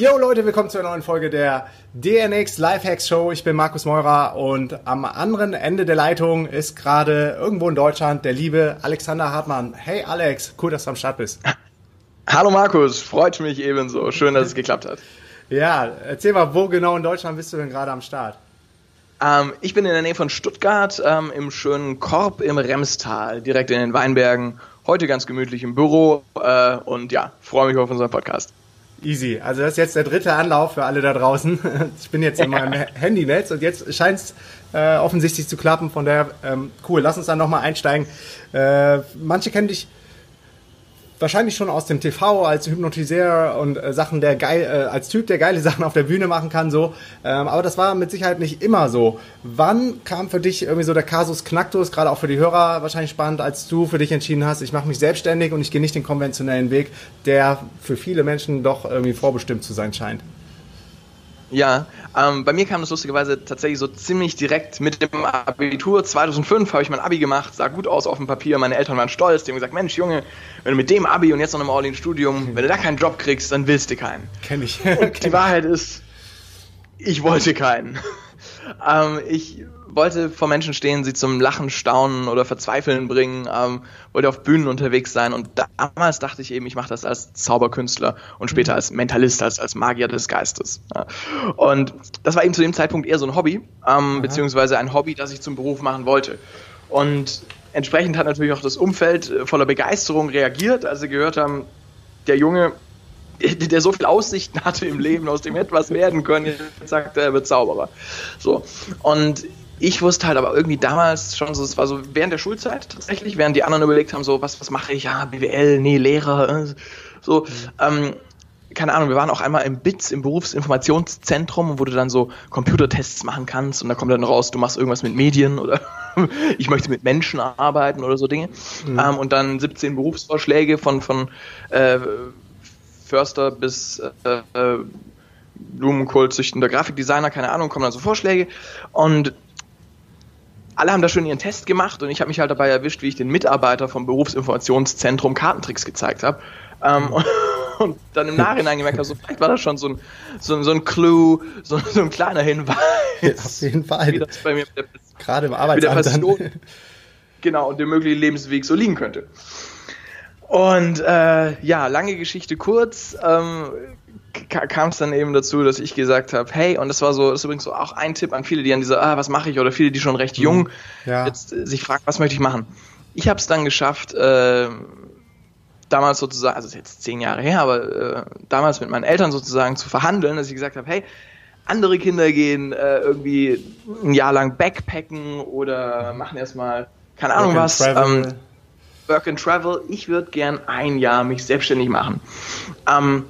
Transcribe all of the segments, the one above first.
Yo Leute, willkommen zu einer neuen Folge der DNX Lifehacks Show. Ich bin Markus Meurer und am anderen Ende der Leitung ist gerade irgendwo in Deutschland der liebe Alexander Hartmann. Hey Alex, cool, dass du am Start bist. Hallo Markus, freut mich ebenso. Schön, dass es geklappt hat. Ja, erzähl mal, wo genau in Deutschland bist du denn gerade am Start? Ähm, ich bin in der Nähe von Stuttgart ähm, im schönen Korb im Remstal, direkt in den Weinbergen. Heute ganz gemütlich im Büro äh, und ja, freue mich auf unseren Podcast. Easy. Also das ist jetzt der dritte Anlauf für alle da draußen. Ich bin jetzt in meinem Handynetz und jetzt scheint es äh, offensichtlich zu klappen. Von daher, ähm, cool, lass uns dann nochmal einsteigen. Äh, manche kennen dich wahrscheinlich schon aus dem TV als Hypnotiseur und äh, Sachen, der geil, äh, als Typ, der geile Sachen auf der Bühne machen kann, so. Ähm, aber das war mit Sicherheit nicht immer so. Wann kam für dich irgendwie so der Kasus Knacktus, gerade auch für die Hörer wahrscheinlich spannend, als du für dich entschieden hast, ich mache mich selbstständig und ich gehe nicht den konventionellen Weg, der für viele Menschen doch irgendwie vorbestimmt zu sein scheint? Ja, ähm, bei mir kam das lustigerweise tatsächlich so ziemlich direkt mit dem Abitur. 2005 habe ich mein Abi gemacht, sah gut aus auf dem Papier. Meine Eltern waren stolz. Die haben gesagt: Mensch, Junge, wenn du mit dem Abi und jetzt noch im All-In-Studium, wenn du da keinen Job kriegst, dann willst du keinen. Kenn ich. Und die Wahrheit ist, ich wollte keinen. ähm, ich wollte vor Menschen stehen, sie zum Lachen, Staunen oder Verzweifeln bringen, ähm, wollte auf Bühnen unterwegs sein und damals dachte ich eben, ich mache das als Zauberkünstler und später als Mentalist, als, als Magier des Geistes. Ja. Und das war eben zu dem Zeitpunkt eher so ein Hobby, ähm, beziehungsweise ein Hobby, das ich zum Beruf machen wollte. Und entsprechend hat natürlich auch das Umfeld voller Begeisterung reagiert, als sie gehört haben, der Junge, der so viel Aussichten hatte im Leben, aus dem etwas werden können, jetzt sagt er, er wird Zauberer. So. Und ich wusste halt aber irgendwie damals schon so, es war so während der Schulzeit tatsächlich, während die anderen überlegt haben, so, was, was mache ich? Ja, BWL, nee, Lehrer, äh, so, ähm, keine Ahnung, wir waren auch einmal im BITS, im Berufsinformationszentrum, wo du dann so Computertests machen kannst und da kommt dann raus, du machst irgendwas mit Medien oder ich möchte mit Menschen arbeiten oder so Dinge. Mhm. Ähm, und dann 17 Berufsvorschläge von, von äh, Förster bis äh, äh Blumenkohl züchtender Grafikdesigner, keine Ahnung, kommen dann so Vorschläge und alle haben da schon ihren Test gemacht und ich habe mich halt dabei erwischt, wie ich den Mitarbeiter vom Berufsinformationszentrum Kartentricks gezeigt habe. Ähm, und, und, dann im Nachhinein gemerkt habe, so, vielleicht war das schon so ein, so, so ein Clue, so, so, ein kleiner Hinweis. Ja, auf jeden Fall. Wie das bei mir der, Gerade im Arbeitsamt. genau, und der mögliche Lebensweg so liegen könnte. Und äh, ja, lange Geschichte kurz. Ähm, kam es dann eben dazu, dass ich gesagt habe, hey, und das war so, das ist übrigens so auch ein Tipp an viele, die an dieser, ah, was mache ich, oder viele, die schon recht mhm. jung ja. jetzt äh, sich fragen, was möchte ich machen. Ich habe es dann geschafft, äh, damals sozusagen, also jetzt zehn Jahre her, aber äh, damals mit meinen Eltern sozusagen zu verhandeln, dass ich gesagt habe, hey, andere Kinder gehen äh, irgendwie ein Jahr lang Backpacken oder machen erstmal, keine Ahnung Work was, ähm, Work and Travel. Ich würde gern ein Jahr mich selbstständig machen. Ähm,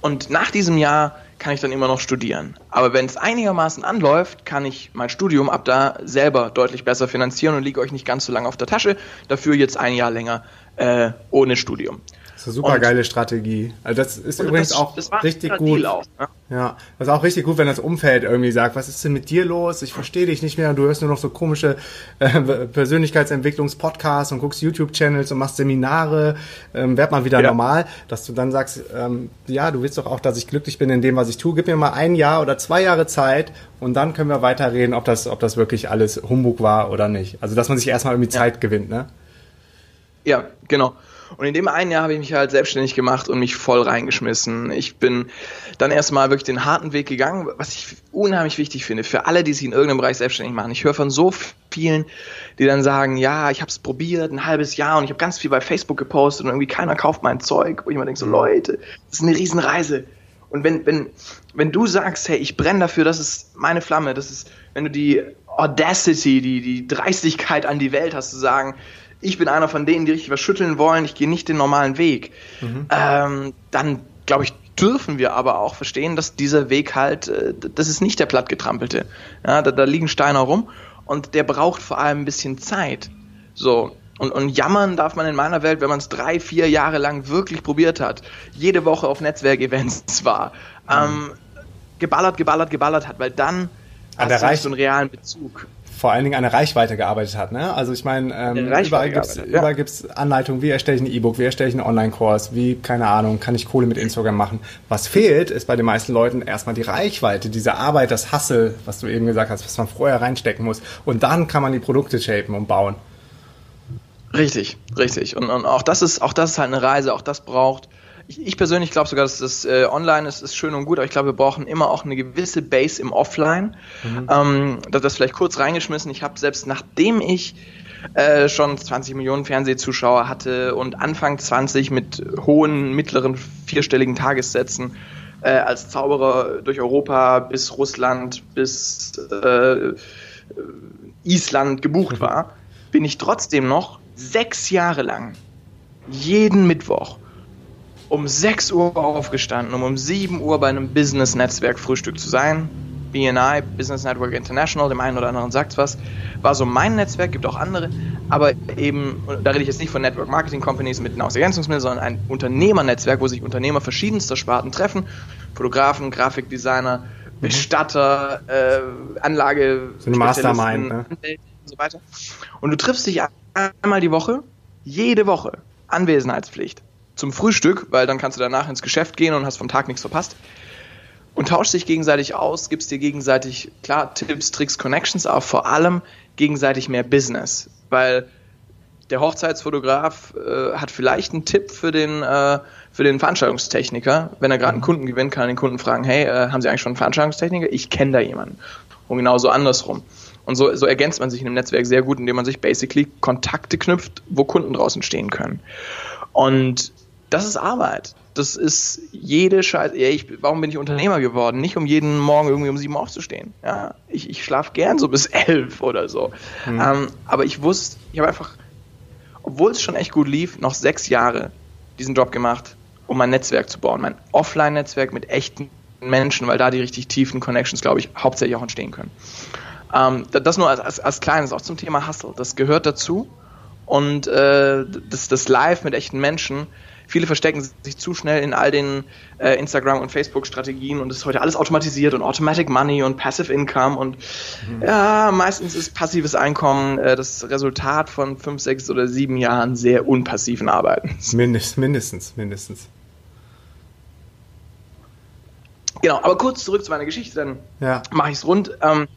und nach diesem Jahr kann ich dann immer noch studieren. Aber wenn es einigermaßen anläuft, kann ich mein Studium ab da selber deutlich besser finanzieren und liege euch nicht ganz so lange auf der Tasche. Dafür jetzt ein Jahr länger äh, ohne Studium. Das ist eine super geile Strategie. Also das ist übrigens das, auch das richtig gut. Auch, ne? Ja, das ist auch richtig gut, wenn das Umfeld irgendwie sagt, was ist denn mit dir los? Ich verstehe dich nicht mehr und du hörst nur noch so komische äh, Persönlichkeitsentwicklungspodcasts und guckst YouTube-Channels und machst Seminare, ähm, werd mal wieder ja. normal, dass du dann sagst, ähm, ja, du willst doch auch, dass ich glücklich bin in dem, was ich tue. Gib mir mal ein Jahr oder zwei Jahre Zeit und dann können wir weiterreden, ob das, ob das wirklich alles Humbug war oder nicht. Also dass man sich erstmal irgendwie Zeit ja. gewinnt, ne? Ja, genau. Und in dem einen Jahr habe ich mich halt selbstständig gemacht und mich voll reingeschmissen. Ich bin dann erstmal wirklich den harten Weg gegangen, was ich unheimlich wichtig finde für alle, die sich in irgendeinem Bereich selbstständig machen. Ich höre von so vielen, die dann sagen, ja, ich habe es probiert, ein halbes Jahr und ich habe ganz viel bei Facebook gepostet und irgendwie keiner kauft mein Zeug. Wo ich mir denke, so Leute, das ist eine Riesenreise. Und wenn, wenn, wenn du sagst, hey, ich brenne dafür, das ist meine Flamme, das ist, wenn du die Audacity, die, die Dreistigkeit an die Welt hast, zu sagen, ich bin einer von denen, die richtig was schütteln wollen, ich gehe nicht den normalen Weg, mhm. ähm, dann glaube ich, dürfen wir aber auch verstehen, dass dieser Weg halt, äh, das ist nicht der plattgetrampelte. Ja, da, da liegen Steine rum und der braucht vor allem ein bisschen Zeit. So. Und, und jammern darf man in meiner Welt, wenn man es drei, vier Jahre lang wirklich probiert hat, jede Woche auf Netzwerkevents war, mhm. ähm, geballert, geballert, geballert hat, weil dann An hast du so einen realen Bezug vor allen Dingen an der Reichweite gearbeitet hat. Ne? Also ich meine, ähm, überall gibt es ja. gibt's Anleitungen, wie erstelle ich ein E-Book, wie erstelle ich einen Online-Kurs, wie, keine Ahnung, kann ich Kohle mit Instagram machen. Was fehlt, ist bei den meisten Leuten erstmal die Reichweite, diese Arbeit, das Hustle, was du eben gesagt hast, was man vorher reinstecken muss. Und dann kann man die Produkte shapen und bauen. Richtig, richtig. Und, und auch das ist, auch das ist halt eine Reise, auch das braucht ich, ich persönlich glaube sogar, dass das äh, Online ist, ist schön und gut, aber ich glaube, wir brauchen immer auch eine gewisse Base im Offline. Mhm. Ähm, das, das vielleicht kurz reingeschmissen. Ich habe selbst nachdem ich äh, schon 20 Millionen Fernsehzuschauer hatte und Anfang 20 mit hohen, mittleren, vierstelligen Tagessätzen äh, als Zauberer durch Europa bis Russland bis äh, Island gebucht war, bin ich trotzdem noch sechs Jahre lang jeden Mittwoch um 6 Uhr aufgestanden, um um 7 Uhr bei einem Business-Netzwerk-Frühstück zu sein. BNI, Business Network International, dem einen oder anderen sagt was, war so mein Netzwerk, gibt auch andere, aber eben, da rede ich jetzt nicht von Network Marketing Companies mit Nahrungsergänzungsmitteln, sondern ein Unternehmernetzwerk, wo sich Unternehmer verschiedenster Sparten treffen, Fotografen, Grafikdesigner, mhm. Bestatter, äh, Anlage, so Mastermind, ne? und so weiter. Und du triffst dich einmal die Woche, jede Woche, Anwesenheitspflicht zum Frühstück, weil dann kannst du danach ins Geschäft gehen und hast vom Tag nichts verpasst. Und tauschst dich gegenseitig aus, gibst dir gegenseitig, klar, Tipps, Tricks, Connections, aber vor allem gegenseitig mehr Business. Weil der Hochzeitsfotograf äh, hat vielleicht einen Tipp für den, äh, für den Veranstaltungstechniker. Wenn er gerade einen Kunden gewinnt, kann er den Kunden fragen, hey, äh, haben Sie eigentlich schon einen Veranstaltungstechniker? Ich kenne da jemanden. Und genauso andersrum. Und so, so ergänzt man sich in einem Netzwerk sehr gut, indem man sich basically Kontakte knüpft, wo Kunden draußen stehen können. Und das ist Arbeit. Das ist jede Scheiße. Ja, ich, warum bin ich Unternehmer geworden? Nicht um jeden Morgen irgendwie um sieben aufzustehen. Ja, ich, ich schlafe gern so bis elf oder so. Mhm. Ähm, aber ich wusste, ich habe einfach, obwohl es schon echt gut lief, noch sechs Jahre diesen Job gemacht, um mein Netzwerk zu bauen. Mein Offline-Netzwerk mit echten Menschen, weil da die richtig tiefen Connections, glaube ich, hauptsächlich auch entstehen können. Ähm, das nur als, als, als kleines, auch zum Thema Hustle. Das gehört dazu. Und äh, das, das Live mit echten Menschen Viele verstecken sich zu schnell in all den äh, Instagram- und Facebook-Strategien und es ist heute alles automatisiert und Automatic Money und Passive Income und mhm. ja, meistens ist passives Einkommen äh, das Resultat von fünf, sechs oder sieben Jahren sehr unpassiven Arbeitens. Mindest, mindestens, mindestens. Genau, aber kurz zurück zu meiner Geschichte, dann ja. mache ich es rund. Ähm,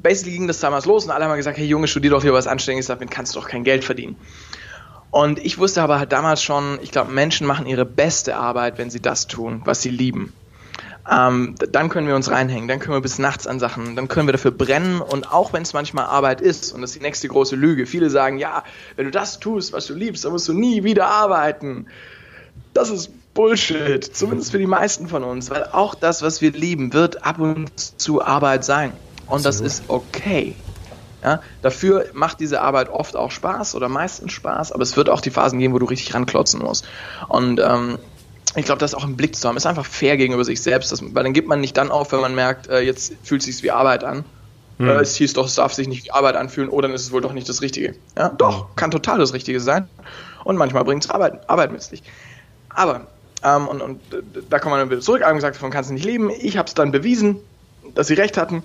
basically ging das damals los und alle haben gesagt, hey Junge, studier doch hier was Anständiges, damit kannst du doch kein Geld verdienen. Und ich wusste aber halt damals schon, ich glaube, Menschen machen ihre beste Arbeit, wenn sie das tun, was sie lieben. Ähm, dann können wir uns reinhängen, dann können wir bis nachts an Sachen, dann können wir dafür brennen und auch wenn es manchmal Arbeit ist, und das ist die nächste große Lüge, viele sagen, ja, wenn du das tust, was du liebst, dann musst du nie wieder arbeiten. Das ist Bullshit, zumindest für die meisten von uns, weil auch das, was wir lieben, wird ab und zu Arbeit sein. Und das ist okay. Ja, dafür macht diese Arbeit oft auch Spaß oder meistens Spaß, aber es wird auch die Phasen geben, wo du richtig ranklotzen musst. Und ähm, ich glaube, das ist auch im Blick zu haben. Ist einfach fair gegenüber sich selbst, dass, weil dann gibt man nicht dann auf, wenn man merkt, äh, jetzt fühlt es sich wie Arbeit an. Hm. Äh, es hieß doch, es darf sich nicht wie Arbeit anfühlen, oder dann ist es wohl doch nicht das Richtige. Ja, doch, kann total das Richtige sein. Und manchmal bringt es Arbeit, Arbeit mit sich. Aber, ähm, und, und da kommt man dann wieder zurück, einem gesagt, davon kannst du nicht leben. Ich habe es dann bewiesen, dass sie recht hatten.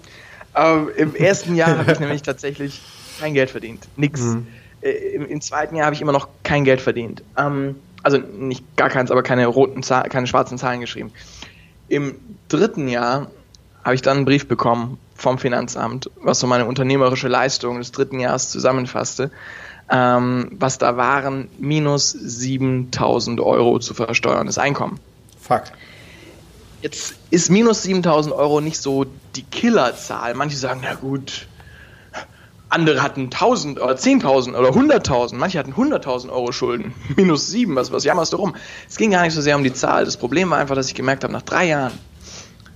Aber im ersten Jahr habe ich nämlich tatsächlich kein Geld verdient. Nix. Mhm. Äh, im, im, zweiten Jahr habe ich immer noch kein Geld verdient. Ähm, also nicht gar keins, aber keine roten Zahlen, keine schwarzen Zahlen geschrieben. Im dritten Jahr habe ich dann einen Brief bekommen vom Finanzamt, was so meine unternehmerische Leistung des dritten Jahres zusammenfasste. Ähm, was da waren, minus 7000 Euro zu versteuerndes Einkommen. Fuck. Jetzt ist minus 7000 Euro nicht so die Killerzahl. Manche sagen, na gut, andere hatten 1000 oder 10.000 oder 100.000. Manche hatten 100.000 Euro Schulden. Minus 7, was, was jammerst du rum? Es ging gar nicht so sehr um die Zahl. Das Problem war einfach, dass ich gemerkt habe, nach drei Jahren,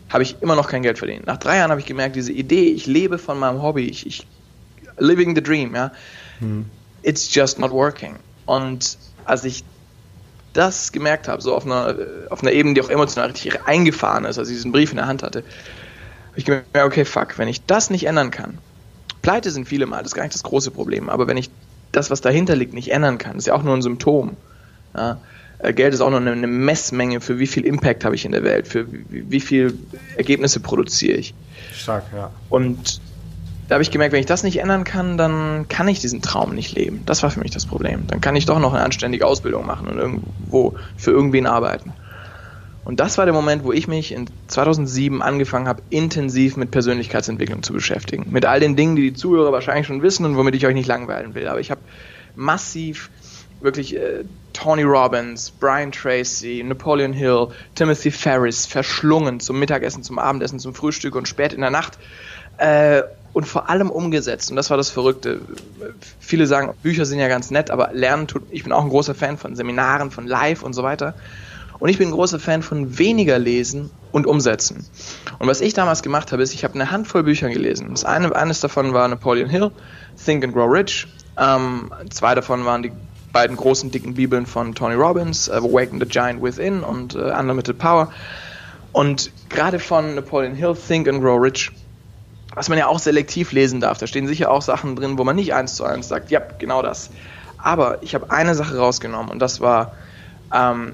habe ich immer noch kein Geld verdient. Nach drei Jahren habe ich gemerkt, diese Idee, ich lebe von meinem Hobby, ich, ich living the dream, ja, hm. it's just not working. Und als ich das gemerkt habe, so auf einer, auf einer Ebene, die auch emotional richtig eingefahren ist, als ich diesen Brief in der Hand hatte, habe ich gemerkt, okay, fuck, wenn ich das nicht ändern kann, pleite sind viele mal, das ist gar nicht das große Problem, aber wenn ich das, was dahinter liegt, nicht ändern kann, ist ja auch nur ein Symptom. Ja, äh, Geld ist auch nur eine Messmenge für wie viel Impact habe ich in der Welt, für wie, wie viel Ergebnisse produziere ich. Stark, ja. Und da habe ich gemerkt, wenn ich das nicht ändern kann, dann kann ich diesen Traum nicht leben. Das war für mich das Problem. Dann kann ich doch noch eine anständige Ausbildung machen und irgendwo für irgendwen arbeiten. Und das war der Moment, wo ich mich in 2007 angefangen habe, intensiv mit Persönlichkeitsentwicklung zu beschäftigen. Mit all den Dingen, die die Zuhörer wahrscheinlich schon wissen und womit ich euch nicht langweilen will. Aber ich habe massiv wirklich äh, Tony Robbins, Brian Tracy, Napoleon Hill, Timothy Ferris verschlungen zum Mittagessen, zum Abendessen, zum Frühstück und spät in der Nacht. Äh, und vor allem umgesetzt. Und das war das Verrückte. Viele sagen, Bücher sind ja ganz nett, aber Lernen tut. Ich bin auch ein großer Fan von Seminaren, von Live und so weiter. Und ich bin ein großer Fan von weniger lesen und umsetzen. Und was ich damals gemacht habe, ist, ich habe eine Handvoll Bücher gelesen. Das eine, eines davon war Napoleon Hill, Think and Grow Rich. Ähm, zwei davon waren die beiden großen dicken Bibeln von Tony Robbins, uh, Awaken the Giant Within und uh, Unlimited Power. Und gerade von Napoleon Hill, Think and Grow Rich, was man ja auch selektiv lesen darf. Da stehen sicher auch Sachen drin, wo man nicht eins zu eins sagt, ja, genau das. Aber ich habe eine Sache rausgenommen und das war, ähm,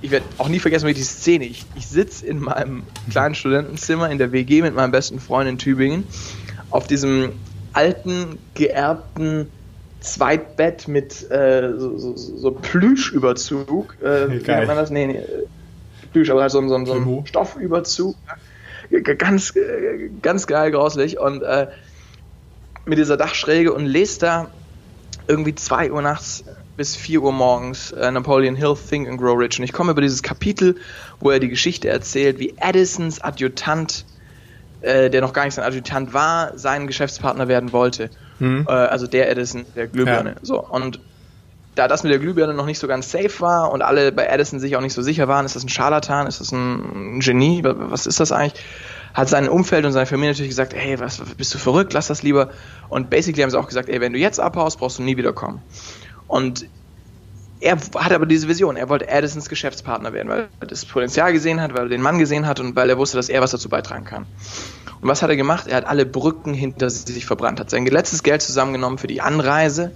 ich werde auch nie vergessen, wie die Szene. Ich, ich sitze in meinem kleinen Studentenzimmer in der WG mit meinem besten Freund in Tübingen auf diesem alten, geerbten Zweitbett mit äh, so, so, so Plüschüberzug. Äh, wie nennt man das? Nee, nee, Plüsch, aber halt so, so, so ein Stoffüberzug. Ganz, ganz geil grauslich. Und äh, mit dieser Dachschräge und lest da irgendwie 2 Uhr nachts bis 4 Uhr morgens äh, Napoleon Hill Think and Grow Rich. Und ich komme über dieses Kapitel, wo er die Geschichte erzählt, wie Edisons Adjutant, äh, der noch gar nicht sein Adjutant war, sein Geschäftspartner werden wollte. Mhm. Äh, also der Edison, der Glühbirne. Ja. So, und da das mit der Glühbirne noch nicht so ganz safe war und alle bei Edison sich auch nicht so sicher waren, ist das ein Scharlatan, ist das ein Genie, was ist das eigentlich? Hat sein Umfeld und seine Familie natürlich gesagt, hey, was, bist du verrückt, lass das lieber. Und basically haben sie auch gesagt, ey, wenn du jetzt abhaust, brauchst du nie wiederkommen. Und er hat aber diese Vision, er wollte Edisons Geschäftspartner werden, weil er das Potenzial gesehen hat, weil er den Mann gesehen hat und weil er wusste, dass er was dazu beitragen kann. Und was hat er gemacht? Er hat alle Brücken hinter sich verbrannt, hat sein letztes Geld zusammengenommen für die Anreise.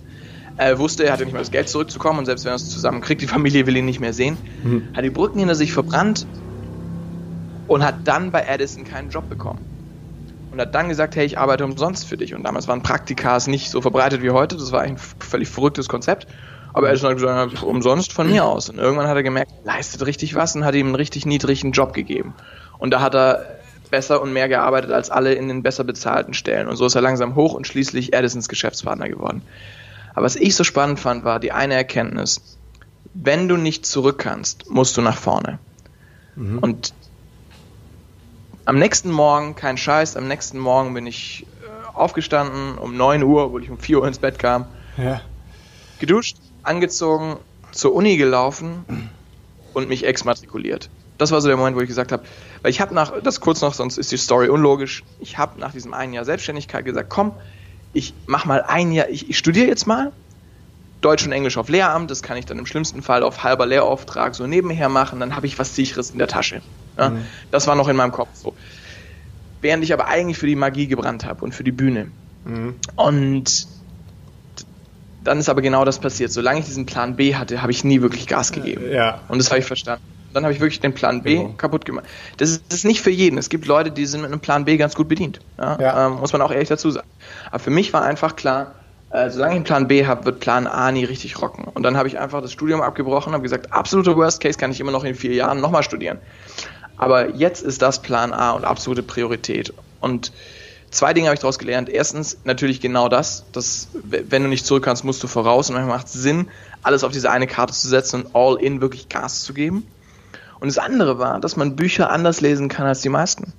Er wusste, er hatte nicht mehr das Geld zurückzukommen und selbst wenn er es zusammenkriegt, die Familie will ihn nicht mehr sehen. Mhm. Hat die Brücken hinter sich verbrannt und hat dann bei Edison keinen Job bekommen. Und hat dann gesagt, hey, ich arbeite umsonst für dich. Und damals waren Praktikas nicht so verbreitet wie heute. Das war eigentlich ein völlig verrücktes Konzept. Aber Edison hat gesagt, umsonst von mir aus. Und irgendwann hat er gemerkt, leistet richtig was und hat ihm einen richtig niedrigen Job gegeben. Und da hat er besser und mehr gearbeitet als alle in den besser bezahlten Stellen. Und so ist er langsam hoch und schließlich Edisons Geschäftspartner geworden. Aber was ich so spannend fand, war die eine Erkenntnis. Wenn du nicht zurück kannst, musst du nach vorne. Mhm. Und am nächsten Morgen, kein Scheiß, am nächsten Morgen bin ich äh, aufgestanden um 9 Uhr, obwohl ich um 4 Uhr ins Bett kam. Ja. Geduscht, angezogen, zur Uni gelaufen und mich exmatrikuliert. Das war so der Moment, wo ich gesagt habe, weil ich habe nach, das kurz noch, sonst ist die Story unlogisch, ich habe nach diesem einen Jahr Selbstständigkeit gesagt, komm, ich mach mal ein Jahr, ich, ich studiere jetzt mal Deutsch und Englisch auf Lehramt, das kann ich dann im schlimmsten Fall auf halber Lehrauftrag so nebenher machen, dann habe ich was Sicheres in der Tasche. Ja? Mhm. Das war noch in meinem Kopf so. Während ich aber eigentlich für die Magie gebrannt habe und für die Bühne. Mhm. Und dann ist aber genau das passiert. Solange ich diesen Plan B hatte, habe ich nie wirklich Gas gegeben. Ja. Und das habe ich verstanden. Dann habe ich wirklich den Plan B genau. kaputt gemacht. Das ist, das ist, nicht für jeden. Es gibt Leute, die sind mit einem Plan B ganz gut bedient. Ja? Ja. Ähm, muss man auch ehrlich dazu sagen. Aber für mich war einfach klar, äh, solange ich einen Plan B habe, wird Plan A nie richtig rocken. Und dann habe ich einfach das Studium abgebrochen, habe gesagt, absoluter Worst Case kann ich immer noch in vier Jahren nochmal studieren. Aber jetzt ist das Plan A und absolute Priorität. Und zwei Dinge habe ich daraus gelernt. Erstens natürlich genau das, dass wenn du nicht zurück kannst, musst du voraus. Und manchmal macht es Sinn, alles auf diese eine Karte zu setzen und all in wirklich Gas zu geben. Und das andere war, dass man Bücher anders lesen kann als die meisten.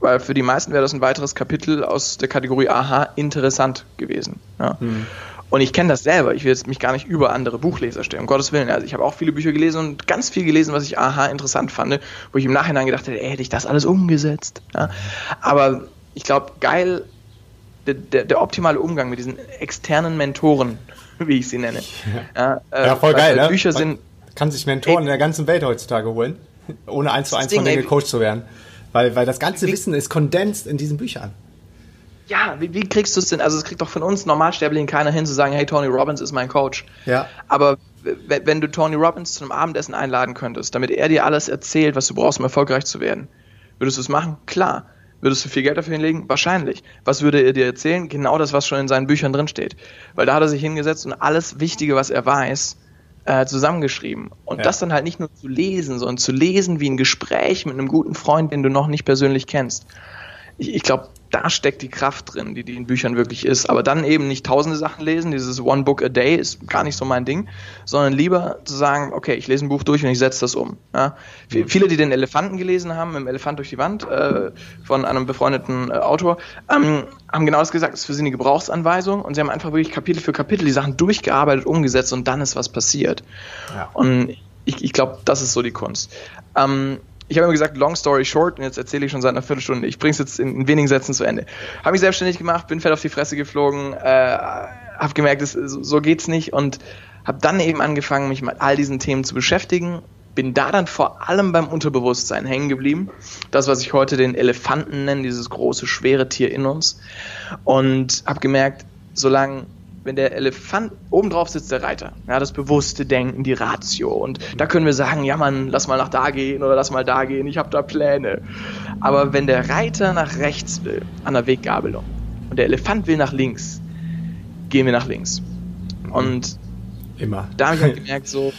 Weil für die meisten wäre das ein weiteres Kapitel aus der Kategorie Aha interessant gewesen. Ja. Hm. Und ich kenne das selber. Ich will jetzt mich gar nicht über andere Buchleser stellen, um Gottes Willen. Also ich habe auch viele Bücher gelesen und ganz viel gelesen, was ich aha interessant fand, wo ich im Nachhinein gedacht hätte, ey, hätte ich das alles umgesetzt. Ja? Aber ich glaube, geil, der, der, der, optimale Umgang mit diesen externen Mentoren, wie ich sie nenne. Ja, ja, ja voll geil, ne? Bücher sind. Kann sich Mentoren ey, in der ganzen Welt heutzutage holen, ohne eins zu eins von denen gecoacht zu werden. Weil, weil das ganze Wissen ist kondensiert in diesen Büchern ja, wie, wie kriegst du es denn? Also es kriegt doch von uns Normalsterblichen keiner hin zu sagen, hey, Tony Robbins ist mein Coach. Ja. Aber wenn du Tony Robbins zu einem Abendessen einladen könntest, damit er dir alles erzählt, was du brauchst, um erfolgreich zu werden, würdest du es machen? Klar. Würdest du viel Geld dafür hinlegen? Wahrscheinlich. Was würde er dir erzählen? Genau das, was schon in seinen Büchern drinsteht. Weil da hat er sich hingesetzt und alles Wichtige, was er weiß, äh, zusammengeschrieben. Und ja. das dann halt nicht nur zu lesen, sondern zu lesen wie ein Gespräch mit einem guten Freund, den du noch nicht persönlich kennst. Ich, ich glaube, da steckt die Kraft drin, die, die in Büchern wirklich ist. Aber dann eben nicht tausende Sachen lesen, dieses One Book a Day ist gar nicht so mein Ding, sondern lieber zu sagen, okay, ich lese ein Buch durch und ich setze das um. Ja? Mhm. Viele, die den Elefanten gelesen haben, im Elefant durch die Wand, äh, von einem befreundeten äh, Autor, ähm, haben genau das gesagt, es ist für sie eine Gebrauchsanweisung und sie haben einfach wirklich Kapitel für Kapitel die Sachen durchgearbeitet, umgesetzt und dann ist was passiert. Ja. Und ich, ich glaube, das ist so die Kunst. Ähm, ich habe immer gesagt, long story short, und jetzt erzähle ich schon seit einer Viertelstunde. Ich bringe es jetzt in, in, wenigen Sätzen zu Ende. Habe mich selbstständig gemacht, bin fett auf die Fresse geflogen, äh, habe gemerkt, das, so, geht's nicht und habe dann eben angefangen, mich mit all diesen Themen zu beschäftigen. Bin da dann vor allem beim Unterbewusstsein hängen geblieben. Das, was ich heute den Elefanten nenne, dieses große, schwere Tier in uns. Und habe gemerkt, solange wenn der Elefant oben drauf sitzt, der Reiter, ja, das bewusste Denken, die Ratio. Und da können wir sagen, ja Mann, lass mal nach da gehen oder lass mal da gehen, ich habe da Pläne. Aber wenn der Reiter nach rechts will, an der Weggabelung, und der Elefant will nach links, gehen wir nach links. Und immer. Da habe ich halt gemerkt, so,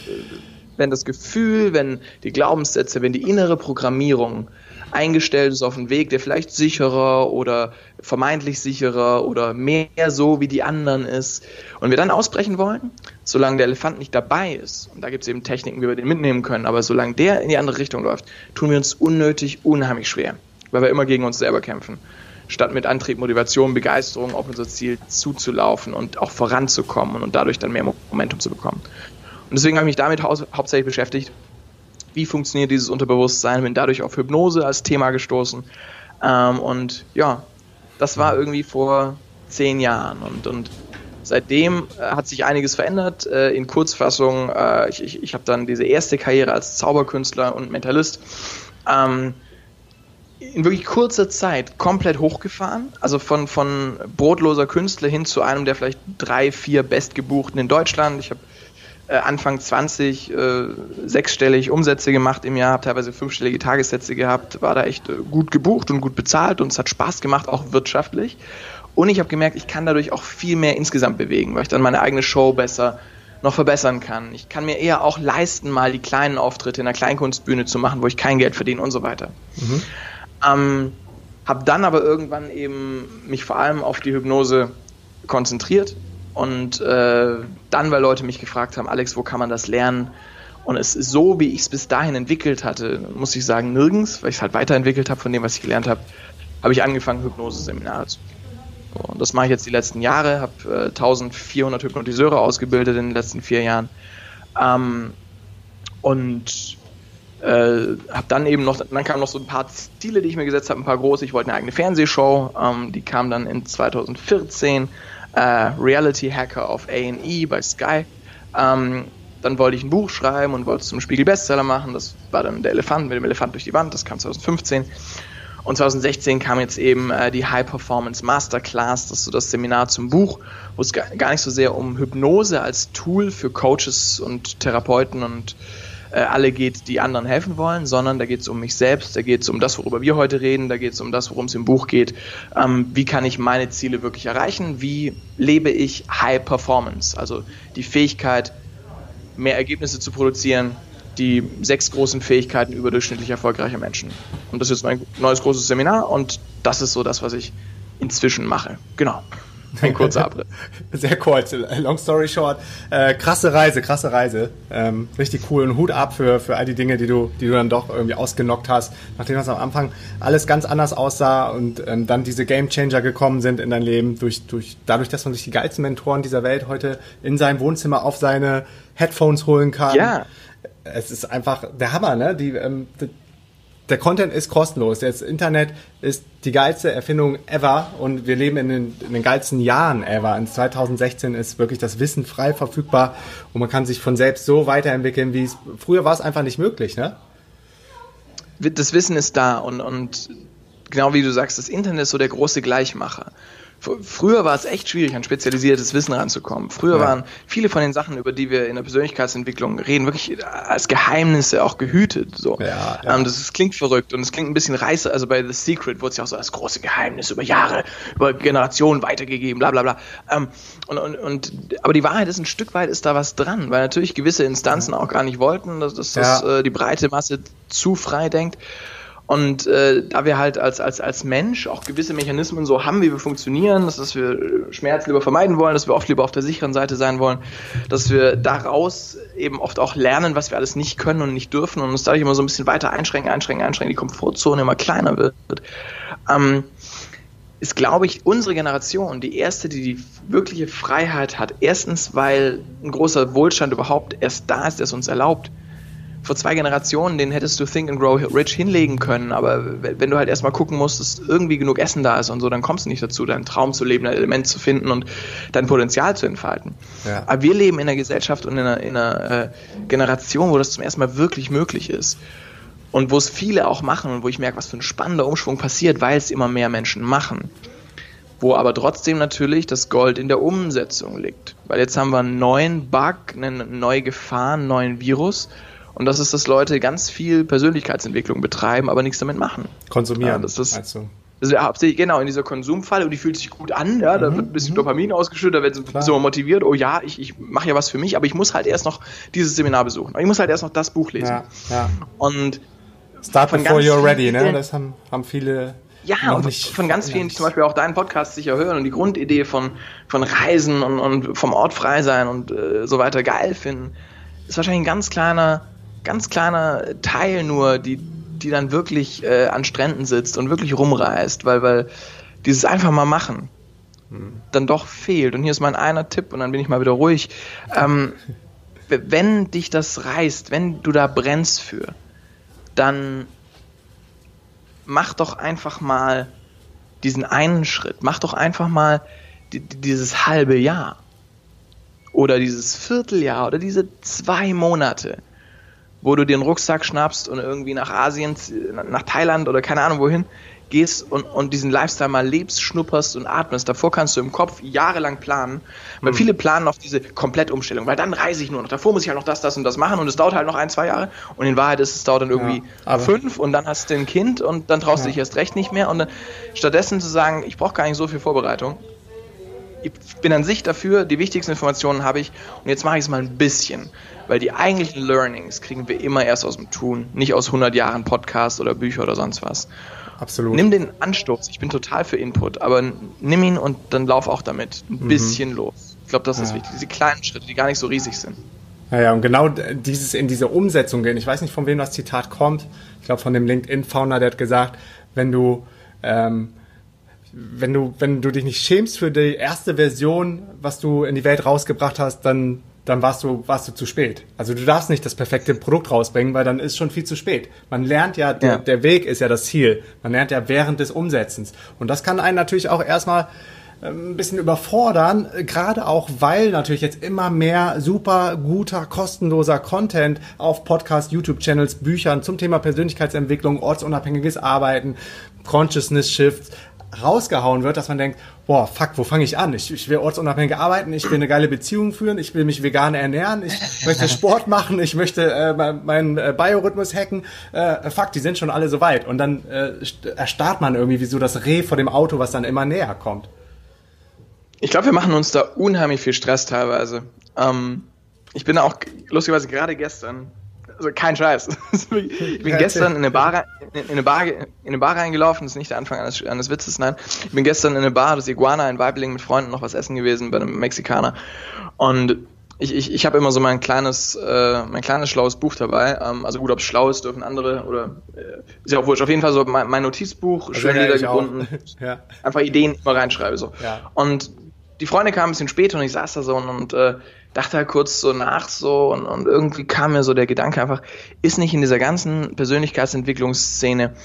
wenn das Gefühl, wenn die Glaubenssätze, wenn die innere Programmierung eingestellt ist auf einen Weg, der vielleicht sicherer oder vermeintlich sicherer oder mehr so wie die anderen ist. Und wir dann ausbrechen wollen, solange der Elefant nicht dabei ist, und da gibt es eben Techniken, wie wir den mitnehmen können, aber solange der in die andere Richtung läuft, tun wir uns unnötig unheimlich schwer, weil wir immer gegen uns selber kämpfen. Statt mit Antrieb, Motivation, Begeisterung auf unser Ziel zuzulaufen und auch voranzukommen und dadurch dann mehr Momentum zu bekommen. Und deswegen habe ich mich damit hau hauptsächlich beschäftigt, wie funktioniert dieses Unterbewusstsein, bin dadurch auf Hypnose als Thema gestoßen. Ähm, und ja, das war irgendwie vor zehn Jahren und, und seitdem äh, hat sich einiges verändert. Äh, in Kurzfassung, äh, ich, ich, ich habe dann diese erste Karriere als Zauberkünstler und Mentalist ähm, in wirklich kurzer Zeit komplett hochgefahren. Also von, von brotloser Künstler hin zu einem der vielleicht drei, vier bestgebuchten in Deutschland. Ich habe äh, Anfang 20 äh, sechsstellig Umsätze gemacht im Jahr, habe teilweise fünfstellige Tagessätze gehabt, war da echt äh, gut gebucht und gut bezahlt und es hat Spaß gemacht, auch wirtschaftlich. Und ich habe gemerkt, ich kann dadurch auch viel mehr insgesamt bewegen, weil ich dann meine eigene Show besser noch verbessern kann. Ich kann mir eher auch leisten, mal die kleinen Auftritte in einer Kleinkunstbühne zu machen, wo ich kein Geld verdiene und so weiter. Mhm. Ähm, habe dann aber irgendwann eben mich vor allem auf die Hypnose konzentriert und äh, dann, weil Leute mich gefragt haben, Alex, wo kann man das lernen? Und es ist so, wie ich es bis dahin entwickelt hatte, muss ich sagen, nirgends, weil ich es halt weiterentwickelt habe von dem, was ich gelernt habe, habe ich angefangen, Hypnose-Seminare zu geben. So, und das mache ich jetzt die letzten Jahre, habe äh, 1400 Hypnotiseure ausgebildet in den letzten vier Jahren. Ähm, und äh, habe dann eben noch, dann kamen noch so ein paar Ziele, die ich mir gesetzt habe, ein paar große. Ich wollte eine eigene Fernsehshow, ähm, die kam dann in 2014 äh, Reality Hacker auf A&E bei Sky. Ähm, dann wollte ich ein Buch schreiben und wollte es zum Spiegel Bestseller machen. Das war dann der Elefant mit dem Elefant durch die Wand. Das kam 2015. Und 2016 kam jetzt eben äh, die High Performance Masterclass, das ist so das Seminar zum Buch, wo es gar nicht so sehr um Hypnose als Tool für Coaches und Therapeuten und äh, alle geht, die anderen helfen wollen, sondern da geht es um mich selbst, da geht es um das, worüber wir heute reden, da geht es um das, worum es im Buch geht. Ähm, wie kann ich meine Ziele wirklich erreichen? Wie lebe ich High Performance? Also die Fähigkeit, mehr Ergebnisse zu produzieren, die sechs großen Fähigkeiten überdurchschnittlich erfolgreicher Menschen. Und das ist jetzt mein neues großes Seminar und das ist so das, was ich inzwischen mache. Genau. Ein kurzer Abriss. Sehr kurz, long story short. Äh, krasse Reise, krasse Reise. Ähm, richtig cool und Hut ab für, für all die Dinge, die du, die du dann doch irgendwie ausgenockt hast, nachdem das am Anfang alles ganz anders aussah und ähm, dann diese Game Changer gekommen sind in dein Leben, durch, durch, dadurch, dass man sich die geilsten Mentoren dieser Welt heute in sein Wohnzimmer auf seine Headphones holen kann. Ja. Es ist einfach der Hammer, ne? Die, ähm, die der Content ist kostenlos. Das Internet ist die geilste Erfindung ever und wir leben in den, in den geilsten Jahren ever. In 2016 ist wirklich das Wissen frei verfügbar und man kann sich von selbst so weiterentwickeln, wie es früher war es einfach nicht möglich, ne? Das Wissen ist da und, und genau wie du sagst, das Internet ist so der große Gleichmacher. Früher war es echt schwierig, an spezialisiertes Wissen ranzukommen. Früher ja. waren viele von den Sachen, über die wir in der Persönlichkeitsentwicklung reden, wirklich als Geheimnisse auch gehütet. So. Ja, ja. Ähm, das, das, klingt verrückt und es klingt ein bisschen reißer. Also bei The Secret wurde es ja auch so als große Geheimnis über Jahre, über Generationen weitergegeben, bla bla bla. Ähm, und, und, und, aber die Wahrheit ist, ein Stück weit ist da was dran, weil natürlich gewisse Instanzen auch gar nicht wollten, dass, dass, dass äh, die breite Masse zu frei denkt. Und äh, da wir halt als, als, als Mensch auch gewisse Mechanismen so haben, wie wir funktionieren, dass, dass wir Schmerz lieber vermeiden wollen, dass wir oft lieber auf der sicheren Seite sein wollen, dass wir daraus eben oft auch lernen, was wir alles nicht können und nicht dürfen und uns dadurch immer so ein bisschen weiter einschränken, einschränken, einschränken, die Komfortzone immer kleiner wird, ähm, ist, glaube ich, unsere Generation die erste, die die wirkliche Freiheit hat. Erstens, weil ein großer Wohlstand überhaupt erst da ist, der es uns erlaubt, vor zwei Generationen, den hättest du Think and Grow Rich hinlegen können, aber wenn du halt erstmal gucken musst, dass irgendwie genug Essen da ist und so, dann kommst du nicht dazu, deinen Traum zu leben, ein Element zu finden und dein Potenzial zu entfalten. Ja. Aber wir leben in einer Gesellschaft und in einer, in einer äh, Generation, wo das zum ersten Mal wirklich möglich ist. Und wo es viele auch machen und wo ich merke, was für ein spannender Umschwung passiert, weil es immer mehr Menschen machen wo aber trotzdem natürlich das Gold in der Umsetzung liegt. Weil jetzt haben wir einen neuen Bug, eine neue Gefahr, einen neuen Virus und das ist, dass Leute ganz viel Persönlichkeitsentwicklung betreiben, aber nichts damit machen. Konsumieren. Ja, das ist, also. Hauptsächlich, genau, in dieser Konsumfalle und die fühlt sich gut an, ja, da mhm, wird ein bisschen mhm. Dopamin ausgeschüttet, da wird so, so motiviert, oh ja, ich, ich mache ja was für mich, aber ich muss halt erst noch dieses Seminar besuchen. Ich muss halt erst noch das Buch lesen. Ja, ja. Und Start before you're ready, ne? Das haben, haben viele ja, und von ganz vielen, die zum Beispiel auch deinen Podcast sicher hören und die Grundidee von, von Reisen und, und vom Ort frei sein und äh, so weiter geil finden, ist wahrscheinlich ein ganz kleiner ganz kleiner Teil nur, die, die dann wirklich äh, an Stränden sitzt und wirklich rumreist, weil, weil dieses einfach mal machen hm. dann doch fehlt. Und hier ist mein einer Tipp und dann bin ich mal wieder ruhig. Ähm, wenn dich das reißt, wenn du da brennst für, dann mach doch einfach mal diesen einen Schritt. Mach doch einfach mal dieses halbe Jahr oder dieses Vierteljahr oder diese zwei Monate wo du dir einen Rucksack schnappst und irgendwie nach Asien, nach Thailand oder keine Ahnung wohin gehst und, und diesen Lifestyle mal lebst, schnupperst und atmest. Davor kannst du im Kopf jahrelang planen, weil mhm. viele planen auf diese Komplettumstellung, weil dann reise ich nur noch. Davor muss ich halt noch das, das und das machen und es dauert halt noch ein, zwei Jahre und in Wahrheit ist es dauert dann irgendwie ja, fünf und dann hast du ein Kind und dann traust ja. du dich erst recht nicht mehr und dann stattdessen zu sagen, ich brauche gar nicht so viel Vorbereitung. Ich bin an sich dafür, die wichtigsten Informationen habe ich und jetzt mache ich es mal ein bisschen. Weil die eigentlichen Learnings kriegen wir immer erst aus dem Tun, nicht aus 100 Jahren Podcast oder Bücher oder sonst was. Absolut. Nimm den Anstoß, ich bin total für Input, aber nimm ihn und dann lauf auch damit ein mhm. bisschen los. Ich glaube, das ist ja. wichtig. Diese kleinen Schritte, die gar nicht so riesig sind. Ja, ja, und genau dieses in diese Umsetzung gehen. Ich weiß nicht, von wem das Zitat kommt. Ich glaube, von dem LinkedIn-Founder, der hat gesagt, wenn du, ähm, wenn du, wenn du dich nicht schämst für die erste Version, was du in die Welt rausgebracht hast, dann dann warst du, warst du zu spät. Also du darfst nicht das perfekte Produkt rausbringen, weil dann ist schon viel zu spät. Man lernt ja, der, ja. der Weg ist ja das Ziel. Man lernt ja während des Umsetzens. Und das kann einen natürlich auch erstmal ähm, ein bisschen überfordern, gerade auch, weil natürlich jetzt immer mehr super guter, kostenloser Content auf Podcast, YouTube-Channels, Büchern zum Thema Persönlichkeitsentwicklung, ortsunabhängiges Arbeiten, Consciousness Shifts, rausgehauen wird, dass man denkt, boah, fuck, wo fange ich an? Ich, ich will ortsunabhängig arbeiten, ich will eine geile Beziehung führen, ich will mich vegan ernähren, ich möchte Sport machen, ich möchte äh, meinen äh, Biorhythmus hacken. Äh, fuck, die sind schon alle so weit. Und dann äh, erstarrt man irgendwie wie so das Reh vor dem Auto, was dann immer näher kommt. Ich glaube, wir machen uns da unheimlich viel Stress teilweise. Ähm, ich bin auch lustigerweise gerade gestern also kein Scheiß. Ich bin gestern in eine Bar, in eine Bar, in eine Bar reingelaufen, das ist nicht der Anfang eines, eines Witzes, nein. Ich bin gestern in eine Bar, das Iguana in Weibling mit Freunden noch was essen gewesen bei einem Mexikaner. Und ich, ich, ich habe immer so mein kleines, äh, mein kleines schlaues Buch dabei. Ähm, also gut, ob es schlau ist, dürfen andere oder äh, ist ja auch wurscht. Auf jeden Fall so mein, mein Notizbuch, Also schön niedergebunden. Ja. Einfach Ideen immer reinschreibe so. Ja. Und die Freunde kamen ein bisschen später und ich saß da so und, und äh, dachte halt kurz so nach so und, und irgendwie kam mir so der Gedanke einfach, ist nicht in dieser ganzen Persönlichkeitsentwicklungsszene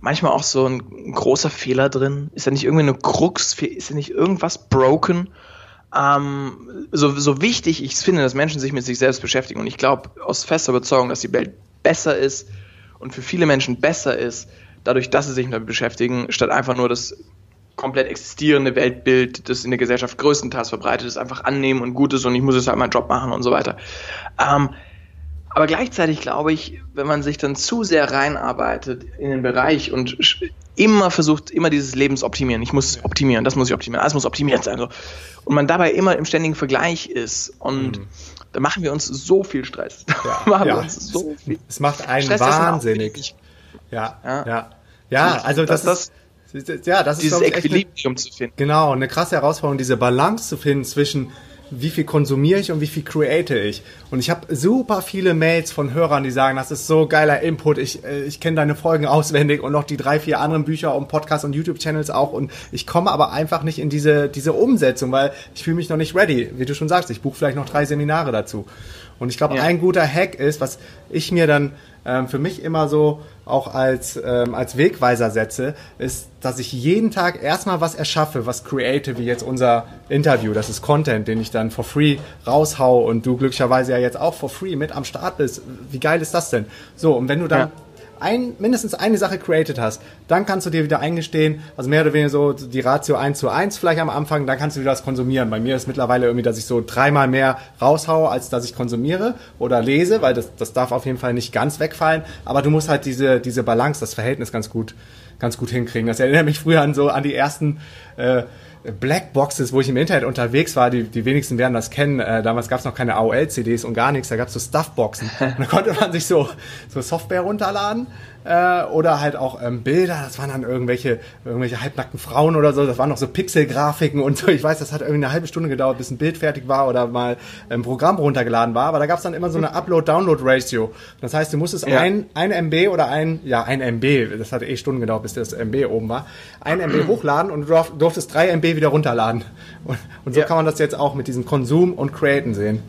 manchmal auch so ein großer Fehler drin? Ist da nicht irgendwie eine Krux? Ist da nicht irgendwas broken? Ähm, so, so wichtig ich finde, dass Menschen sich mit sich selbst beschäftigen und ich glaube aus fester Überzeugung, dass die Welt besser ist und für viele Menschen besser ist, dadurch, dass sie sich damit beschäftigen, statt einfach nur das komplett existierende Weltbild, das in der Gesellschaft größtenteils verbreitet ist, einfach annehmen und gut ist und ich muss jetzt halt meinen Job machen und so weiter. Ähm, aber gleichzeitig glaube ich, wenn man sich dann zu sehr reinarbeitet in den Bereich und immer versucht, immer dieses Lebensoptimieren, ich muss optimieren, das muss ich optimieren, alles muss optimiert sein. So. Und man dabei immer im ständigen Vergleich ist und da machen wir uns so viel Stress. Ja. uns so viel Es macht einen Stress, wahnsinnig. Ja, Ja. ja. Ja, also das, Das- ist, ja, das ist Dieses glaub ich, echt eine, Equilibrium zu finden. genau, eine krasse Herausforderung, diese Balance zu finden zwischen wie viel konsumiere ich und wie viel create ich. Und ich habe super viele Mails von Hörern, die sagen, das ist so geiler Input, ich, äh, ich kenne deine Folgen auswendig und noch die drei, vier anderen Bücher und Podcasts und YouTube-Channels auch. Und ich komme aber einfach nicht in diese, diese Umsetzung, weil ich fühle mich noch nicht ready. Wie du schon sagst, ich buche vielleicht noch drei Seminare dazu. Und ich glaube, Ja. ein guter Hack ist, was ich mir dann ähm, für mich immer so auch als, ähm, als Wegweiser setze, ist, dass ich jeden Tag erstmal was erschaffe, was create, wie jetzt unser Interview. Das ist Content, den ich dann for free raushau und du glücklicherweise ja jetzt auch for free mit am Start bist. Wie geil ist das denn? So, und wenn du dann Ja. Ein, mindestens eine Sache created hast, dann kannst du dir wieder eingestehen, also mehr oder weniger so die Ratio 1 zu 1 vielleicht am Anfang, dann kannst du wieder was konsumieren. Bei mir ist mittlerweile irgendwie, dass ich so dreimal mehr raushaue, als dass ich konsumiere oder lese, weil das, das darf auf jeden Fall nicht ganz wegfallen, aber du musst halt diese, diese Balance, das Verhältnis ganz gut, ganz gut hinkriegen. Das erinnert mich früher an so, an die ersten, äh, Blackboxes, wo ich im Internet unterwegs war, die, die wenigsten werden das kennen. Äh, damals gab es noch keine AOL-CDs und gar nichts, da gab es so Stuffboxen. Und da konnte man sich so, so Software runterladen äh, oder halt auch ähm, Bilder, das waren dann irgendwelche, irgendwelche halbnackten Frauen oder so, das waren noch so Pixelgrafiken und so. Ich weiß, das hat irgendwie eine halbe Stunde gedauert, bis ein Bild fertig war oder mal ein Programm runtergeladen war, aber da gab es dann immer so eine Upload-Download-Ratio. Das heißt, du musstest Ja. ein, ein MB oder ein, ja, ein MB, das hat eh Stunden gedauert, bis das MB oben war, ein MB hochladen und du durf- durftest drei MB wieder runterladen. Und, und so Ja. kann man das jetzt auch mit diesem Konsum und Createn sehen.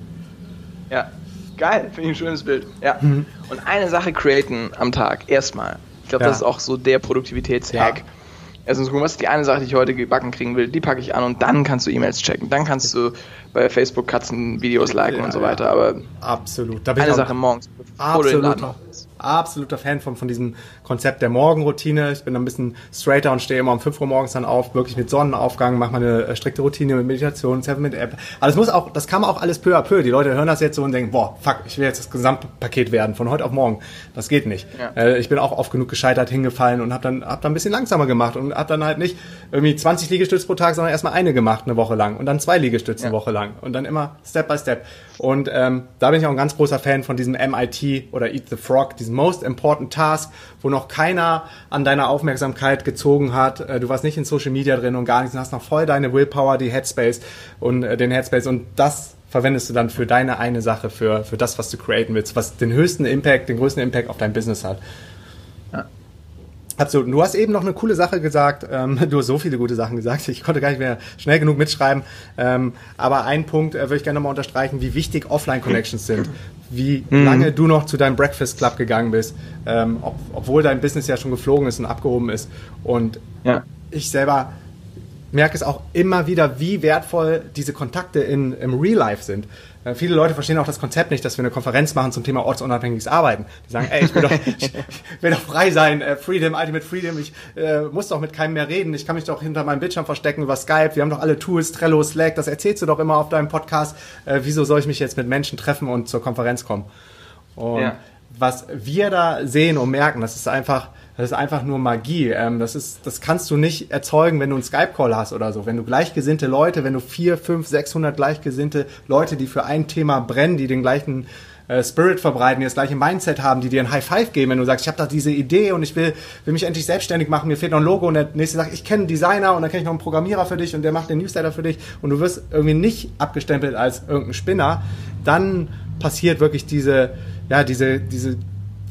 Ja, geil, finde ich ein schönes Bild. Ja. Mhm. Und eine Sache createn am Tag, erstmal. Ich glaube, Ja. das ist auch so der Produktivitätshack. Ja. Erstens gucken, was ist die eine Sache, die ich heute gebacken kriegen will, die packe ich an und dann kannst du E-Mails checken. Dann kannst du bei Facebook Katzen Videos liken Ja, und so weiter. Aber Absolut. Da bin eine ich Sache morgens, bevor du den Laden absoluter, Fan von, von diesem Konzept der Morgenroutine. Ich bin ein bisschen straighter und stehe immer um 5 Uhr morgens dann auf, wirklich mit Sonnenaufgang, mache meine äh, strikte Routine mit Meditation, Seven mit App. Aber das muss auch, das kann man auch alles peu à peu. Die Leute hören das jetzt so und denken, boah, fuck, ich will jetzt das Gesamtpaket werden von heute auf morgen. Das geht nicht. Ja. Äh, ich bin auch oft genug gescheitert, hingefallen und habe dann, hab dann ein bisschen langsamer gemacht und habe dann halt nicht irgendwie 20 Liegestütze pro Tag, sondern erstmal eine gemacht eine Woche lang und dann zwei Liegestütze eine Ja. Woche lang und dann immer Step by Step. Und ähm, da bin ich auch ein ganz großer Fan von diesem MIT oder Eat the Frog, diesem Most Important Task, wo noch keiner an deiner Aufmerksamkeit gezogen hat. Äh, du warst nicht in Social Media drin und gar nichts und hast noch voll deine Willpower, die Headspace und äh, den Headspace und das verwendest du dann für deine eine Sache, für, für das, was du createn willst, was den höchsten Impact, den größten Impact auf dein Business hat. Absolut. Und du hast eben noch eine coole Sache gesagt. Ähm, du hast so viele gute Sachen gesagt. Ich konnte gar nicht mehr schnell genug mitschreiben. Ähm, aber einen Punkt äh, würde ich gerne nochmal unterstreichen, wie wichtig Offline-Connections sind. Wie lange du noch zu deinem Breakfast Club gegangen bist, ähm, ob, obwohl dein Business ja schon geflogen ist und abgehoben ist. Und Ja. ich selber merke es auch immer wieder, wie wertvoll diese Kontakte in, im Real Life sind. Äh, viele Leute verstehen auch das Konzept nicht, dass wir eine Konferenz machen zum Thema ortsunabhängiges Arbeiten. Die sagen, ey, ich will doch, ich will doch frei sein, äh, Freedom, Ultimate Freedom, ich äh, muss doch mit keinem mehr reden, ich kann mich doch hinter meinem Bildschirm verstecken über Skype, wir haben doch alle Tools, Trello, Slack, das erzählst du doch immer auf deinem Podcast. Äh, wieso soll ich mich jetzt mit Menschen treffen und zur Konferenz kommen? Und Ja. was wir da sehen und merken, das ist einfach das ist einfach nur Magie. Ähm, das ist, das kannst du nicht erzeugen, wenn du einen Skype-Call hast oder so. Wenn du gleichgesinnte Leute, wenn du vier, fünf, sechshundert gleichgesinnte Leute, die für ein Thema brennen, die den gleichen äh, Spirit verbreiten, die das gleiche Mindset haben, die dir ein High Five geben, wenn du sagst, ich habe da diese Idee und ich will, will mich endlich selbstständig machen, mir fehlt noch ein Logo und der nächste sagt, ich kenne einen Designer und dann kenne ich noch einen Programmierer für dich und der macht den Newsletter für dich und du wirst irgendwie nicht abgestempelt als irgendein Spinner, dann passiert wirklich diese, ja, diese, diese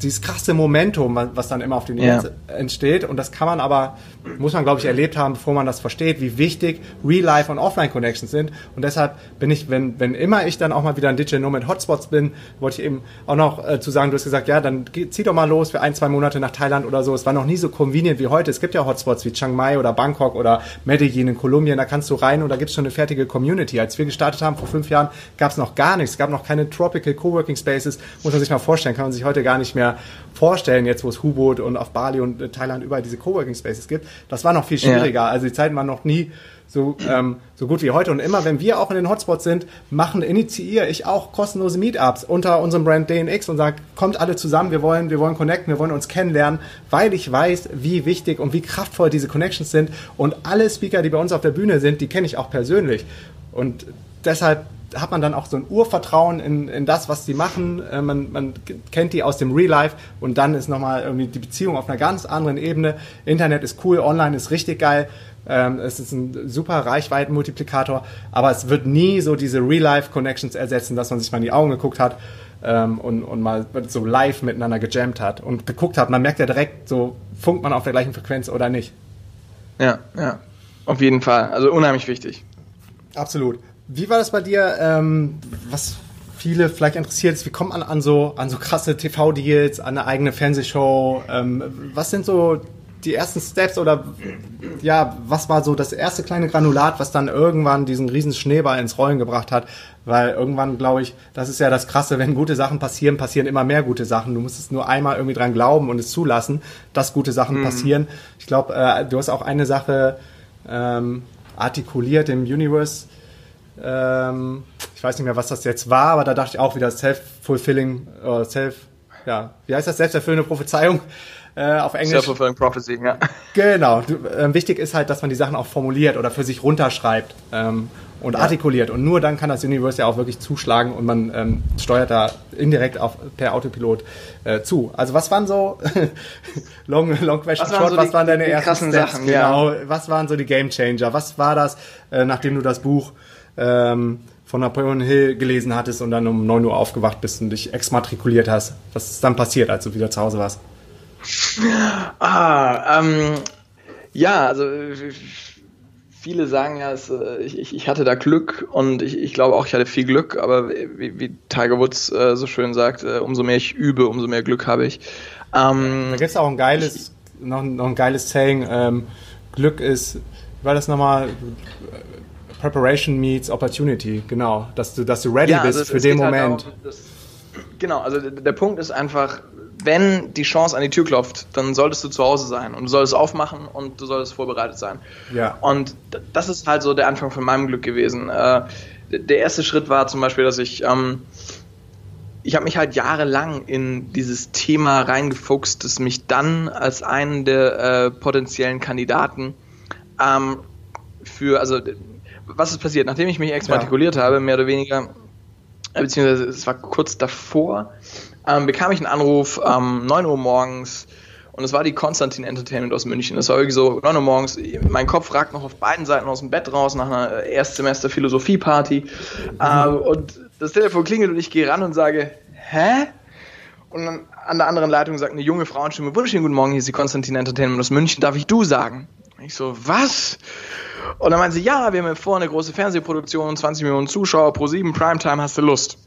dieses krasse Momentum, was dann immer auf den ja. entsteht. Und das kann man aber, muss man glaube ich erlebt haben, bevor man das versteht, wie wichtig Real-Life und Offline-Connections sind. Und deshalb bin ich, wenn, wenn immer ich dann auch mal wieder ein Digital Nomad Hotspots bin, wollte ich eben auch noch äh, zu sagen, du hast gesagt, ja, dann zieh doch mal los für ein, zwei Monate nach Thailand oder so. Es war noch nie so convenient wie heute. Es gibt ja Hotspots wie Chiang Mai oder Bangkok oder Medellin in Kolumbien, da kannst du rein und da gibt es schon eine fertige Community. Als wir gestartet haben vor fünf Jahren, gab es noch gar nichts. Es gab noch keine Tropical Coworking Spaces. Muss man sich mal vorstellen, kann man sich heute gar nicht mehr vorstellen, jetzt wo es Hubot und auf Bali und äh, Thailand überall diese Coworking Spaces gibt. Das war noch viel schwieriger. Ja. Also die Zeiten waren noch nie so, ähm, so gut wie heute. Und immer, wenn wir auch in den Hotspots sind, machen, initiiere ich auch kostenlose Meetups unter unserem Brand DNX und sage, kommt alle zusammen, wir wollen, wir wollen connecten, wir wollen uns kennenlernen, weil ich weiß, wie wichtig und wie kraftvoll diese Connections sind. Und alle Speaker, die bei uns auf der Bühne sind, die kenne ich auch persönlich. Und deshalb hat man dann auch so ein Urvertrauen in, in das, was die machen. Äh, man, man kennt die aus dem Real Life und dann ist nochmal irgendwie die Beziehung auf einer ganz anderen Ebene. Internet ist cool, online ist richtig geil. Ähm, es ist ein super Reichweitenmultiplikator, aber es wird nie so diese Real-Life-Connections ersetzen, dass man sich mal in die Augen geguckt hat ähm, und, und mal so live miteinander gejammt hat und geguckt hat. Man merkt ja direkt, so funkt man auf der gleichen Frequenz oder nicht. Ja, ja, auf jeden Fall. Also unheimlich wichtig. Absolut. Wie war das bei dir? Ähm, was viele vielleicht interessiert ist, wie kommt man an so, an so krasse TV-Deals, an eine eigene Fernsehshow? Ähm, was sind so die ersten Steps oder ja, was war so das erste kleine Granulat, was dann irgendwann diesen riesen Schneeball ins Rollen gebracht hat? Weil irgendwann, glaube ich, das ist ja das Krasse, wenn gute Sachen passieren, passieren immer mehr gute Sachen. Du musst es nur einmal irgendwie dran glauben und es zulassen, dass gute Sachen mhm. passieren. Ich glaube, äh, du hast auch eine Sache ähm, artikuliert im Universe ähm, ich weiß nicht mehr, was das jetzt war, aber da dachte ich auch wieder self-fulfilling, äh, self, ja, wie heißt das, selbsterfüllende Prophezeiung äh, auf Englisch. Self-fulfilling prophecy, ja. Genau. Du, äh, wichtig ist halt, dass man die Sachen auch formuliert oder für sich runterschreibt ähm, und ja. artikuliert. Und nur dann kann das Universe ja auch wirklich zuschlagen und man ähm, steuert da indirekt auf, per Autopilot äh, zu. Also was waren so, long, long question was short, so was die, waren deine ersten Steps? Sachen, genau. Ja. Was waren so die Game Changer? Was war das, äh, nachdem du das Buch ähm, von Napoleon Hill gelesen hattest und dann um 9 Uhr aufgewacht bist und dich exmatrikuliert hast. Was ist dann passiert, als du wieder zu Hause warst? Ah, ähm, ja, also viele sagen ja, es, äh, ich, ich, hatte da Glück und ich, ich, glaube auch, ich hatte viel Glück, aber wie, wie Tiger Woods äh, so schön sagt, äh, umso mehr ich übe, umso mehr Glück habe ich. Ähm, da gibt es auch ein geiles, ich, noch, noch, ein geiles Saying, ähm, Glück ist, war das nochmal, Preparation meets Opportunity, genau. Dass du, dass du ready ja, bist also für den halt Moment. Halt das, genau, also der Punkt ist einfach, wenn die Chance an die Tür klopft, dann solltest du zu Hause sein und du solltest aufmachen und du solltest vorbereitet sein. Ja. Und das ist halt so der Anfang von meinem Glück gewesen. Äh, der erste Schritt war zum Beispiel, dass ich ähm, ich habe mich halt jahrelang in dieses Thema reingefuchst, das mich dann als einen der äh, potenziellen Kandidaten ähm, für, also was ist passiert? Nachdem ich mich exmatrikuliert ja. habe, mehr oder weniger, äh, beziehungsweise es war kurz davor, ähm, bekam ich einen Anruf ähm, 9 Uhr morgens und es war die Konstantin Entertainment aus München. Das war irgendwie so 9 Uhr morgens, mein Kopf ragt noch auf beiden Seiten aus dem Bett raus nach einer Erstsemester Philosophie-Party mhm. äh, und das Telefon klingelt und ich gehe ran und sage, hä? Und dann an der anderen Leitung sagt eine junge Frauenstimme, wunderschönen guten Morgen, hier ist die Konstantin Entertainment aus München, darf ich du sagen? Ich so, was? Und dann meinte sie, ja, wir haben vor eine große Fernsehproduktion, 20 Millionen Zuschauer pro 7, Primetime, hast du Lust?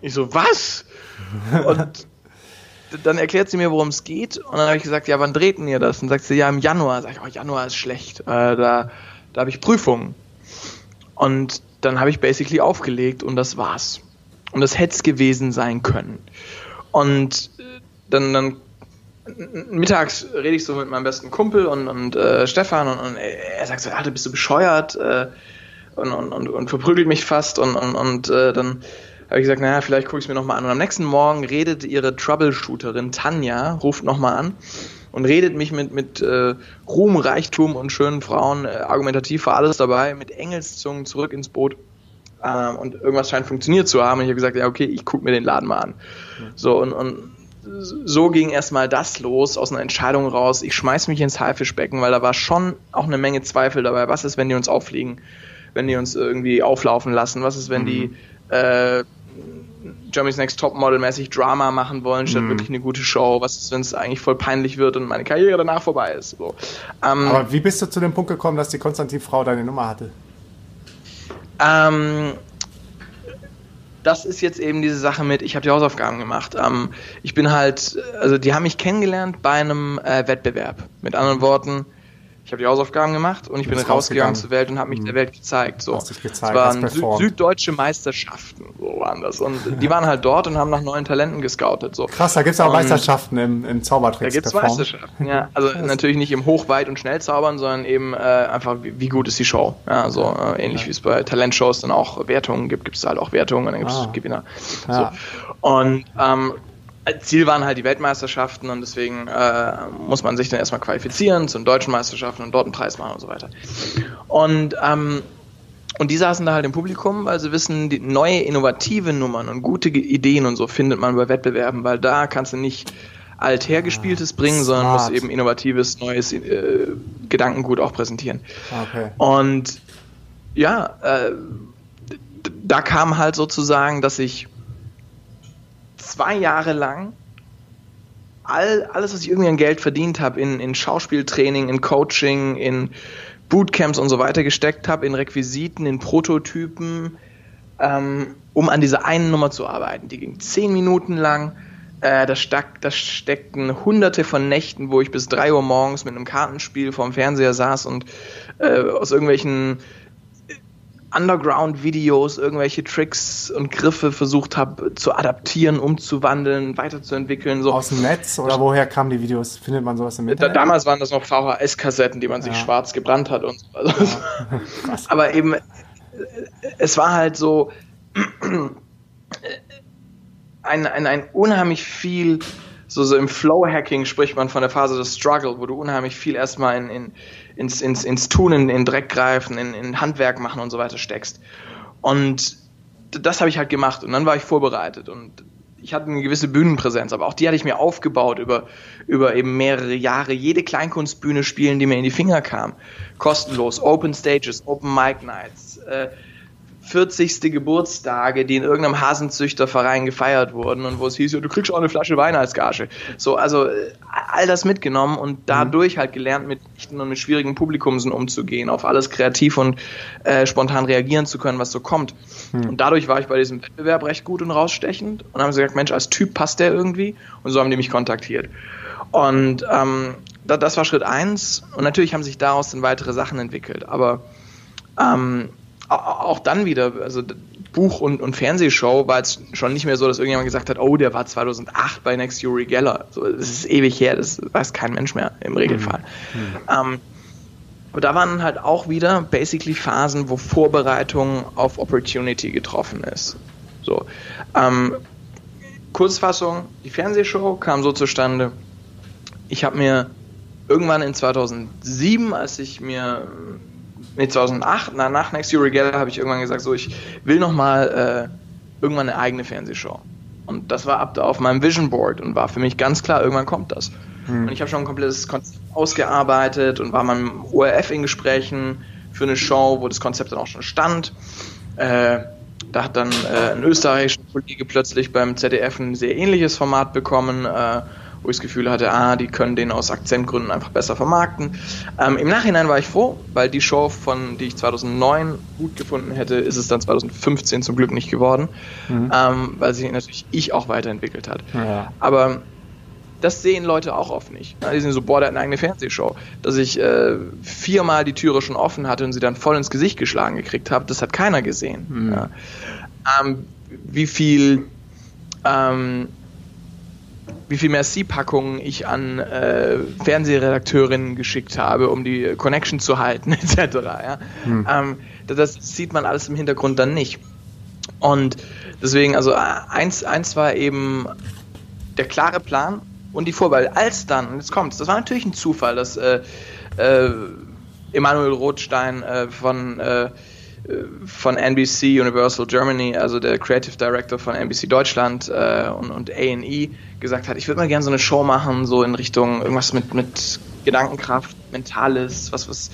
Ich so, was? Und dann erklärt sie mir, worum es geht. Und dann habe ich gesagt, ja, wann dreht ihr das? Und sagt sie, ja, im Januar. Sag ich, oh, Januar ist schlecht. Äh, da da habe ich Prüfungen. Und dann habe ich basically aufgelegt und das war's. Und das hätte es gewesen sein können. Und dann, dann mittags rede ich so mit meinem besten Kumpel und, und äh, Stefan und, und, er sagt so, Alter, bist du bescheuert? Äh, und, und, und, verprügelt mich fast und, und, und äh, dann habe ich gesagt, naja, vielleicht gucke ich es mir nochmal an. Und am nächsten Morgen redet ihre Troubleshooterin Tanja, ruft nochmal an und redet mich mit, mit äh, Ruhm, Reichtum und schönen Frauen äh, argumentativ für alles dabei, mit Engelszungen zurück ins Boot. Äh, und irgendwas scheint funktioniert zu haben. Und ich habe gesagt, ja, okay, ich gucke mir den Laden mal an. So, und, und so ging erstmal das los, aus einer Entscheidung raus. Ich schmeiß mich ins Haifischbecken, weil da war schon auch eine Menge Zweifel dabei. Was ist, wenn die uns auffliegen? Wenn die uns irgendwie auflaufen lassen? Was ist, wenn mhm. die äh, Germany's Next Topmodel mäßig Drama machen wollen, statt mhm. wirklich eine gute Show? Was ist, wenn es eigentlich voll peinlich wird und meine Karriere danach vorbei ist? So. Ähm, Aber wie bist du zu dem Punkt gekommen, dass die Konstantin-Frau deine Nummer hatte? Ähm, das ist jetzt eben diese Sache mit, ich habe die Hausaufgaben gemacht. Ähm, ich bin halt, also die haben mich kennengelernt bei einem äh, Wettbewerb. Mit anderen Worten, ich habe die Hausaufgaben gemacht und ich bin rausgegangen zur Welt und habe mich mhm. der Welt gezeigt. So. Gezeigt, es waren Sü süddeutsche Meisterschaften, so waren das. Und die waren halt dort und haben nach neuen Talenten gescoutet. So. Krass, da gibt es auch Meisterschaften im, im Zaubertricks. Da gibt es Meisterschaften, ja. Also natürlich nicht im Hochweit und Schnellzaubern, sondern eben äh, einfach, wie, wie, gut ist die Show. Ja, so äh, ähnlich ja. wie es bei Talentshows dann auch Wertungen gibt, gibt es halt auch Wertungen und dann gibt es ah. Gewinner. Ja. So. Und ähm, Ziel waren halt die Weltmeisterschaften und deswegen äh, muss man sich dann erstmal qualifizieren zu den deutschen Meisterschaften und dort einen Preis machen und so weiter. Und, ähm, und die saßen da halt im Publikum, weil sie wissen, die neue innovative Nummern und gute Ideen und so findet man bei Wettbewerben, weil da kannst du nicht althergespieltes ah, bringen, sondern musst eben innovatives, neues äh, Gedankengut auch präsentieren. Okay. Und ja, äh, da kam halt sozusagen, dass ich zwei Jahre lang all, alles, was ich irgendwie an Geld verdient habe, in, in Schauspieltraining, in Coaching, in Bootcamps und so weiter gesteckt habe, in Requisiten, in Prototypen, ähm, um an dieser einen Nummer zu arbeiten. Die ging zehn Minuten lang. Äh, da, steck, da steckten hunderte von Nächten, wo ich bis drei Uhr morgens mit einem Kartenspiel vorm Fernseher saß und äh, aus irgendwelchen Underground-Videos irgendwelche Tricks und Griffe versucht habe zu adaptieren, umzuwandeln, weiterzuentwickeln. So. Aus dem Netz oder woher kamen die Videos? Findet man sowas im Internet? damals waren das noch VHS-Kassetten, die man sich ja. schwarz gebrannt hat und so. Ja. Aber eben, es war halt so ein, ein, ein unheimlich viel so, so im Flow-Hacking spricht man von der Phase des Struggle, wo du unheimlich viel erstmal in, in ins, ins, ins Tun, in, in Dreck greifen, in, in Handwerk machen und so weiter steckst. Und das habe ich halt gemacht und dann war ich vorbereitet und ich hatte eine gewisse Bühnenpräsenz, aber auch die hatte ich mir aufgebaut über, über eben mehrere Jahre. Jede Kleinkunstbühne spielen, die mir in die Finger kam. Kostenlos, Open Stages, Open Mic Nights, äh, 40. Geburtstage, die in irgendeinem Hasenzüchterverein gefeiert wurden und wo es hieß, ja, du kriegst auch eine Flasche Wein als Gage. So, also äh, all das mitgenommen und dadurch halt gelernt, mit echten und mit schwierigen Publikumsen umzugehen, auf alles kreativ und äh, spontan reagieren zu können, was so kommt. Mhm. Und dadurch war ich bei diesem Wettbewerb recht gut und rausstechend und haben sie gesagt, Mensch, als Typ passt der irgendwie und so haben die mich kontaktiert. Und ähm, das war Schritt eins und natürlich haben sich daraus dann weitere Sachen entwickelt, aber ähm, auch dann wieder, also Buch- und, und Fernsehshow war jetzt schon nicht mehr so, dass irgendjemand gesagt hat, oh, der war 2008 bei Next Yuri Geller. So, das ist ewig her, das weiß kein Mensch mehr im Regelfall. Mhm. Ähm, aber da waren halt auch wieder basically Phasen, wo Vorbereitung auf Opportunity getroffen ist. So. Ähm, Kurzfassung, die Fernsehshow kam so zustande. Ich habe mir irgendwann in 2007, als ich mir nee, 2008, na, nach Next Year Regatta habe ich irgendwann gesagt, so, ich will nochmal äh, irgendwann eine eigene Fernsehshow. Und das war ab da auf meinem Vision Board und war für mich ganz klar, irgendwann kommt das. Hm. Und ich habe schon ein komplettes Konzept ausgearbeitet und war mal im ORF in Gesprächen für eine Show, wo das Konzept dann auch schon stand. Äh, da hat dann äh, ein österreichischer Kollege plötzlich beim ZDF ein sehr ähnliches Format bekommen. Äh, wo ich das Gefühl hatte, ah, die können den aus Akzentgründen einfach besser vermarkten. Ähm, Im Nachhinein war ich froh, weil die Show, von die ich 2009 gut gefunden hätte, ist es dann 2015 zum Glück nicht geworden, mhm. ähm, weil sich natürlich ich auch weiterentwickelt hat. Ja. Aber das sehen Leute auch oft nicht. Die sind so, boah, der hat eine eigene Fernsehshow. Dass ich äh, viermal die Türe schon offen hatte und sie dann voll ins Gesicht geschlagen gekriegt habe, das hat keiner gesehen. Mhm. Ja. Ähm, wie viel ähm, wie viel Merci-Packungen ich an äh, Fernsehredakteurinnen geschickt habe, um die Connection zu halten, etc. Ja? Hm. Ähm, das sieht man alles im Hintergrund dann nicht. Und deswegen, also eins, eins war eben der klare Plan und die Vorwahl. Als dann, und jetzt kommt's, das war natürlich ein Zufall, dass äh, äh, Emanuel Rothstein äh, von äh, von NBC Universal Germany, also der Creative Director von NBC Deutschland äh, und, und A&E, gesagt hat, ich würde mal gerne so eine Show machen, so in Richtung irgendwas mit, mit Gedankenkraft, Mentales, was, was,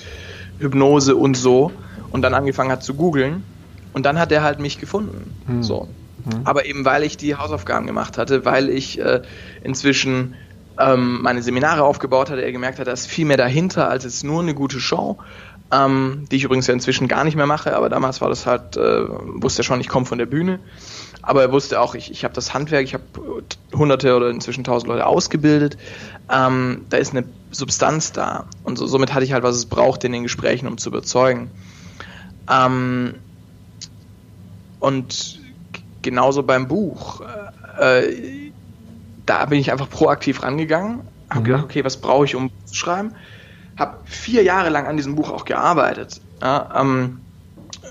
Hypnose und so. Und dann angefangen hat zu googeln. Und dann hat er halt mich gefunden. Hm. So. Hm. Aber eben weil ich die Hausaufgaben gemacht hatte, weil ich äh, inzwischen ähm, meine Seminare aufgebaut hatte, er gemerkt hat, da ist viel mehr dahinter als jetzt nur eine gute Show ähm, die ich übrigens ja inzwischen gar nicht mehr mache, aber damals war das halt, äh, wusste er schon, ich komme von der Bühne. Aber er wusste auch, ich, ich habe das Handwerk, ich habe hunderte oder inzwischen tausend Leute ausgebildet. Ähm, da ist eine Substanz da. Und so, somit hatte ich halt, was es braucht in den Gesprächen, um zu überzeugen. Ähm, und genauso beim Buch. Äh, da bin ich einfach proaktiv rangegangen, habe mhm. gedacht, okay, was brauche ich, um zu schreiben? Habe vier Jahre lang an diesem Buch auch gearbeitet. Ja, ähm,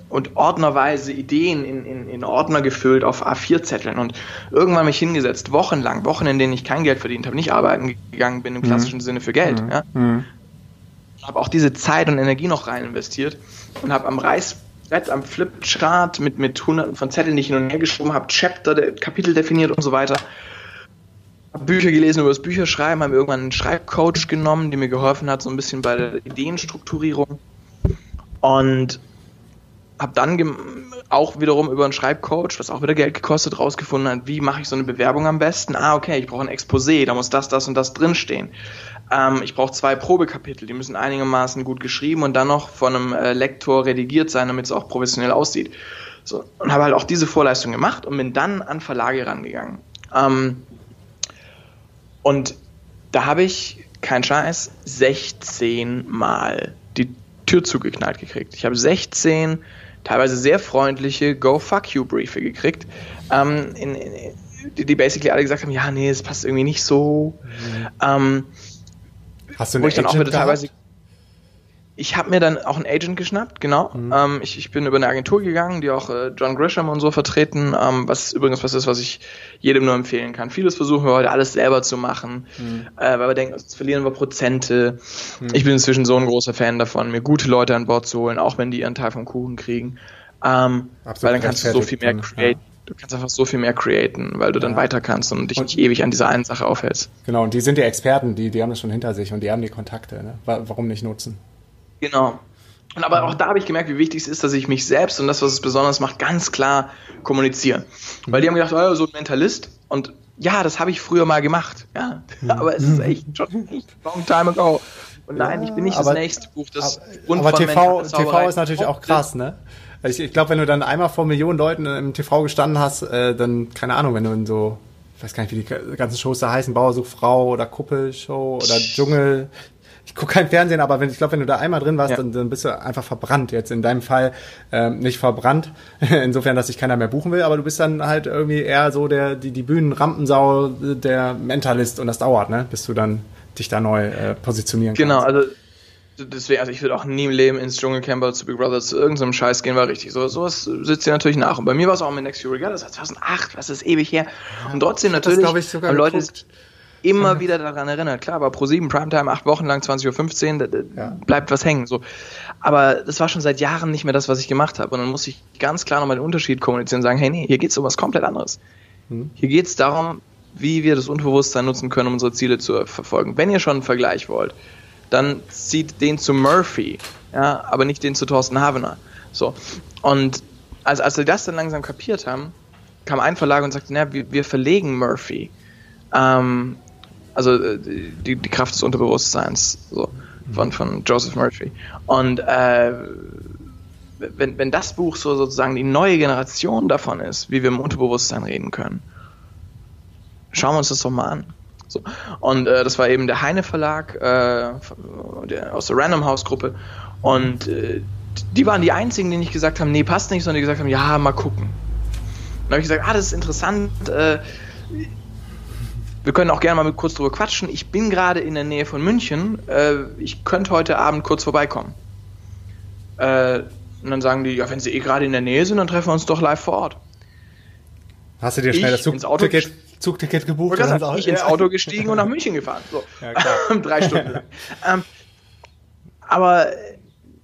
und ordnerweise Ideen in, in, in Ordner gefüllt auf A4-Zetteln und irgendwann mich hingesetzt, wochenlang, Wochen, in denen ich kein Geld verdient habe, nicht arbeiten gegangen bin im mhm. klassischen mhm. Sinne für Geld. Mhm. Ja. Mhm. Habe auch diese Zeit und Energie noch rein investiert und habe am Reißbrett, am Flipchart mit, mit hunderten von Zetteln, die ich hin und her geschoben habe, Chapter, Kapitel definiert und so weiter habe Bücher gelesen über das Bücherschreiben, habe irgendwann einen Schreibcoach genommen, der mir geholfen hat, so ein bisschen bei der Ideenstrukturierung. Und habe dann auch wiederum über einen Schreibcoach, was auch wieder Geld gekostet, rausgefunden, wie mache ich so eine Bewerbung am besten. Ah, okay, ich brauche ein Exposé, da muss das, das und das drinstehen. Ähm, ich brauche zwei Probekapitel, die müssen einigermaßen gut geschrieben und dann noch von einem äh, Lektor redigiert sein, damit es auch professionell aussieht. So, und habe halt auch diese Vorleistung gemacht und bin dann an Verlage rangegangen. Ähm, und da habe ich, kein Scheiß, 16 Mal die Tür zugeknallt gekriegt. Ich habe 16 teilweise sehr freundliche Go Fuck You Briefe gekriegt, ähm, in, in, die, die basically alle gesagt haben, ja, nee, es passt irgendwie nicht so. Mhm. Ähm, Hast du eine wo ich dann auch wieder teilweise ich habe mir dann auch einen Agent geschnappt, genau. Mhm. Ähm, ich, ich, bin über eine Agentur gegangen, die auch äh, John Grisham und so vertreten, ähm, was übrigens was ist, was ich jedem nur empfehlen kann. Vieles versuchen wir heute alles selber zu machen, mhm. äh, weil wir denken, sonst verlieren wir Prozente. Mhm. Ich bin inzwischen so ein großer Fan davon, mir gute Leute an Bord zu holen, auch wenn die ihren Teil vom Kuchen kriegen. Ähm, weil dann kannst du so viel mehr createn. Ja. Du kannst einfach so viel mehr createn, weil du dann weiter kannst und dich und nicht ewig an dieser einen Sache aufhältst. Genau, und die sind die Experten, die, die haben das schon hinter sich und die haben die Kontakte. Ne? Warum nicht nutzen? Genau. Und aber auch da habe ich gemerkt, wie wichtig es ist, dass ich mich selbst und das, was es besonders macht, ganz klar kommuniziere. Weil die haben gedacht, oh, so ein Mentalist. Und ja, das habe ich früher mal gemacht. Ja, mhm. aber es ist echt schon echt long time ago. Und nein, ich bin nicht aber, das nächste Buch. Das aber, aber TV, TV ist natürlich auch krass, ne? Ich, ich glaube, wenn du dann einmal vor Millionen Leuten im TV gestanden hast, äh, dann, keine Ahnung, wenn du in so, ich weiß gar nicht, wie die ganzen Shows da heißen, Bauersuchfrau oder Kuppelshow oder Dschungel, ich gucke kein Fernsehen, aber wenn, ich glaube, wenn du da einmal drin warst, ja. dann, dann bist du einfach verbrannt. Jetzt in deinem Fall ähm, nicht verbrannt, insofern, dass sich keiner mehr buchen will, aber du bist dann halt irgendwie eher so der die, die Bühnenrampensau, der Mentalist und das dauert, ne, bis du dann dich da neu äh, positionieren genau, kannst. Genau, also deswegen, also ich würde auch nie im Leben ins Dschungelcamp oder zu Big Brother zu irgendeinem Scheiß gehen, war richtig. So, sowas sitzt dir natürlich nach. Und bei mir war es auch mit Next Year Regatta, das war 2008, was ist ewig her. Und trotzdem natürlich, das, ich, sogar Leute, geguckt immer wieder daran erinnert. Klar, aber pro 7 Primetime, acht Wochen lang, 20.15 Uhr, da, ja. bleibt was hängen. So. Aber das war schon seit Jahren nicht mehr das, was ich gemacht habe. Und dann muss ich ganz klar nochmal den Unterschied kommunizieren und sagen, hey, nee, hier geht es um was komplett anderes. Mhm. Hier geht es darum, wie wir das Unterbewusstsein nutzen können, um unsere Ziele zu verfolgen. Wenn ihr schon einen Vergleich wollt, dann zieht den zu Murphy, ja, aber nicht den zu Thorsten Havener. So. Und als, als wir das dann langsam kapiert haben, kam ein Verlag und sagte, na, wir, wir verlegen Murphy. Ähm, also äh, die, die Kraft des Unterbewusstseins so, von, von Joseph Murphy. Und äh, wenn, wenn das Buch so sozusagen die neue Generation davon ist, wie wir im Unterbewusstsein reden können, schauen wir uns das doch mal an. So. Und äh, das war eben der Heine Verlag äh, aus der Random House Gruppe. Und äh, die waren die einzigen, die nicht gesagt haben, nee, passt nicht, sondern die gesagt haben, ja, mal gucken. Dann habe ich gesagt, ah, das ist interessant. Wir können auch gerne mal kurz drüber quatschen. Ich bin gerade in der Nähe von München. Äh, ich könnte heute Abend kurz vorbeikommen. Äh, und dann sagen die, ja, wenn sie eh gerade in der Nähe sind, dann treffen wir uns doch live vor Ort. Hast du dir schnell das Zugticket, Zugticket gebucht? Oder gesagt, ich ins Auto gestiegen und nach München gefahren. So. Ja, Drei Stunden lang. ähm, aber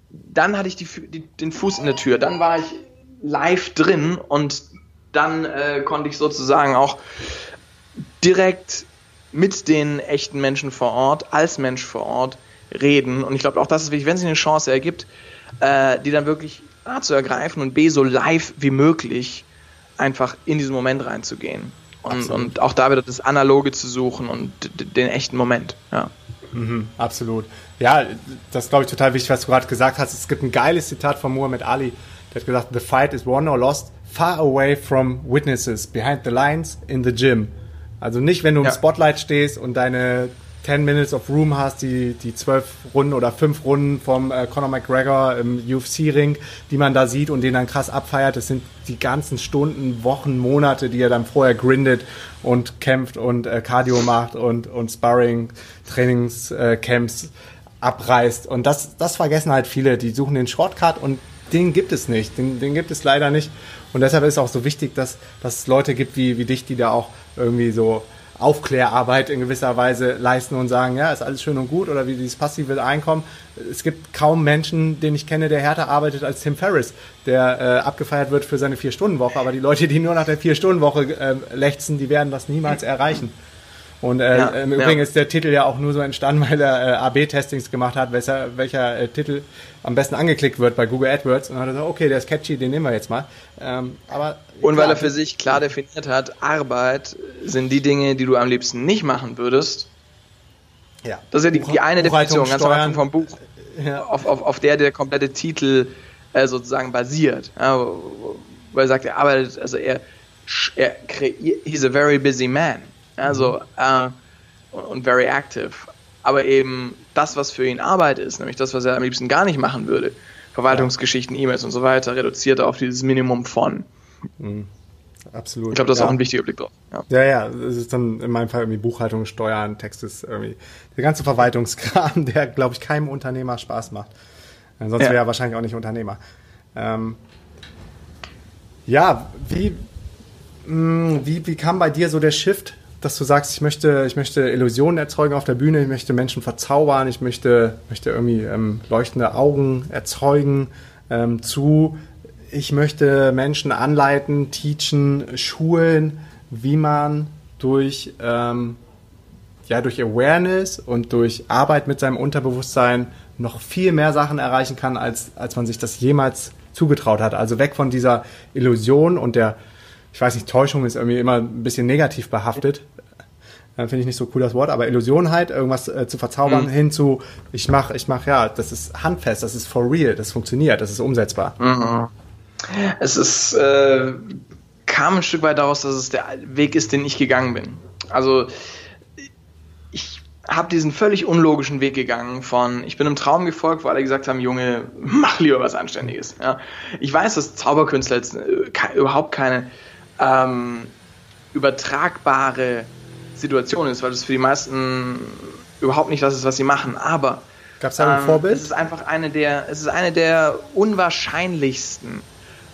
dann hatte ich die, die, den Fuß in der Tür. Dann war ich live drin und dann äh, konnte ich sozusagen auch direkt mit den echten Menschen vor Ort, als Mensch vor Ort reden. Und ich glaube auch, das ist wichtig, wenn sich eine Chance ergibt, äh, die dann wirklich A zu ergreifen und B so live wie möglich einfach in diesen Moment reinzugehen. Und, und auch da wieder das Analoge zu suchen und den echten Moment. Ja. Mhm, absolut. Ja, das ist, glaube ich, total wichtig, was du gerade gesagt hast. Es gibt ein geiles Zitat von Muhammad Ali, der hat gesagt, The fight is won or lost far away from witnesses, behind the lines, in the gym. Also nicht, wenn du im Spotlight stehst und deine 10 Minutes of Room hast, die, die 12 Runden oder 5 Runden vom äh, Conor McGregor im UFC-Ring, die man da sieht und den dann krass abfeiert. Das sind die ganzen Stunden, Wochen, Monate, die er dann vorher grindet und kämpft und äh, Cardio macht und, und Sparring, Trainingscamps äh, abreißt. Und das, das vergessen halt viele. Die suchen den Shortcut und den gibt es nicht. Den, den gibt es leider nicht. Und deshalb ist es auch so wichtig, dass, dass es Leute gibt wie, wie dich, die da auch irgendwie so Aufklärarbeit in gewisser Weise leisten und sagen, ja, ist alles schön und gut oder wie dieses passive Einkommen. Es gibt kaum Menschen, den ich kenne, der härter arbeitet als Tim Ferriss, der äh, abgefeiert wird für seine Vier-Stunden-Woche. Aber die Leute, die nur nach der Vier-Stunden-Woche äh, lechzen, die werden das niemals erreichen. Und äh, ja, im Übrigen ja. ist der Titel ja auch nur so entstanden, weil er äh, AB-Testings gemacht hat, welcher, welcher äh, Titel am besten angeklickt wird bei Google AdWords. Und dann hat er gesagt, okay, der ist catchy, den nehmen wir jetzt mal. Ähm, aber und klar, weil er für sich klar definiert hat, Arbeit sind die Dinge, die du am liebsten nicht machen würdest. Ja. Das ist ja die, die eine Definition, ganz am Anfang vom Buch, ja. auf, auf, auf der der komplette Titel äh, sozusagen basiert. Ja, weil er sagt, er arbeitet, also er, er kreiert, he's a very busy man. Also, äh, und very active. Aber eben das, was für ihn Arbeit ist, nämlich das, was er am liebsten gar nicht machen würde, Verwaltungsgeschichten, E-Mails und so weiter, reduziert er auf dieses Minimum von. Mhm. Absolut. Ich glaube, das ist ja. auch ein wichtiger Blick drauf. Ja. ja, ja, es ist dann in meinem Fall irgendwie Buchhaltung, Steuern, Text ist irgendwie der ganze Verwaltungskram, der, glaube ich, keinem Unternehmer Spaß macht. Sonst ja. wäre er wahrscheinlich auch nicht Unternehmer. Ähm, ja, wie, mh, hm, wie, wie kam bei dir so der Shift dass du sagst, ich möchte, ich möchte Illusionen erzeugen auf der Bühne, ich möchte Menschen verzaubern, ich möchte, möchte irgendwie ähm, leuchtende Augen erzeugen, ähm, zu, ich möchte Menschen anleiten, teachen, schulen, wie man durch, ähm, ja, durch Awareness und durch Arbeit mit seinem Unterbewusstsein noch viel mehr Sachen erreichen kann, als, als man sich das jemals zugetraut hat. Also weg von dieser Illusion und der, ich weiß nicht, Täuschung ist irgendwie immer ein bisschen negativ behaftet. Äh, Finde ich nicht so cool das Wort, aber Illusion halt, irgendwas äh, zu verzaubern, mhm. hin zu, ich mach, ich mach, ja, das ist handfest, das ist for real, das funktioniert, das ist umsetzbar. Mhm. Es ist, äh, kam ein Stück weit daraus, dass es der Weg ist, den ich gegangen bin. Also, ich habe diesen völlig unlogischen Weg gegangen von, ich bin einem Traum gefolgt, wo alle gesagt haben, Junge, mach lieber was Anständiges. Ja. Ich weiß, dass Zauberkünstler jetzt äh, überhaupt keine ähm, übertragbare Situation ist, weil das für die meisten überhaupt nicht das ist, was sie machen. Aber Gab es da ein ähm, Vorbild? Es ist einfach eine der, es ist eine der unwahrscheinlichsten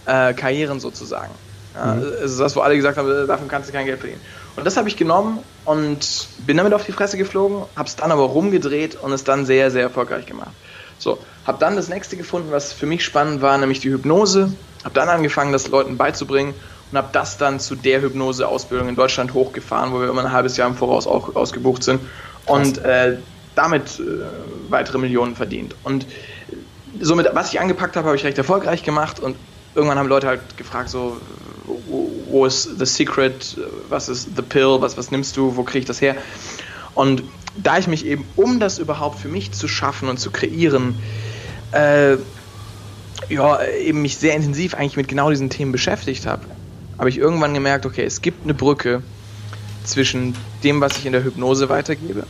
äh, Karrieren sozusagen. Ja, mhm. Es ist das, wo alle gesagt haben, äh, davon kannst du kein Geld verdienen. Und das habe ich genommen und bin damit auf die Fresse geflogen, habe es dann aber rumgedreht und es dann sehr, sehr erfolgreich gemacht. So, habe dann das nächste gefunden, was für mich spannend war, nämlich die Hypnose. Habe dann angefangen, das Leuten beizubringen und habe das dann zu der Hypnose-Ausbildung in Deutschland hochgefahren, wo wir immer ein halbes Jahr im Voraus auch ausgebucht sind. Und äh, damit äh, weitere Millionen verdient. Und somit, was ich angepackt habe, habe ich recht erfolgreich gemacht. Und irgendwann haben Leute halt gefragt, so, wo ist the secret, was ist the pill, was, was nimmst du, wo kriege ich das her? Und da ich mich eben, um das überhaupt für mich zu schaffen und zu kreieren, äh, ja, eben mich sehr intensiv eigentlich mit genau diesen Themen beschäftigt habe, habe ich irgendwann gemerkt, okay, es gibt eine Brücke zwischen dem, was ich in der Hypnose weitergebe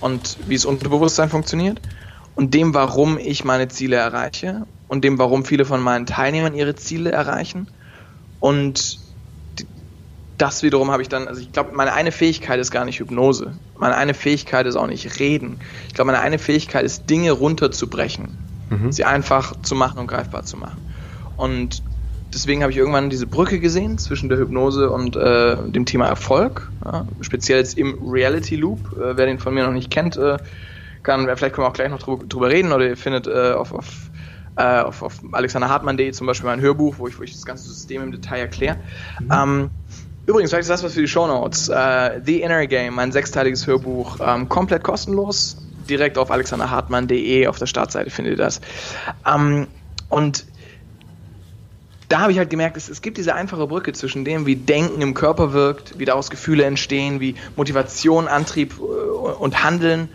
und wie das Unterbewusstsein funktioniert und dem, warum ich meine Ziele erreiche und dem, warum viele von meinen Teilnehmern ihre Ziele erreichen. Und das wiederum habe ich dann, also ich glaube, meine eine Fähigkeit ist gar nicht Hypnose. Meine eine Fähigkeit ist auch nicht Reden. Ich glaube, meine eine Fähigkeit ist, Dinge runterzubrechen, mhm. sie einfach zu machen und greifbar zu machen. Und deswegen habe ich irgendwann diese Brücke gesehen zwischen der Hypnose und äh, dem Thema Erfolg. Ja, speziell jetzt im Reality Loop. Äh, wer den von mir noch nicht kennt, äh, kann, vielleicht können wir auch gleich noch drüber, drüber reden oder ihr findet äh, auf, auf, äh, auf, auf alexanderhartmann.de zum Beispiel mein Hörbuch, wo ich, wo ich das ganze System im Detail erkläre. Mhm. Ähm, übrigens, vielleicht ist das was für die Show Notes. Äh, The Inner Game, mein sechsteiliges Hörbuch, ähm, komplett kostenlos. Direkt auf alexanderhartmann.de auf der Startseite findet ihr das. Ähm, und da habe ich halt gemerkt, es, es gibt diese einfache Brücke zwischen dem, wie Denken im Körper wirkt, wie daraus Gefühle entstehen, wie Motivation, Antrieb äh, und Handeln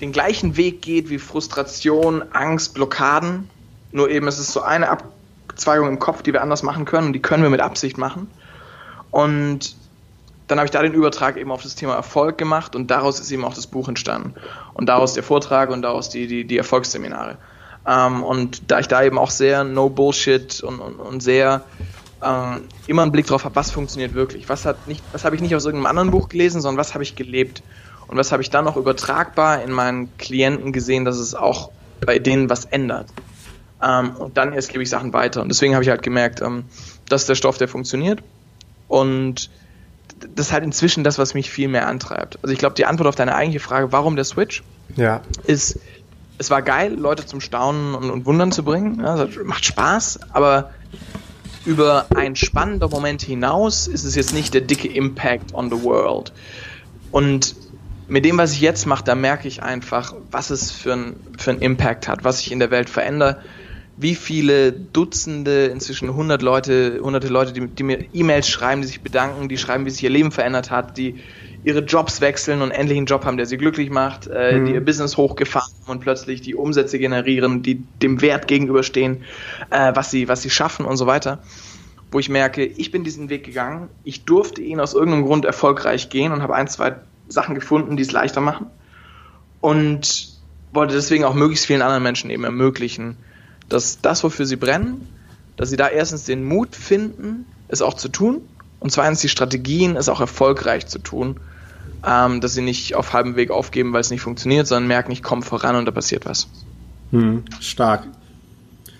den gleichen Weg geht wie Frustration, Angst, Blockaden. Nur eben es ist so eine Abzweigung im Kopf, die wir anders machen können und die können wir mit Absicht machen. Und dann habe ich da den Übertrag eben auf das Thema Erfolg gemacht und daraus ist eben auch das Buch entstanden. Und daraus der Vortrag und daraus die, die, die Erfolgsseminare. Ähm, und da ich da eben auch sehr No Bullshit und, und, und sehr ähm, immer einen Blick drauf habe, was funktioniert wirklich. Was, hat nicht, was habe ich nicht aus irgendeinem anderen Buch gelesen, sondern was habe ich gelebt. Und was habe ich dann noch übertragbar in meinen Klienten gesehen, dass es auch bei denen was ändert. Ähm, und dann erst gebe ich Sachen weiter. Und deswegen habe ich halt gemerkt, ähm, das ist der Stoff, der funktioniert. Und das ist halt inzwischen das, was mich viel mehr antreibt. Also ich glaube, die Antwort auf deine eigentliche Frage, warum der Switch, ja. ist, es war geil, Leute zum Staunen und, und Wundern zu bringen. Ja, macht Spaß, aber über ein spannender Moment hinaus ist es jetzt nicht der dicke Impact on the world. Und mit dem, was ich jetzt mache, da merke ich einfach, was es für einen für Impact hat, was sich in der Welt verändert, wie viele Dutzende, inzwischen hundert Leute, hunderte Leute, die, die mir E-Mails schreiben, die sich bedanken, die schreiben, wie sich ihr Leben verändert hat, die ihre Jobs wechseln und endlich einen Job haben, der sie glücklich macht, äh, mhm. die ihr Business hochgefahren haben und plötzlich die Umsätze generieren, die dem Wert gegenüberstehen, äh, was sie, was sie schaffen und so weiter. Wo ich merke, ich bin diesen Weg gegangen, ich durfte ihn aus irgendeinem Grund erfolgreich gehen und habe ein, zwei Sachen gefunden, die es leichter machen. Und wollte deswegen auch möglichst vielen anderen Menschen eben ermöglichen, dass das, wofür sie brennen, dass sie da erstens den Mut finden, es auch zu tun und zweitens die Strategien, es auch erfolgreich zu tun, ähm, dass sie nicht auf halbem Weg aufgeben, weil es nicht funktioniert, sondern merken, ich komme voran und da passiert was. Hm, stark.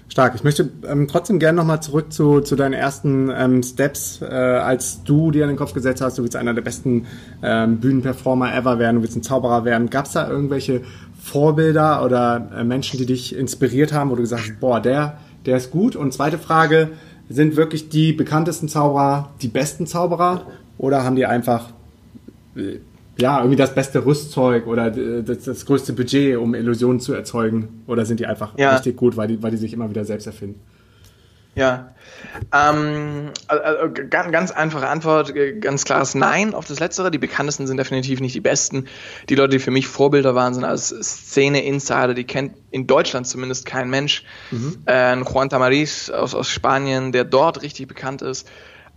Stark. Ich möchte ähm, trotzdem gerne nochmal zurück zu, zu deinen ersten ähm, Steps, äh, als du dir an den Kopf gesetzt hast, du willst einer der besten ähm, Bühnenperformer ever werden, du willst ein Zauberer werden. Gab es da irgendwelche Vorbilder oder äh, Menschen, die dich inspiriert haben, wo du gesagt hast, boah, der, der ist gut? Und zweite Frage, sind wirklich die bekanntesten Zauberer die besten Zauberer oder haben die einfach äh, ja, irgendwie das beste Rüstzeug oder das, das, größte Budget, um Illusionen zu erzeugen? Oder sind die einfach ja. richtig gut, weil die, weil die sich immer wieder selbst erfinden? Ja, ähm, also, ganz, ganz einfache Antwort, ganz klares Nein auf das Letztere. Die bekanntesten sind definitiv nicht die besten. Die Leute, die für mich Vorbilder waren, sind als Szene-Insider, die kennt in Deutschland zumindest kein Mensch. Mhm. Äh, Juan Tamariz aus, aus Spanien, der dort richtig bekannt ist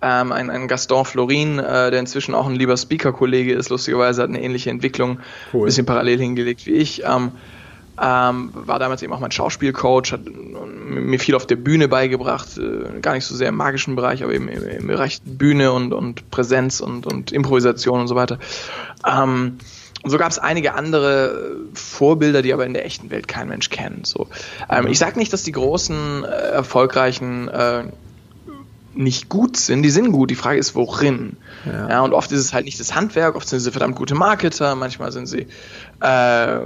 ähm, ein, ein Gaston Florin, äh, der inzwischen auch ein lieber Speaker-Kollege ist, lustigerweise hat eine ähnliche Entwicklung, cool. bisschen parallel hingelegt wie ich. Ähm, ähm, war damals eben auch mein Schauspielcoach, hat mir viel auf der Bühne beigebracht, äh, gar nicht so sehr im magischen Bereich, aber eben im, im Bereich Bühne und, und Präsenz und, und Improvisation und so weiter. Ähm, und so gab es einige andere Vorbilder, die aber in der echten Welt kein Mensch kennt. So, ähm, ich sage nicht, dass die großen, äh, erfolgreichen äh, nicht gut sind, die sind gut. Die Frage ist, worin. Ja. ja. und oft ist es halt nicht das Handwerk, oft sind sie verdammt gute Marketer, manchmal sind sie äh,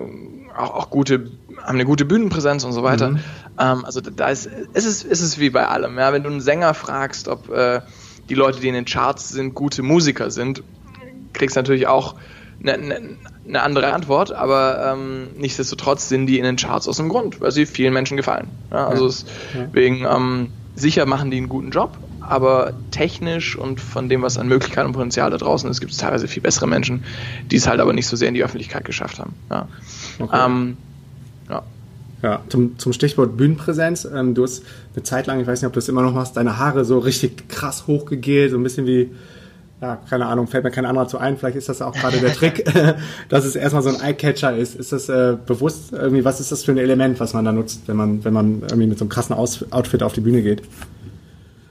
auch, auch gute, haben eine gute Bühnenpräsenz und so weiter. Mhm. Ähm, also da ist, es ist, es ist wie bei allem. Ja, wenn du einen Sänger fragst, ob äh, die Leute, die in den Charts sind, gute Musiker sind, kriegst du natürlich auch eine, eine, eine andere Antwort, aber ähm, nichtsdestotrotz sind die in den Charts aus dem Grund, weil sie vielen Menschen gefallen. Ja, also ja. deswegen ähm, sicher machen die einen guten Job, aber technisch und von dem, was an Möglichkeiten und Potenzial da draußen ist, gibt es teilweise viel bessere Menschen, die es halt aber nicht so sehr in die Öffentlichkeit geschafft haben. Ja. Okay. Ähm, ja. Ja, zum, zum Stichwort Bühnenpräsenz. Ähm, du hast eine Zeit lang, ich weiß nicht, ob du es immer noch machst, deine Haare so richtig krass hochgegelt, so ein bisschen wie, ja, keine Ahnung, fällt mir kein anderer zu ein. Vielleicht ist das auch gerade der Trick, dass es erstmal so ein Eyecatcher ist. Ist das äh, bewusst irgendwie, was ist das für ein Element, was man da nutzt, wenn man, wenn man irgendwie mit so einem krassen Aus Outfit auf die Bühne geht?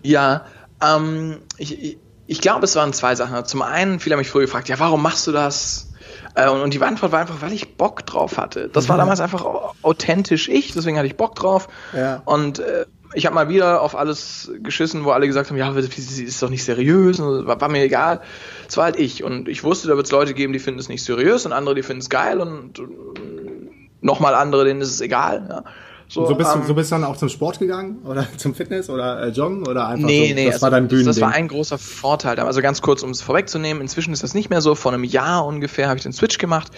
Ja, ähm, ich, ich, ich glaube, es waren zwei Sachen. Zum einen, viele haben mich früher gefragt, ja, warum machst du das? Äh, und, die Antwort war einfach, weil ich Bock drauf hatte. Das war mhm. damals einfach authentisch ich, deswegen hatte ich Bock drauf. Ja. Und äh, ich habe mal wieder auf alles geschissen, wo alle gesagt haben, ja, sie ist doch nicht seriös, war, war mir egal. Es war halt ich und ich wusste, da wird es Leute geben, die finden es nicht seriös und andere, die finden es geil und, und nochmal andere, denen ist es egal. Ja. So, so, bist ähm, du, so bist du dann auch zum Sport gegangen oder zum Fitness oder äh, Joggen oder einfach nee, so, nee, das also war dein Bühnending? Das war ein großer Vorteil. Also ganz kurz, um es vorwegzunehmen, inzwischen ist das nicht mehr so. Vor einem Jahr ungefähr habe ich den Switch gemacht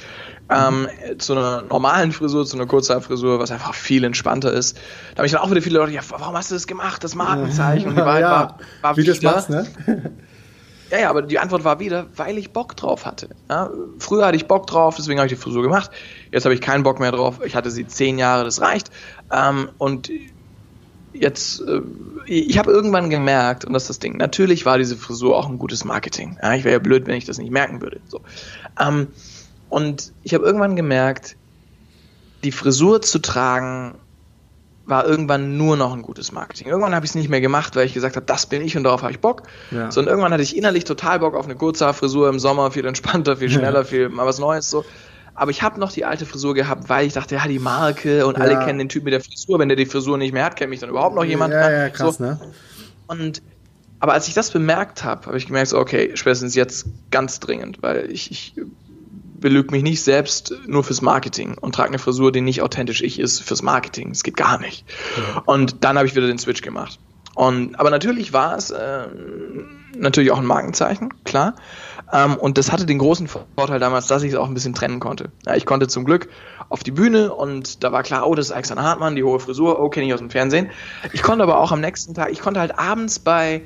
ähm, zu einer normalen Frisur, zu einer Kurzhaarfrisur, was einfach viel entspannter ist. Da habe ich dann auch wieder viele Leute, ja, warum hast du das gemacht, das Markenzeichen? Und die ja, war, war wie wieder, das machst, ne? Ja, ja, aber die Antwort war wieder, weil ich Bock drauf hatte. Ja, früher hatte ich Bock drauf, deswegen habe ich die Frisur gemacht. Jetzt habe ich keinen Bock mehr drauf. Ich hatte sie zehn Jahre, das reicht. Ähm, und jetzt, äh, ich habe irgendwann gemerkt, und das ist das Ding, natürlich war diese Frisur auch ein gutes Marketing. Ja, ich wäre ja blöd, wenn ich das nicht merken würde. So. Ähm, und ich habe irgendwann gemerkt, die Frisur zu tragen war irgendwann nur noch ein gutes Marketing. Irgendwann habe ich es nicht mehr gemacht, weil ich gesagt habe, das bin ich und darauf habe ich Bock. Ja. Sondern irgendwann hatte ich innerlich total Bock auf eine Kurzhaarfrisur im Sommer, viel entspannter, viel schneller, ja. viel mal was Neues so. Aber ich habe noch die alte Frisur gehabt, weil ich dachte, ja, die Marke und ja. alle kennen den Typ mit der Frisur. Wenn der die Frisur nicht mehr hat, kennt mich dann überhaupt noch jemand. Ja, ja, krass, so. ne? Und aber als ich das bemerkt habe, habe ich gemerkt, so, okay, spätestens jetzt ganz dringend, weil ich, ich belüge mich nicht selbst nur fürs Marketing und trage eine Frisur, die nicht authentisch ich ist fürs Marketing. Es geht gar nicht. Ja. Und dann habe ich wieder den Switch gemacht. Und, aber natürlich war es äh, natürlich auch ein Markenzeichen, klar. Ähm, und das hatte den großen Vorteil damals, dass ich es auch ein bisschen trennen konnte. Ja, ich konnte zum Glück auf die Bühne und da war klar, oh, das ist Alexander Hartmann, die hohe Frisur, oh, kenne ich aus dem Fernsehen. Ich konnte aber auch am nächsten Tag, ich konnte halt abends bei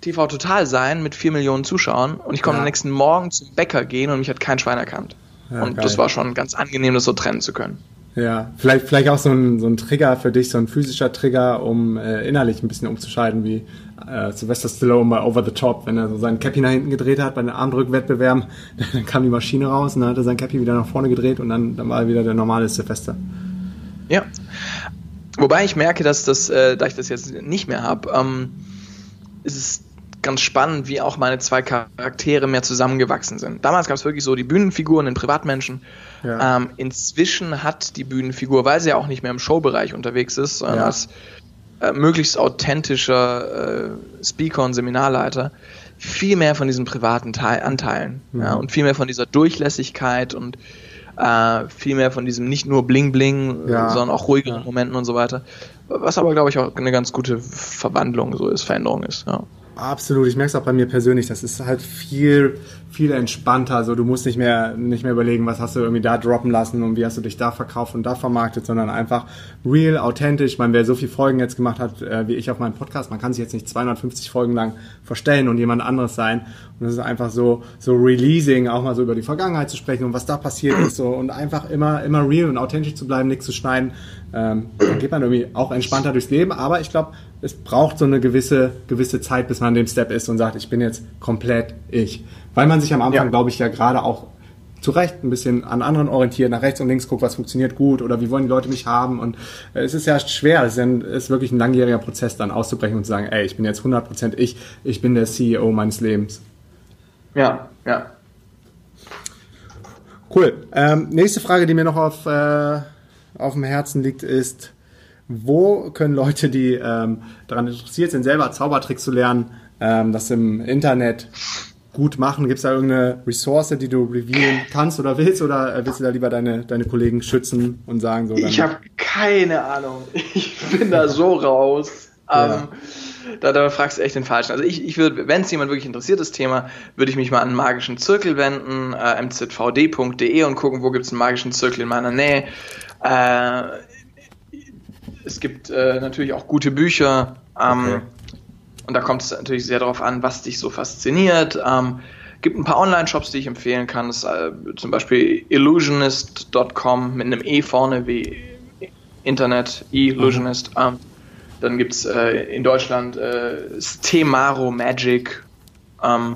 TV Total sein mit vier Millionen Zuschauern und ich konnte ja. am nächsten Morgen zum Bäcker gehen und mich hat kein Schwein erkannt. Ja, und geil. das war schon ganz angenehm, das so trennen zu können. Ja, vielleicht, vielleicht auch so ein, so ein Trigger für dich, so ein physischer Trigger, um äh, innerlich ein bisschen umzuschalten, wie äh, Sylvester Stallone bei Over the Top, wenn er so sein Cappy nach hinten gedreht hat bei den Armdrückwettbewerben, dann kam die Maschine raus und dann hat er sein Cappy wieder nach vorne gedreht und dann, dann war er wieder der normale Sylvester. Ja. Wobei ich merke, dass das, äh, da ich das jetzt nicht mehr habe, ähm, ist es ganz spannend, wie auch meine zwei Charaktere mehr zusammengewachsen sind. Damals gab es wirklich so die Bühnenfiguren, den Privatmenschen. Ja. Ähm, inzwischen hat die Bühnenfigur, weil sie ja auch nicht mehr im Showbereich unterwegs ist, sondern ja. als äh, möglichst authentischer äh, Speaker und Seminarleiter, viel mehr von diesen privaten Teil Anteilen mhm. ja, und viel mehr von dieser Durchlässigkeit und äh, viel mehr von diesem nicht nur Bling Bling, ja. sondern auch ruhigeren Momenten und so weiter. Was aber, glaube ich, auch eine ganz gute Verwandlung so ist, Veränderung ist. Ja. Absolut, ich merke es auch bei mir persönlich, das ist halt viel, viel entspannter. Also du musst nicht mehr, nicht mehr überlegen, was hast du irgendwie da droppen lassen und wie hast du dich da verkauft und da vermarktet, sondern einfach real, authentisch. Ich meine, wer so viele Folgen jetzt gemacht hat, äh, wie ich auf meinem Podcast, man kann sich jetzt nicht 250 Folgen lang verstellen und jemand anderes sein. Und es ist einfach so, so releasing, auch mal so über die Vergangenheit zu sprechen und was da passiert ist so und einfach immer, immer real und authentisch zu bleiben, nichts zu schneiden. Ähm, dann geht man irgendwie auch entspannter durchs Leben. Aber ich glaube, es braucht so eine gewisse, gewisse Zeit, bis man an dem Step ist und sagt, ich bin jetzt komplett ich. Weil man sich am Anfang, ja. glaube ich, ja gerade auch zu Recht ein bisschen an anderen orientiert, nach rechts und links guckt, was funktioniert gut oder wie wollen die Leute mich haben. Und äh, es ist ja schwer, es ist, ein, ist wirklich ein langjähriger Prozess, dann auszubrechen und zu sagen, ey, ich bin jetzt 100% ich, ich bin der CEO meines Lebens. Ja, ja. Cool. Ähm, nächste Frage, die mir noch auf, äh, auf dem Herzen liegt, ist, wo können Leute, die ähm, daran interessiert sind, selber Zaubertricks zu lernen, ähm, das im Internet gut machen? Gibt es da irgendeine Ressource, die du revealen kannst oder willst? Oder äh, willst du da lieber deine, deine Kollegen schützen und sagen so? Ich habe keine Ahnung. Ich bin da so raus. Ja. Ähm, da, da fragst du echt den Falschen. Also ich, ich würde, wenn es jemand wirklich interessiert, das Thema, würde ich mich mal an einen magischen Zirkel wenden, äh, mzvd.de und gucken, wo gibt es einen magischen Zirkel in meiner Nähe. Äh, es gibt äh, natürlich auch gute Bücher. Ähm, okay. Und da kommt es natürlich sehr darauf an, was dich so fasziniert. Ähm, gibt ein paar Online-Shops, die ich empfehlen kann. Das ist, äh, zum Beispiel illusionist.com mit einem E vorne wie Internet, Illusionist. Mhm. Ähm, dann gibt es äh, in Deutschland äh, Stemaro Magic. Ähm,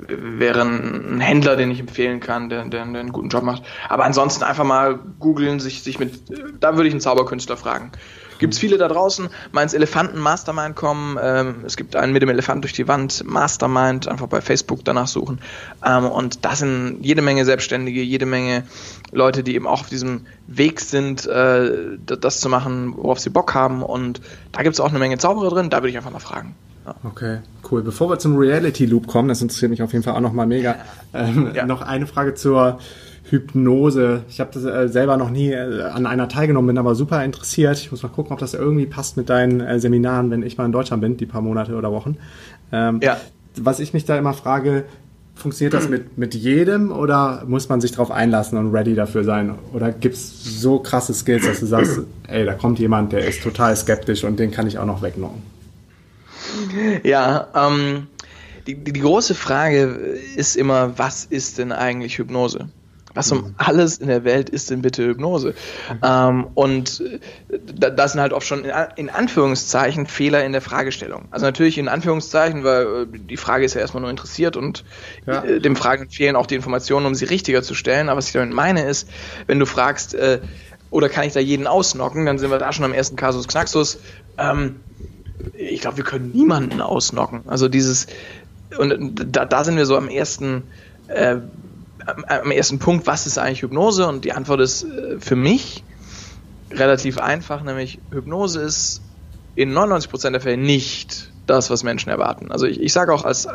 wäre ein Händler, den ich empfehlen kann, der, der, der einen guten Job macht. Aber ansonsten einfach mal googeln, sich, sich mit, da würde ich einen Zauberkünstler fragen. Gibt es viele da draußen, mal ins Elefanten Mastermind kommen. Ähm, es gibt einen mit dem Elefant durch die Wand Mastermind, einfach bei Facebook danach suchen. Ähm, und da sind jede Menge Selbstständige, jede Menge Leute, die eben auch auf diesem Weg sind, äh, das zu machen, worauf sie Bock haben. Und da gibt es auch eine Menge Zauberer drin. Da würde ich einfach mal fragen. Ja. Okay, cool. Bevor wir zum Reality Loop kommen, das interessiert mich auf jeden Fall auch nochmal mega. Ähm, ja. Noch eine Frage zur Hypnose. Ich habe das äh, selber noch nie äh, an einer teilgenommen, bin aber super interessiert. Ich muss mal gucken, ob das irgendwie passt mit deinen äh, Seminaren, wenn ich mal in Deutschland bin, die paar Monate oder Wochen. Ähm, ja. Was ich mich da immer frage, funktioniert das mit, mit jedem oder muss man sich darauf einlassen und ready dafür sein? Oder gibt's so krasse Skills, dass du sagst, ey, da kommt jemand, der ist total skeptisch und den kann ich auch noch wegnocken? Ja, ähm, die, die große Frage ist immer, was ist denn eigentlich Hypnose? Was um mhm. alles in der Welt ist denn bitte Hypnose? Mhm. Ähm, und äh, das sind halt oft schon in, in, Anführungszeichen Fehler in der Fragestellung. Also natürlich in Anführungszeichen, weil äh, die Frage ist ja erstmal nur interessiert und ja. Äh, dem Fragen fehlen auch die Informationen, um sie richtiger zu stellen. Aber was ich damit meine ist, wenn du fragst, äh, oder kann ich da jeden ausnocken, dann sind wir da schon am ersten Kasus Knaxus. Ähm, ich glaube, wir können niemanden ausnocken. Also dieses, und da, da sind wir so am ersten äh, am ersten Punkt, was ist eigentlich Hypnose? Und die Antwort ist äh, für mich relativ einfach, nämlich Hypnose ist in 99% der Fälle nicht das, was Menschen erwarten. Also ich, ich sage auch als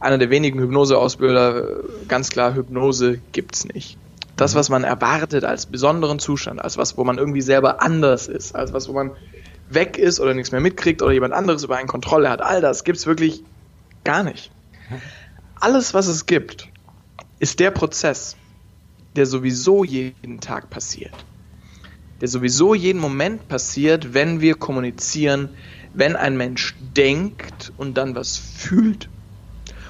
einer der wenigen Hypnoseausbilder äh, ganz klar, Hypnose gibt es nicht. Das, was man erwartet als besonderen Zustand, als was, wo man irgendwie selber anders ist, als was, wo man weg ist oder nichts mehr mitkriegt oder jemand anderes über einen Kontrolle hat, all das gibt es wirklich gar nicht. Alles, was es gibt, ist der Prozess, der sowieso jeden Tag passiert. Der sowieso jeden Moment passiert, wenn wir kommunizieren, wenn ein Mensch denkt und dann was fühlt.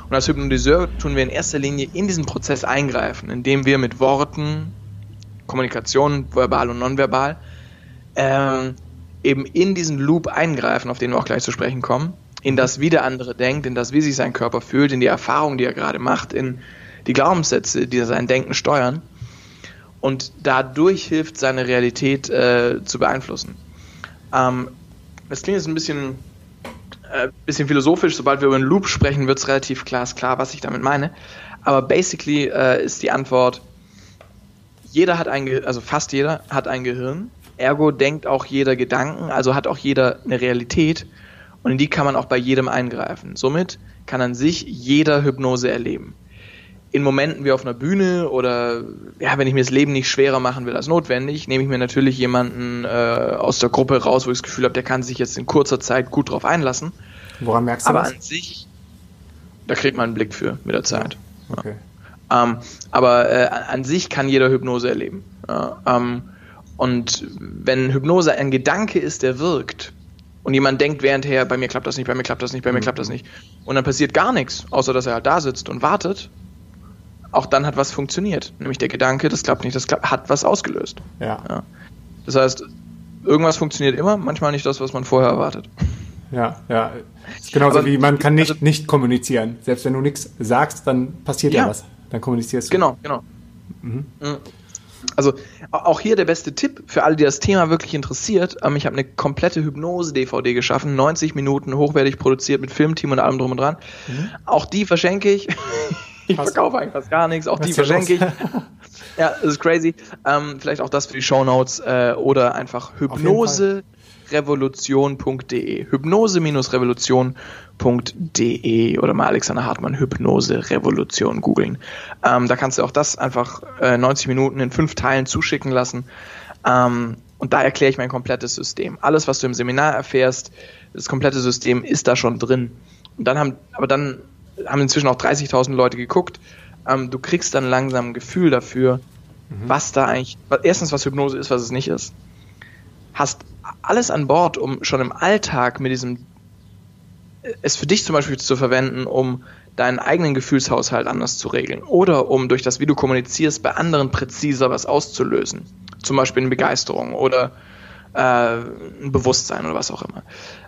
Und als Hypnotiseur tun wir in erster Linie in diesen Prozess eingreifen, indem wir mit Worten, Kommunikation, verbal und nonverbal, ähm, eben in diesen Loop eingreifen, auf den wir auch gleich zu sprechen kommen, in das, wie der andere denkt, in das, wie sich sein Körper fühlt, in die Erfahrung, die er gerade macht, in die Glaubenssätze, die sein Denken steuern und dadurch hilft, seine Realität äh, zu beeinflussen. Ähm, das klingt jetzt ein bisschen, äh, bisschen philosophisch, sobald wir über einen Loop sprechen, wird es relativ klar, was ich damit meine. Aber basically äh, ist die Antwort, jeder hat ein, Ge also fast jeder hat ein Gehirn, ergo denkt auch jeder Gedanken, also hat auch jeder eine Realität und in die kann man auch bei jedem eingreifen. Somit kann an sich jeder Hypnose erleben in Momenten wie auf einer Bühne oder ja, wenn ich mir das Leben nicht schwerer machen will als notwendig, nehme ich mir natürlich jemanden äh, aus der Gruppe raus, wo ich das Gefühl habe, der kann sich jetzt in kurzer Zeit gut drauf einlassen. Woran merkst du aber das? Aber an sich, da kriegt man einen Blick für mit der Zeit. Ja. Okay. Ja. Ähm, aber äh, an sich kann jeder Hypnose erleben. Ja, ähm, und wenn Hypnose ein Gedanke ist, der wirkt, und jemand denkt währendher, bei mir klappt das nicht, bei mir klappt das nicht, bei mir mhm. klappt das nicht, und dann passiert gar nichts, außer dass er halt da sitzt und wartet, auch dann hat was funktioniert. Nämlich der Gedanke, das klappt nicht, das klappt, hat was ausgelöst. Ja. ja. Das heißt, irgendwas funktioniert immer, manchmal nicht das, was man vorher erwartet. Ja, ja. Ist genauso Aber, wie man kann nicht also, nicht kommunizieren. Selbst wenn du nichts sagst, dann passiert ja, ja was. Dann kommunizierst du. Genau, genau. Mhm. mhm. Also auch hier der beste Tipp für alle, die das Thema wirklich interessiert. Ähm, ich habe eine komplette Hypnose-DVD geschaffen, 90 Minuten, hochwertig produziert mit Filmteam und allem drum und dran. Mhm. Auch die verschenke ich. Ich verkaufe eigentlich fast gar nichts, auch die verschenke ich. ja, das ist crazy. Ähm, vielleicht auch das für die Shownotes äh, oder einfach hypnoserevolution.de. Hypnose-revolution.de oder mal Alexander Hartmann Hypnose Revolution googeln. Ähm, da kannst du auch das einfach äh, 90 Minuten in fünf Teilen zuschicken lassen. Ähm, und da erkläre ich mein komplettes System. Alles, was du im Seminar erfährst, das komplette System ist da schon drin. Und dann haben, aber dann haben inzwischen auch 30.000 Leute geguckt. Ähm, du kriegst dann langsam ein Gefühl dafür, mhm. was da eigentlich, erstens, was Hypnose ist, was es nicht ist. Hast alles an Bord, um schon im Alltag mit diesem, es für dich zum Beispiel zu verwenden, um deinen eigenen Gefühlshaushalt anders zu regeln oder um durch das, wie du kommunizierst, bei anderen präziser was auszulösen. Zum Beispiel eine Begeisterung oder äh, ein Bewusstsein oder was auch immer.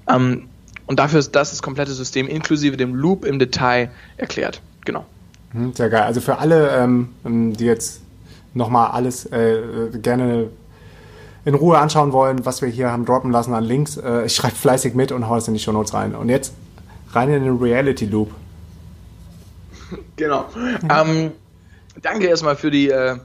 Ähm, und dafür ist das das komplette System inklusive dem Loop im Detail erklärt. Genau. Hm, sehr geil. Also für alle, ähm, die jetzt nochmal alles äh, gerne in Ruhe anschauen wollen, was wir hier haben droppen lassen an Links, äh, ich schreibe fleißig mit und hau es in die Show Notes rein. Und jetzt rein in den Reality Loop. Genau. Ähm, danke erstmal für die äh,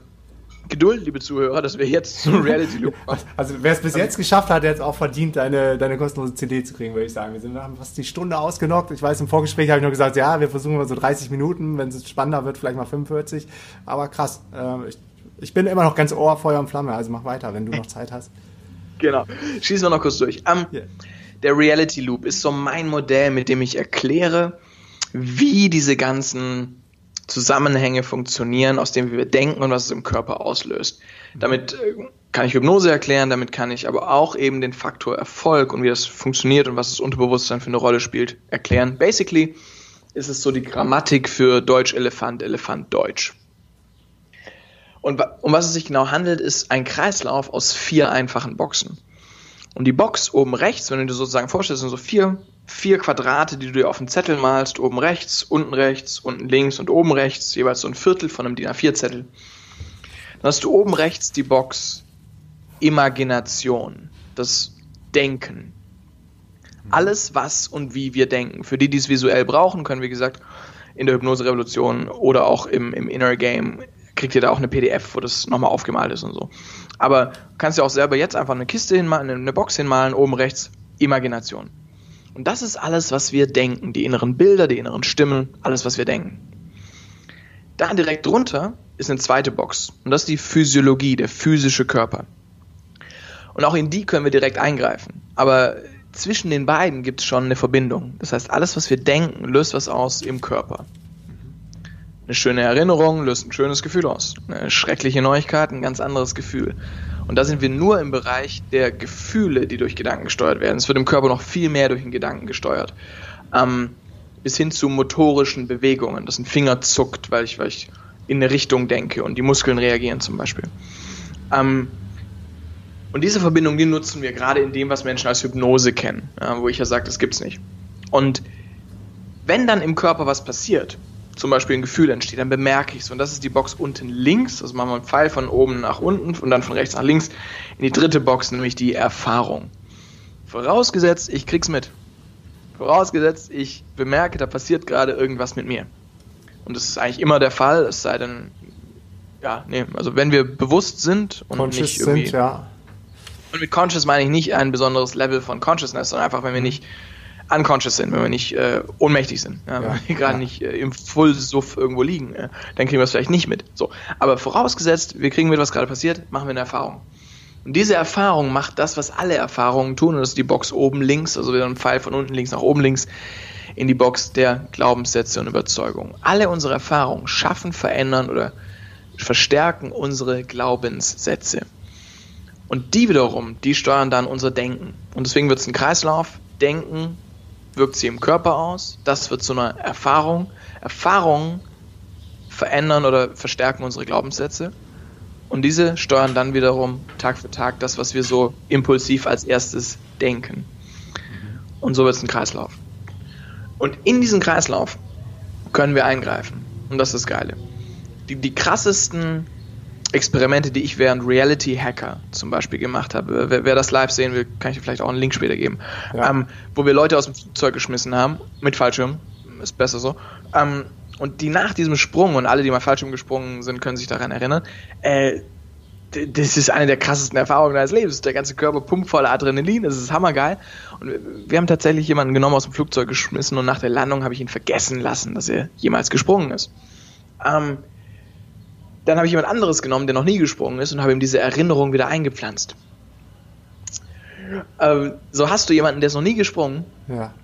Geduld, liebe Zuhörer, dass wir jetzt zum Reality Loop kommen. Also wer es bis jetzt geschafft hat, der hat auch verdient, deine, deine kostenlose CD zu kriegen, würde ich sagen. Wir sind, haben fast die Stunde ausgenockt. Ich weiß, im Vorgespräch habe ich nur gesagt, ja, wir versuchen mal so 30 Minuten, wenn es spannender wird, vielleicht mal 45. Aber krass, äh, ich, ich bin immer noch ganz Ohr, Feuer und Flamme, also mach weiter, wenn du noch Zeit hast. Genau. Schießen wir noch kurz durch. Um, yeah. Der Reality Loop ist so mein Modell, mit dem ich erkläre, wie diese ganzen Zusammenhänge funktionieren, aus denen wir denken und was es im Körper auslöst. Damit äh, kann ich Hypnose erklären, damit kann ich aber auch eben den Faktor Erfolg und wie das funktioniert und was das Unterbewusstsein für eine Rolle spielt, erklären. Basically ist es so die Grammatik für Deutsch Elefant, Elefant Deutsch. Und um was es sich genau handelt, ist ein Kreislauf aus vier einfachen Boxen. Und die Box oben rechts, wenn du dir sozusagen vorstellst, sind so vier vier Quadrate, die du dir auf dem Zettel malst, oben rechts, unten rechts, unten links und oben rechts, jeweils so ein Viertel von einem DIN A4-Zettel. Dann hast du oben rechts die Box Imagination, das Denken. Alles, was und wie wir denken. Für die, die es visuell brauchen, können, wie gesagt, in der Hypnose-Revolution oder auch im, im Inner Game kriegt ihr da auch eine PDF, wo das nochmal aufgemalt ist und so. Aber kannst ja auch selber jetzt einfach eine Kiste hinmalen, eine Box hinmalen, oben rechts Imagination. Und das ist alles, was wir denken. Die inneren Bilder, die inneren Stimmen, alles, was wir denken. Da direkt drunter ist eine zweite Box. Und das ist die Physiologie, der physische Körper. Und auch in die können wir direkt eingreifen. Aber zwischen den beiden gibt es schon eine Verbindung. Das heißt, alles, was wir denken, löst was aus im Körper. Eine schöne Erinnerung löst ein schönes Gefühl aus. Eine schreckliche Neuigkeit, ein ganz anderes Gefühl. Und da sind wir nur im Bereich der Gefühle, die durch Gedanken gesteuert werden. Es wird im Körper noch viel mehr durch den Gedanken gesteuert. Ähm, bis hin zu motorischen Bewegungen, dass ein Finger zuckt, weil ich, weil ich in eine Richtung denke und die Muskeln reagieren zum Beispiel. Ähm, und diese Verbindung, die nutzen wir gerade in dem, was Menschen als Hypnose kennen, ja, wo ich ja sage, das gibt's nicht. Und wenn dann im Körper was passiert, zum Beispiel ein Gefühl entsteht, dann bemerke ich es. Und das ist die Box unten links. Also machen wir einen Pfeil von oben nach unten und dann von rechts nach links in die dritte Box, nämlich die Erfahrung. Vorausgesetzt, ich krieg's mit. Vorausgesetzt, ich bemerke, da passiert gerade irgendwas mit mir. Und das ist eigentlich immer der Fall, es sei denn, ja, nee, also wenn wir bewusst sind und Conscious nicht irgendwie. Sind, ja. Und mit Conscious meine ich nicht ein besonderes Level von Consciousness, sondern einfach, wenn wir nicht unconscious sind, wenn wir nicht äh, ohnmächtig sind, ja, wenn wir gerade ja. nicht äh, im Fullsuff irgendwo liegen, äh, dann kriegen wir es vielleicht nicht mit. So, aber vorausgesetzt, wir kriegen mit, was gerade passiert, machen wir eine Erfahrung. Und diese Erfahrung macht das, was alle Erfahrungen tun, und das ist die Box oben links, also wieder ein Pfeil von unten links nach oben links, in die Box der Glaubenssätze und Überzeugungen. Alle unsere Erfahrungen schaffen, verändern oder verstärken unsere Glaubenssätze. Und die wiederum, die steuern dann unser Denken. Und deswegen wird es ein Kreislauf. Denken, wirkt sie im Körper aus. Das wird zu einer Erfahrung. Erfahrungen verändern oder verstärken unsere Glaubenssätze. Und diese steuern dann wiederum Tag für Tag das, was wir so impulsiv als erstes denken. Und so wird es ein Kreislauf. Und in diesen Kreislauf können wir eingreifen. Und das ist das Geile. Die, die krassesten Experimente, die ich während Reality Hacker zum Beispiel gemacht habe. Wer, wer, das live sehen will, kann ich dir vielleicht auch einen Link später geben. Ja. Ähm, wo wir Leute aus dem Flugzeug geschmissen haben, mit Fallschirm, ist besser so. Ähm, und die nach diesem Sprung, und alle, die mal Fallschirm gesprungen sind, können sich daran erinnern, äh, das ist eine der krassesten Erfahrungen deines Lebens. Der ganze Körper pumpt voller Adrenalin, das ist hammergeil. Und wir haben tatsächlich jemanden genommen aus dem Flugzeug geschmissen und nach der Landung habe ich ihn vergessen lassen, dass er jemals gesprungen ist. Ähm, dann habe ich jemand anderes genommen, der noch nie gesprungen ist und habe ihm diese Erinnerung wieder eingepflanzt. Ähm, so hast du jemanden, der ist noch nie gesprungen, ja.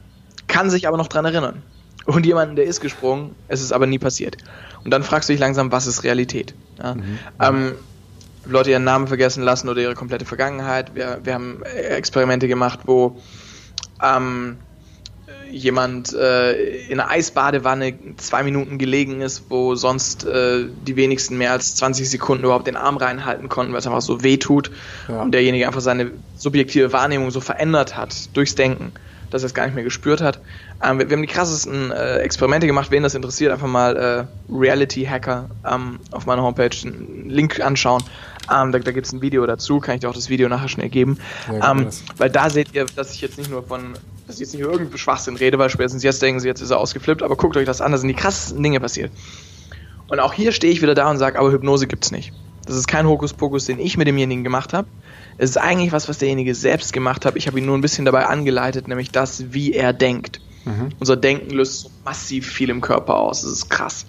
kann sich aber noch dran erinnern. Und jemanden, der ist gesprungen, es ist aber nie passiert. Und dann fragst du dich langsam, was ist Realität? Ja? Mhm. Ähm, Leute ihren Namen vergessen lassen oder ihre komplette Vergangenheit. Wir, wir haben Experimente gemacht, wo ähm, jemand äh, in einer Eisbadewanne zwei Minuten gelegen ist, wo sonst äh, die wenigsten mehr als 20 Sekunden überhaupt den Arm reinhalten konnten, weil es einfach so weh tut ja. und derjenige einfach seine subjektive Wahrnehmung so verändert hat durchs Denken, dass er es gar nicht mehr gespürt hat. Ähm, wir, wir, haben die krassesten äh, Experimente gemacht. Wen das interessiert, einfach mal äh, Reality Hacker ähm, auf meiner Homepage einen Link anschauen. Ähm, da da gibt es ein Video dazu, kann ich dir auch das Video nachher schnell geben. Ähm, weil da seht ihr, dass ich jetzt nicht nur von, dass ich jetzt nicht nur irgendwie Schwachsinn rede, weil spätestens jetzt denken sie, jetzt ist er ausgeflippt, aber guckt euch das an, da sind die krassesten Dinge passiert. Und auch hier stehe ich wieder da und sage, aber Hypnose gibt's nicht. Das ist kein Hokuspokus, den ich mit demjenigen gemacht habe. Es ist eigentlich was, was derjenige selbst gemacht hat. Ich habe ihn nur ein bisschen dabei angeleitet, nämlich das, wie er denkt. Mhm. Unser Denken löst so massiv viel im Körper aus. Das ist krass.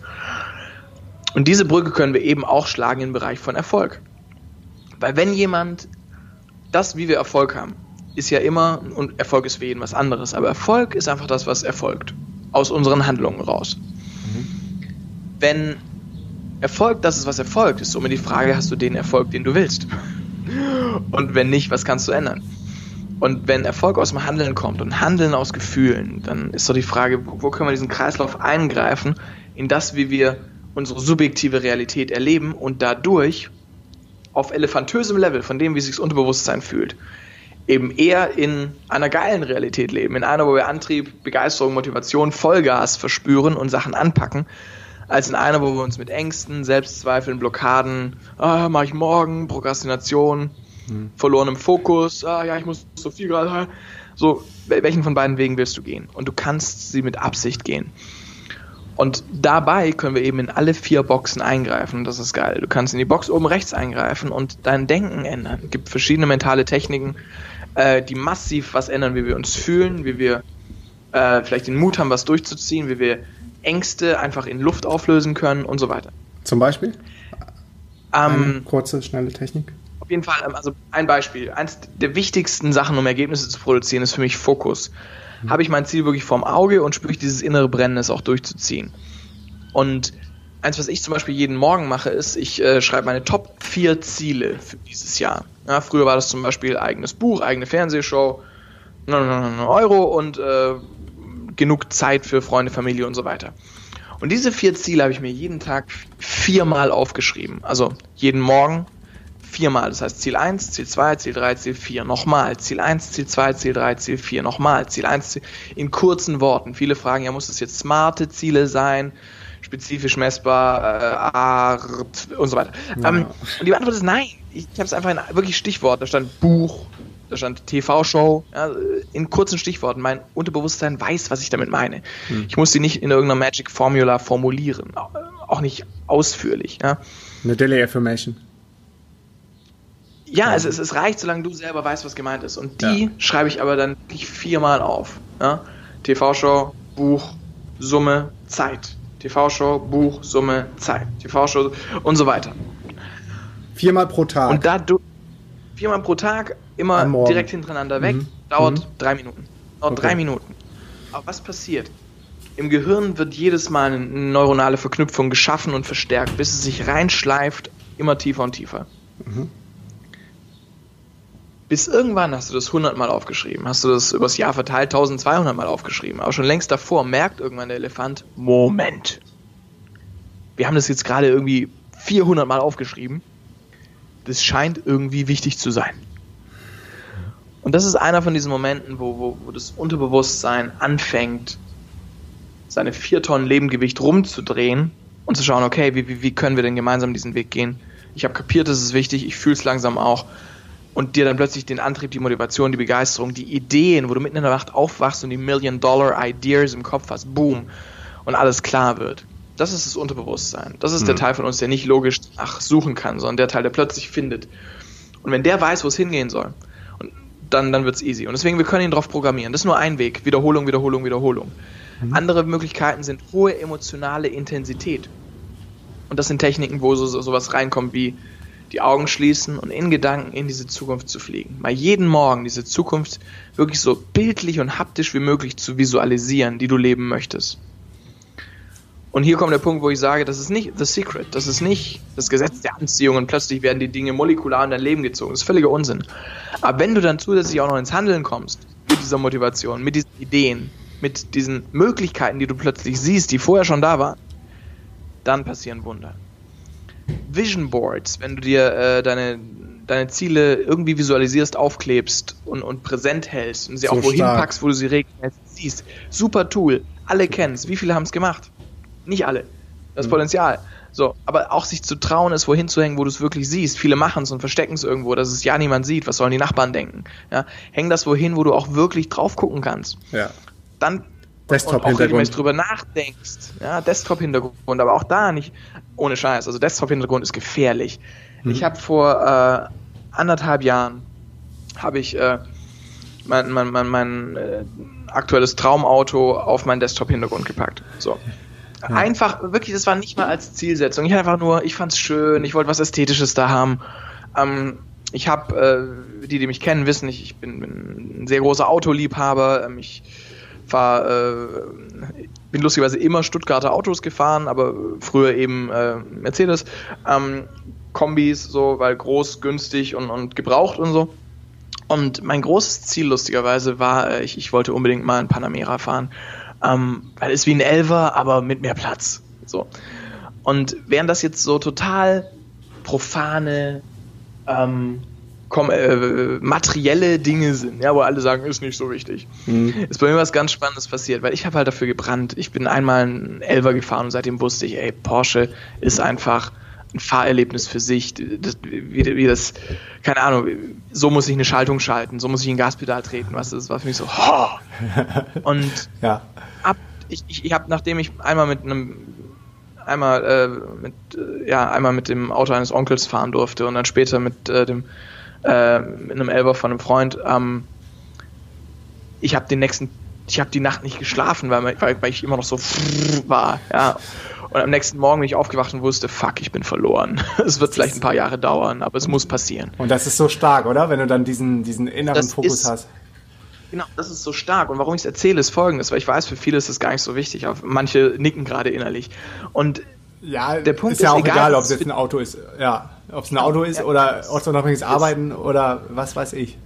Und diese Brücke können wir eben auch schlagen im Bereich von Erfolg. Weil wenn jemand das, wie wir Erfolg haben, ist ja immer, und Erfolg ist für jeden was anderes, aber Erfolg ist einfach das, was erfolgt. Aus unseren Handlungen raus. Mhm. Wenn Erfolg das ist, was erfolgt, ist somit die Frage, hast du den Erfolg, den du willst? Und wenn nicht, was kannst du ändern? Und wenn Erfolg aus dem Handeln kommt und Handeln aus Gefühlen, dann ist doch die Frage, wo können wir diesen Kreislauf eingreifen, in das, wie wir unsere subjektive Realität erleben und dadurch auf elefantösem Level von dem, wie sich das Unterbewusstsein fühlt, eben eher in einer geilen Realität leben, in einer, wo wir Antrieb, Begeisterung, Motivation, Vollgas verspüren und Sachen anpacken, als in einer, wo wir uns mit Ängsten, Selbstzweifeln, Blockaden, ah, mache ich morgen, Prokrastination, hm. verlorenem Fokus, ah ja, ich muss so viel gerade, so, welchen von beiden Wegen willst du gehen? Und du kannst sie mit Absicht gehen. Und dabei können wir eben in alle vier Boxen eingreifen. Das ist geil. Du kannst in die Box oben rechts eingreifen und dein Denken ändern. Es gibt verschiedene mentale Techniken, äh, die massiv was ändern, wie wir uns fühlen, wie wir äh, vielleicht den Mut haben, was durchzuziehen, wie wir Ängste einfach in Luft auflösen können und so weiter. Zum Beispiel? Ähm, kurze, schnelle Technik. Auf jeden Fall, ähm, also ein Beispiel. Eins der wichtigsten Sachen, um Ergebnisse zu produzieren, ist für mich Fokus. Mhm. Habe ich mein Ziel wirklich vorm Auge und spüre ich dieses innere Brennen, es auch durchzuziehen. Und eins, was ich zum Beispiel jeden Morgen mache, ist, ich äh, schreibe meine Top 4 Ziele für dieses Jahr. Ja, früher war das zum Beispiel eigenes Buch, eigene Fernsehshow, 900 Euro und äh, genug Zeit für Freunde, Familie und so weiter. Und diese vier Ziele habe ich mir jeden Tag viermal aufgeschrieben. Also jeden Morgen viermal. Das heißt Ziel 1, Ziel 2, Ziel 3, Ziel 4. Nochmal. Ziel 1, Ziel 2, Ziel 3, Ziel 4. Nochmal. Ziel 1, Ziel, in kurzen Worten. Viele fragen, ja, muss das jetzt smarte Ziele sein? Spezifisch messbar, äh, Art und so weiter. Ja. Ähm, und die Antwort ist nein. Ich, ich habe es einfach in wirklich Stichwort. Da stand Buch, da stand TV-Show, ja, in kurzen Stichworten. Mein Unterbewusstsein weiß, was ich damit meine. Hm. Ich muss sie nicht in irgendeiner Magic Formula formulieren, auch nicht ausführlich. Ja. Eine Daily Affirmation. Ja, es, es, es, reicht, solange du selber weißt, was gemeint ist. Und die ja. schreibe ich aber dann wirklich viermal auf. Ja? TV-Show, Buch, Summe, Zeit. TV-Show, Buch, Summe, Zeit. TV-Show und so weiter. Viermal pro Tag. Und da du viermal pro Tag immer direkt hintereinander weg. Mhm. Dauert mhm. drei Minuten. Dauert okay. drei Minuten. Aber was passiert? Im Gehirn wird jedes Mal eine neuronale Verknüpfung geschaffen und verstärkt, bis es sich reinschleift, immer tiefer und tiefer. Mhm. Bis irgendwann hast du das 100 Mal aufgeschrieben, hast du das übers Jahr verteilt 1200 Mal aufgeschrieben. Aber schon längst davor merkt irgendwann der Elefant, Moment. Wir haben das jetzt gerade irgendwie 400 Mal aufgeschrieben. Das scheint irgendwie wichtig zu sein. Und das ist einer von diesen Momenten, wo, wo, wo das Unterbewusstsein anfängt, seine vier Tonnen Lebengewicht rumzudrehen und zu schauen, okay, wie, wie, können wir denn gemeinsam diesen Weg gehen? Ich habe kapiert, das ist wichtig, ich fühle es langsam auch. Und dir dann plötzlich den Antrieb, die Motivation, die Begeisterung, die Ideen, wo du mitten in der Nacht aufwachst und die Million-Dollar-Ideas im Kopf hast, boom, und alles klar wird. Das ist das Unterbewusstsein. Das ist mhm. der Teil von uns, der nicht logisch nach suchen kann, sondern der Teil, der plötzlich findet. Und wenn der weiß, wo es hingehen soll, dann, dann wird es easy. Und deswegen, wir können ihn drauf programmieren. Das ist nur ein Weg. Wiederholung, Wiederholung, Wiederholung. Mhm. Andere Möglichkeiten sind hohe emotionale Intensität. Und das sind Techniken, wo so, so, sowas reinkommt wie die Augen schließen und in Gedanken in diese Zukunft zu fliegen. Mal jeden Morgen diese Zukunft wirklich so bildlich und haptisch wie möglich zu visualisieren, die du leben möchtest. Und hier kommt der Punkt, wo ich sage, das ist nicht The Secret, das ist nicht das Gesetz der Anziehung und plötzlich werden die Dinge molekular in dein Leben gezogen. Das ist völliger Unsinn. Aber wenn du dann zusätzlich auch noch ins Handeln kommst, mit dieser Motivation, mit diesen Ideen, mit diesen Möglichkeiten, die du plötzlich siehst, die vorher schon da waren, dann passieren Wunder. Vision Boards, wenn du dir äh, deine, deine Ziele irgendwie visualisierst, aufklebst und, und präsent hältst und sie so auch wohin stark. packst, wo du sie regelmäßig siehst. Super Tool. Alle kennen es. Wie viele haben es gemacht? Nicht alle. Das mhm. Potenzial. So, aber auch sich zu trauen, es wohin zu hängen, wo du es wirklich siehst. Viele machen es und verstecken es irgendwo, dass es ja niemand sieht. Was sollen die Nachbarn denken? Ja, häng das wohin, wo du auch wirklich drauf gucken kannst. Ja. Dann Desktop-Hintergrund. drüber nachdenkst. Ja, Desktop-Hintergrund, aber auch da nicht ohne Scheiß. Also Desktop-Hintergrund ist gefährlich. Mhm. Ich habe vor äh, anderthalb Jahren habe ich äh, mein, mein, mein, mein äh, aktuelles Traumauto auf meinen Desktop-Hintergrund gepackt. So. Einfach, wirklich, das war nicht mal als Zielsetzung. Ich einfach nur, ich fand's schön, ich wollte was Ästhetisches da haben. Ähm, ich habe, äh, die, die mich kennen, wissen, ich, ich bin, bin ein sehr großer Autoliebhaber. Ähm, ich fahr, äh, bin lustigerweise immer Stuttgarter Autos gefahren, aber früher eben äh, Mercedes. Ähm, Kombis, so, weil groß, günstig und, und gebraucht und so. Und mein großes Ziel, lustigerweise, war, äh, ich, ich wollte unbedingt mal ein Panamera fahren. Ähm, weil es wie ein Elver, aber mit mehr Platz. So. Und während das jetzt so total profane, ähm, äh, materielle Dinge sind, ja, wo alle sagen, ist nicht so wichtig, ist bei mir was ganz Spannendes passiert, weil ich habe halt dafür gebrannt. Ich bin einmal ein Elver gefahren und seitdem wusste ich, ey, Porsche ist einfach ein Fahrerlebnis für sich. Das, wie, wie das, keine Ahnung, so muss ich eine Schaltung schalten, so muss ich ein Gaspedal treten, was das war für mich so. Oh. Und Ja. ab, ich, ich, ich habe, nachdem ich einmal mit einem einmal äh, mit äh, ja einmal mit dem Auto eines Onkels fahren durfte und dann später mit äh, dem äh, mit einem Elber von einem Freund ähm, ich habe den nächsten ich habe die Nacht nicht geschlafen weil, weil, weil ich immer noch so war ja und am nächsten Morgen bin ich aufgewacht und wusste fuck ich bin verloren es wird vielleicht ein paar Jahre dauern aber es muss passieren Und das ist so stark, oder? Wenn du dann diesen, diesen inneren Das Fokus ist- hast. Genau, das ist so stark. Und warum ich es erzähle, ist folgendes, weil ich weiß, für viele ist das gar nicht so wichtig, aber manche nicken gerade innerlich. Und Ja, Der Punkt ist ja ist, auch egal, egal, ob es jetzt ein Auto ist. Ja, ob es ein Auto ist ja, oder ortsunabhängiges Arbeiten oder was weiß ich.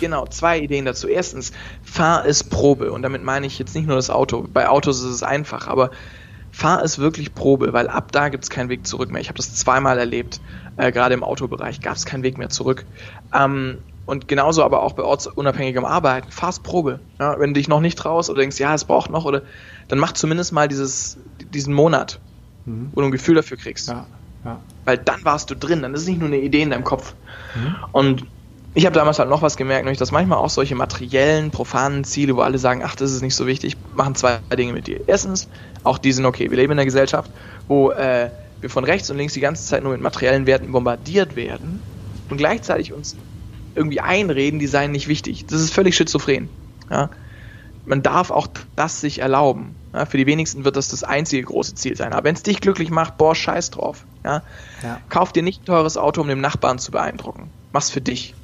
Genau, zwei Ideen dazu. Erstens, fahr es Probe. Und damit meine ich jetzt nicht nur das Auto. Bei Autos ist es einfach, aber fahr es wirklich Probe, weil ab da gibt es keinen Weg zurück mehr. Ich habe das zweimal erlebt, äh, gerade im Autobereich gab es keinen Weg mehr zurück. Ähm, und genauso aber auch bei ortsunabhängigem Arbeiten, fahr's Probe. Ja, wenn du dich noch nicht traust oder denkst, ja, es braucht noch, oder dann mach zumindest mal dieses, diesen Monat, wo du ein Gefühl dafür kriegst. Ja, ja. Weil dann warst du drin, dann ist es nicht nur eine Idee in deinem Kopf. Und ich habe damals halt noch was gemerkt, nämlich dass manchmal auch solche materiellen, profanen Ziele, wo alle sagen, ach, das ist nicht so wichtig, machen zwei Dinge mit dir. Erstens, auch die sind okay. Wir leben in einer Gesellschaft, wo äh, wir von rechts und links die ganze Zeit nur mit materiellen Werten bombardiert werden und gleichzeitig uns irgendwie einreden, die seien nicht wichtig. Das ist völlig schizophren. Ja? Man darf auch das sich erlauben. Ja? Für die wenigsten wird das das einzige große Ziel sein. Aber wenn es dich glücklich macht, boah, scheiß drauf. Ja? Ja. Kauf dir nicht ein teures Auto, um den Nachbarn zu beeindrucken. Mach's für dich.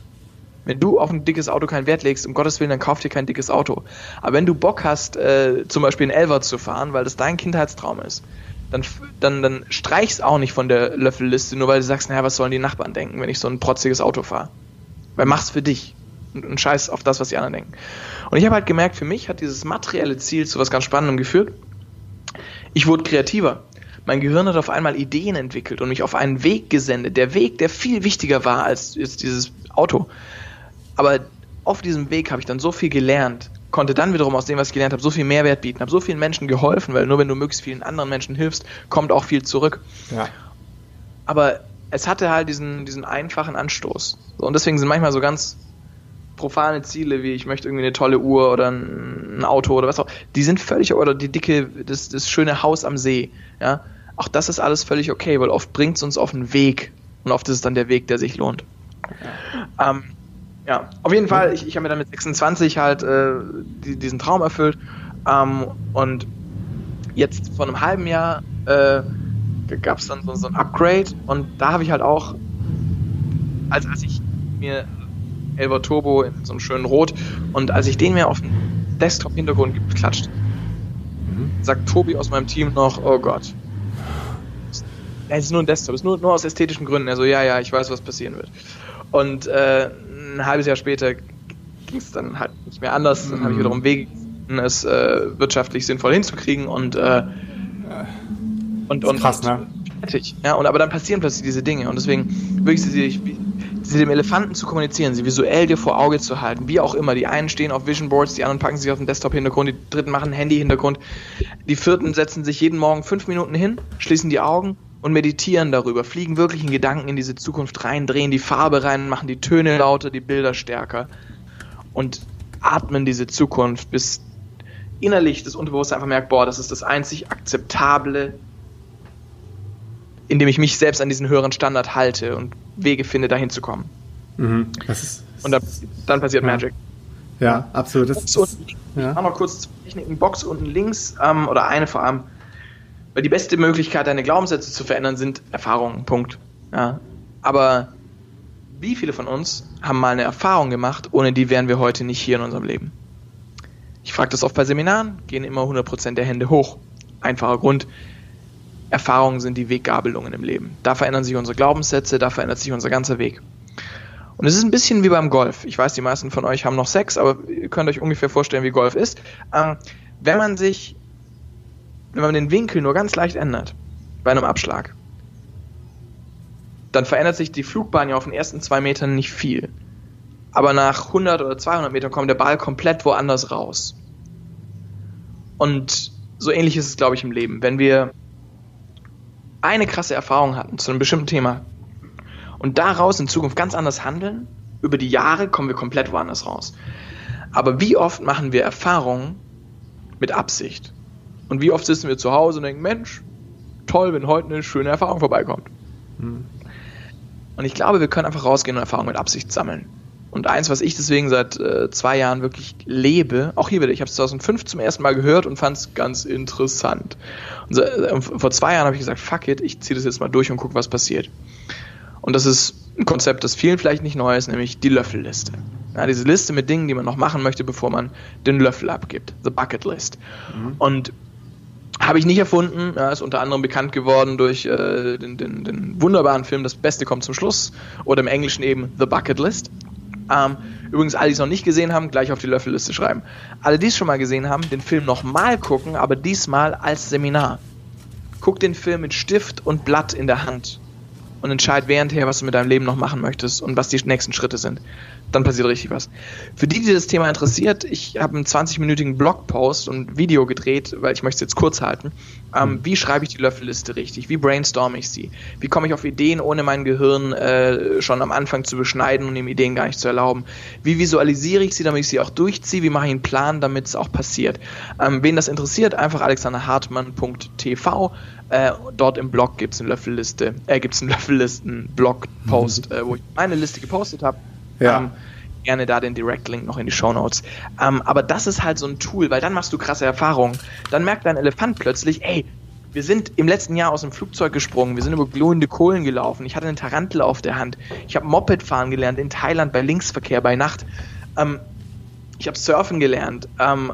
Wenn du auf ein dickes Auto keinen Wert legst, um Gottes Willen, dann kauf dir kein dickes Auto. Aber wenn du Bock hast, äh, zum Beispiel einen Elver zu fahren, weil das dein Kindheitstraum ist, dann, dann, dann streich's auch nicht von der Löffelliste, nur weil du sagst, naja, was sollen die Nachbarn denken, wenn ich so ein protziges Auto fahre. Weil mach's für dich. Und, und scheiß auf das, was die anderen denken. Und ich habe halt gemerkt, für mich hat dieses materielle Ziel zu was ganz Spannendem geführt. Ich wurde kreativer. Mein Gehirn hat auf einmal Ideen entwickelt und mich auf einen Weg gesendet. Der Weg, der viel wichtiger war als jetzt dieses Auto. Aber auf diesem Weg habe ich dann so viel gelernt, konnte dann wiederum aus dem, was ich gelernt habe, so viel Mehrwert bieten, habe so vielen Menschen geholfen, weil nur wenn du möglichst vielen anderen Menschen hilfst, kommt auch viel zurück. Ja. Aber es hatte halt diesen, diesen einfachen Anstoß. Und deswegen sind manchmal so ganz profane Ziele, wie ich möchte irgendwie eine tolle Uhr oder ein, Auto oder was auch, die sind völlig, oder die dicke, das, das schöne Haus am See, ja. Auch das ist alles völlig okay, weil oft bringt es uns auf einen Weg und oft ist es dann der Weg, der sich lohnt. Ähm, ja, auf jeden Fall, ich, ich habe mir dann mit 26 halt äh, die, diesen Traum erfüllt ähm, und jetzt vor einem halben Jahr äh, gab es dann so, so ein Upgrade und da habe ich halt auch, als, als ich mir Elber Turbo in so einem schönen Rot und als ich den mir auf den Desktop-Hintergrund geklatscht, sagt Tobi aus meinem Team noch, oh Gott. Es ist nur ein Desktop, es ist nur, nur aus ästhetischen Gründen. Also ja, ja, ich weiß, was passieren wird. Und äh, ein halbes Jahr später ging es dann halt nicht mehr anders. Dann habe ich wiederum Wege es äh, wirtschaftlich sinnvoll hinzukriegen und äh, und, und krass, ne? fertig. Ja, und aber dann passieren plötzlich diese Dinge und deswegen wirklich sie, sie dem Elefanten zu kommunizieren, sie visuell dir vor Auge zu halten, wie auch immer. Die einen stehen auf Vision Boards, die anderen packen sich auf den Desktop-Hintergrund, die dritten machen Handy-Hintergrund, die vierten setzen sich jeden Morgen fünf Minuten hin, schließen die Augen und meditieren darüber, fliegen wirklich in Gedanken in diese Zukunft rein, drehen die Farbe rein, machen die Töne lauter, die Bilder stärker und atmen diese Zukunft, bis innerlich das Unterbewusstsein einfach merkt, boah, das ist das einzig akzeptable, indem ich mich selbst an diesen höheren Standard halte und Wege finde, dahin zu kommen. Mhm. Ist, und dann, dann passiert ja. Magic. Ja, absolut. Das, Box unten links. Ja. Ich mache noch kurz zwei Techniken. Box unten links ähm, oder eine vor allem. Weil die beste Möglichkeit, deine Glaubenssätze zu verändern, sind Erfahrungen. Punkt. Ja. Aber wie viele von uns haben mal eine Erfahrung gemacht, ohne die wären wir heute nicht hier in unserem Leben? Ich frage das oft bei Seminaren, gehen immer 100% der Hände hoch. Einfacher Grund. Erfahrungen sind die Weggabelungen im Leben. Da verändern sich unsere Glaubenssätze, da verändert sich unser ganzer Weg. Und es ist ein bisschen wie beim Golf. Ich weiß, die meisten von euch haben noch Sex, aber ihr könnt euch ungefähr vorstellen, wie Golf ist. Ähm, wenn man sich, wenn man den Winkel nur ganz leicht ändert, bei einem Abschlag, dann verändert sich die Flugbahn ja auf den ersten zwei Metern nicht viel. Aber nach 100 oder 200 Metern kommt der Ball komplett woanders raus. Und so ähnlich ist es, glaube ich, im Leben. Wenn wir eine krasse Erfahrung hatten zu einem bestimmten Thema, und daraus in Zukunft ganz anders handeln, über die Jahre kommen wir komplett woanders raus. Aber wie oft machen wir Erfahrungen mit Absicht? Und wie oft sitzen wir zu Hause und denken, Mensch, toll, wenn heute eine schöne Erfahrung vorbeikommt. Hm. Und ich glaube, wir können einfach rausgehen und Erfahrungen mit Absicht sammeln. Und eins, was ich deswegen seit äh, zwei Jahren wirklich lebe, auch hier wieder, ich habe es 2005 zum ersten Mal gehört und fand es ganz interessant. Und so, äh, vor zwei Jahren habe ich gesagt, fuck it, ich ziehe das jetzt mal durch und gucke, was passiert. Und das ist ein Konzept, das vielen vielleicht nicht neu ist, nämlich die Löffelliste. Ja, diese Liste mit Dingen, die man noch machen möchte, bevor man den Löffel abgibt. The Bucket List. Mhm. Und habe ich nicht erfunden, ja, ist unter anderem bekannt geworden durch äh, den, den, den, wunderbaren Film Das Beste kommt zum Schluss oder im Englischen eben The Bucket List. Ähm, übrigens, alle, die es noch nicht gesehen haben, gleich auf die Löffelliste schreiben. Alle, die es schon mal gesehen haben, den Film nochmal gucken, aber diesmal als Seminar. Guck den Film mit Stift und Blatt in der Hand und entscheid währendher, was du mit deinem Leben noch machen möchtest und was die nächsten Schritte sind. Dann passiert richtig was. Für die, die das Thema interessiert, ich habe einen 20-minütigen Blogpost und Video gedreht, weil ich möchte es jetzt kurz halten. Ähm, mhm. wie schreibe ich die Löffelliste richtig? Wie brainstorme ich sie? Wie komme ich auf Ideen, ohne mein Gehirn äh, schon am Anfang zu beschneiden und ihm Ideen gar nicht zu erlauben? Wie visualisiere ich sie, damit ich sie auch durchziehe? Wie mache ich einen Plan, damit es auch passiert? Ähm, wen das interessiert, einfach alexanderhartmann.tv äh, dort im Blog gibt es eine Löffelliste, äh, gibt es einen Löffellisten-Blog-Post, mhm. äh, wo ich meine Liste gepostet habe. Ja. Ähm, gerne da den Direct-Link noch in die Show Notes. Ähm, aber das ist halt so ein Tool, weil dann machst du krasse Erfahrungen. Dann merkt dein Elefant plötzlich, ey, wir sind im letzten Jahr aus dem Flugzeug gesprungen, wir sind über glühende Kohlen gelaufen, ich hatte einen Tarantel auf der Hand, ich habe Moped fahren gelernt in Thailand bei Linksverkehr bei Nacht. Ähm, ich habe Surfen gelernt. Ähm,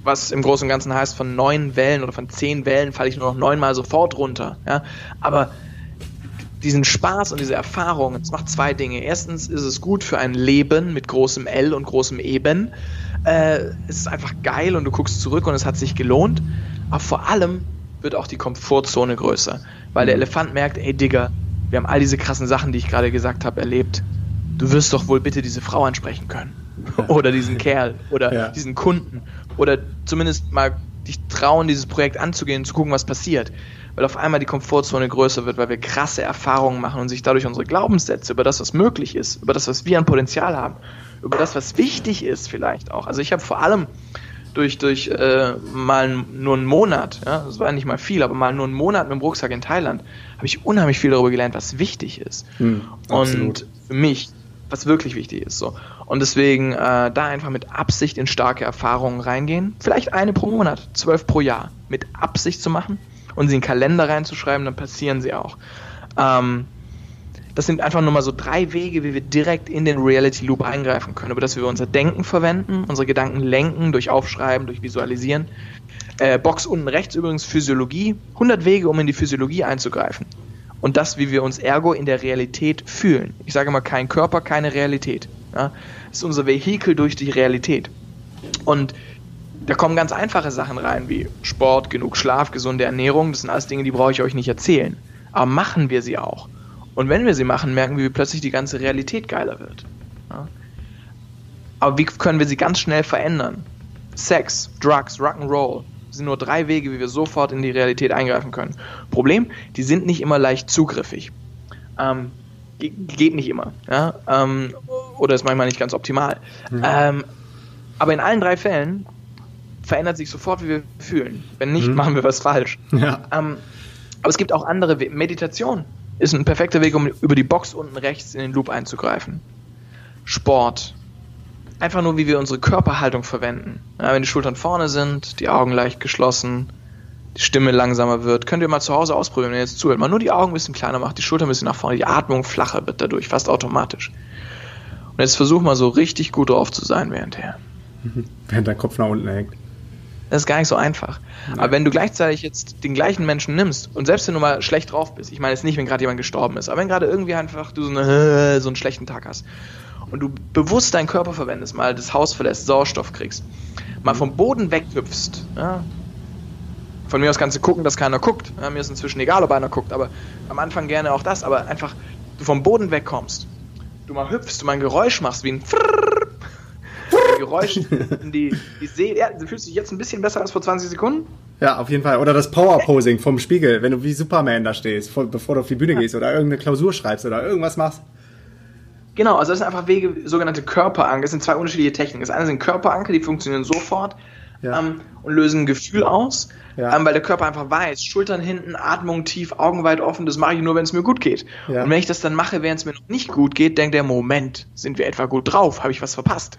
was im Großen und Ganzen heißt, von neun Wellen oder von zehn Wellen falle ich nur noch neunmal sofort runter. Ja? Aber diesen Spaß und diese Erfahrung, es macht zwei Dinge. Erstens ist es gut für ein Leben mit großem L und großem Eben. Äh, es ist einfach geil und du guckst zurück und es hat sich gelohnt. Aber vor allem wird auch die Komfortzone größer, weil der Elefant merkt, ey Digga, wir haben all diese krassen Sachen, die ich gerade gesagt habe, erlebt. Du wirst doch wohl bitte diese Frau ansprechen können. oder diesen Kerl oder ja. diesen Kunden oder zumindest mal dich trauen, dieses Projekt anzugehen und zu gucken, was passiert. Weil auf einmal die Komfortzone größer wird, weil wir krasse Erfahrungen machen und sich dadurch unsere Glaubenssätze über das, was möglich ist, über das, was wir an Potenzial haben, über das, was wichtig ist vielleicht auch. Also ich habe vor allem durch, durch äh, mal nur einen Monat, ja, das war nicht mal viel, aber mal nur einen Monat mit dem Rucksack in Thailand, habe ich unheimlich viel darüber gelernt, was wichtig ist. Hm, und für mich was wirklich wichtig ist. So. Und deswegen äh, da einfach mit Absicht in starke Erfahrungen reingehen. Vielleicht eine pro Monat, zwölf pro Jahr. Mit Absicht zu machen und sie in den Kalender reinzuschreiben, dann passieren sie auch. Ähm, das sind einfach nur mal so drei Wege, wie wir direkt in den Reality Loop eingreifen können, über das wir unser Denken verwenden, unsere Gedanken lenken durch Aufschreiben, durch Visualisieren. Äh, Box unten rechts übrigens Physiologie. 100 Wege, um in die Physiologie einzugreifen und das, wie wir uns ergo in der Realität fühlen. Ich sage mal, kein Körper, keine Realität. Ja? Das ist unser Vehikel durch die Realität. Und da kommen ganz einfache Sachen rein, wie Sport, genug Schlaf, gesunde Ernährung. Das sind alles Dinge, die brauche ich euch nicht erzählen. Aber machen wir sie auch. Und wenn wir sie machen, merken wir, wie plötzlich die ganze Realität geiler wird. Ja? Aber wie können wir sie ganz schnell verändern? Sex, Drugs, Rock'n'Roll, sind nur drei Wege, wie wir sofort in die Realität eingreifen können. Problem, die sind nicht immer leicht zugriffig. Ähm, geht nicht immer. Ja? Ähm, oder ist manchmal nicht ganz optimal. Mhm. Ähm, aber in allen drei Fällen verändert sich sofort, wie wir fühlen. Wenn nicht, mhm. machen wir was falsch. Ja. Ähm, aber es gibt auch andere Wege. Meditation ist ein perfekter Weg, um über die Box unten rechts in den Loop einzugreifen. Sport. Einfach nur, wie wir unsere Körperhaltung verwenden. Ja, wenn die Schultern vorne sind, die Augen leicht geschlossen, die Stimme langsamer wird, könnt ihr mal zu Hause ausprobieren, wenn ihr jetzt zuhört. Mal nur die Augen ein bisschen kleiner macht, die Schultern ein bisschen nach vorne, die Atmung flacher wird dadurch, fast automatisch. Und jetzt versuch mal so richtig gut drauf zu sein währendher. Während dein Kopf nach unten hängt. Das ist gar nicht so einfach. Ja. Aber wenn du gleichzeitig jetzt den gleichen Menschen nimmst und selbst wenn du mal schlecht drauf bist, ich meine jetzt nicht, wenn gerade jemand gestorben ist, aber wenn gerade irgendwie einfach du so, eine, so einen schlechten Tag hast und du bewusst deinen Körper verwendest, mal das Haus verlässt, Sauerstoff kriegst, mal vom Boden weghüpfst, ja, von mir aus kannst du gucken, dass keiner guckt. Ja, mir ist inzwischen egal, ob einer guckt, aber am Anfang gerne auch das, aber einfach du vom Boden wegkommst, du mal hüpfst, du mal ein Geräusch machst, wie ein Geräusch in die, die See. Ja, du fühlst dich jetzt ein bisschen besser als vor 20 Sekunden? Ja, auf jeden Fall. Oder das Power-Posing vom Spiegel, wenn du wie Superman da stehst, bevor du auf die Bühne ja. gehst oder irgendeine Klausur schreibst oder irgendwas machst. Genau, also das sind einfach Wege, sogenannte Körperanker. Das sind zwei unterschiedliche Techniken. Das eine sind Körperanker, die funktionieren sofort ja. ähm, und lösen ein Gefühl aus ja. ähm, weil der Körper einfach weiß, Schultern hinten, Atmung tief, Augen weit offen, das mache ich nur, wenn es mir gut geht. Ja. Und wenn ich das dann mache, während es mir noch nicht gut geht, denkt der, Moment, sind wir etwa gut drauf, habe ich was verpasst?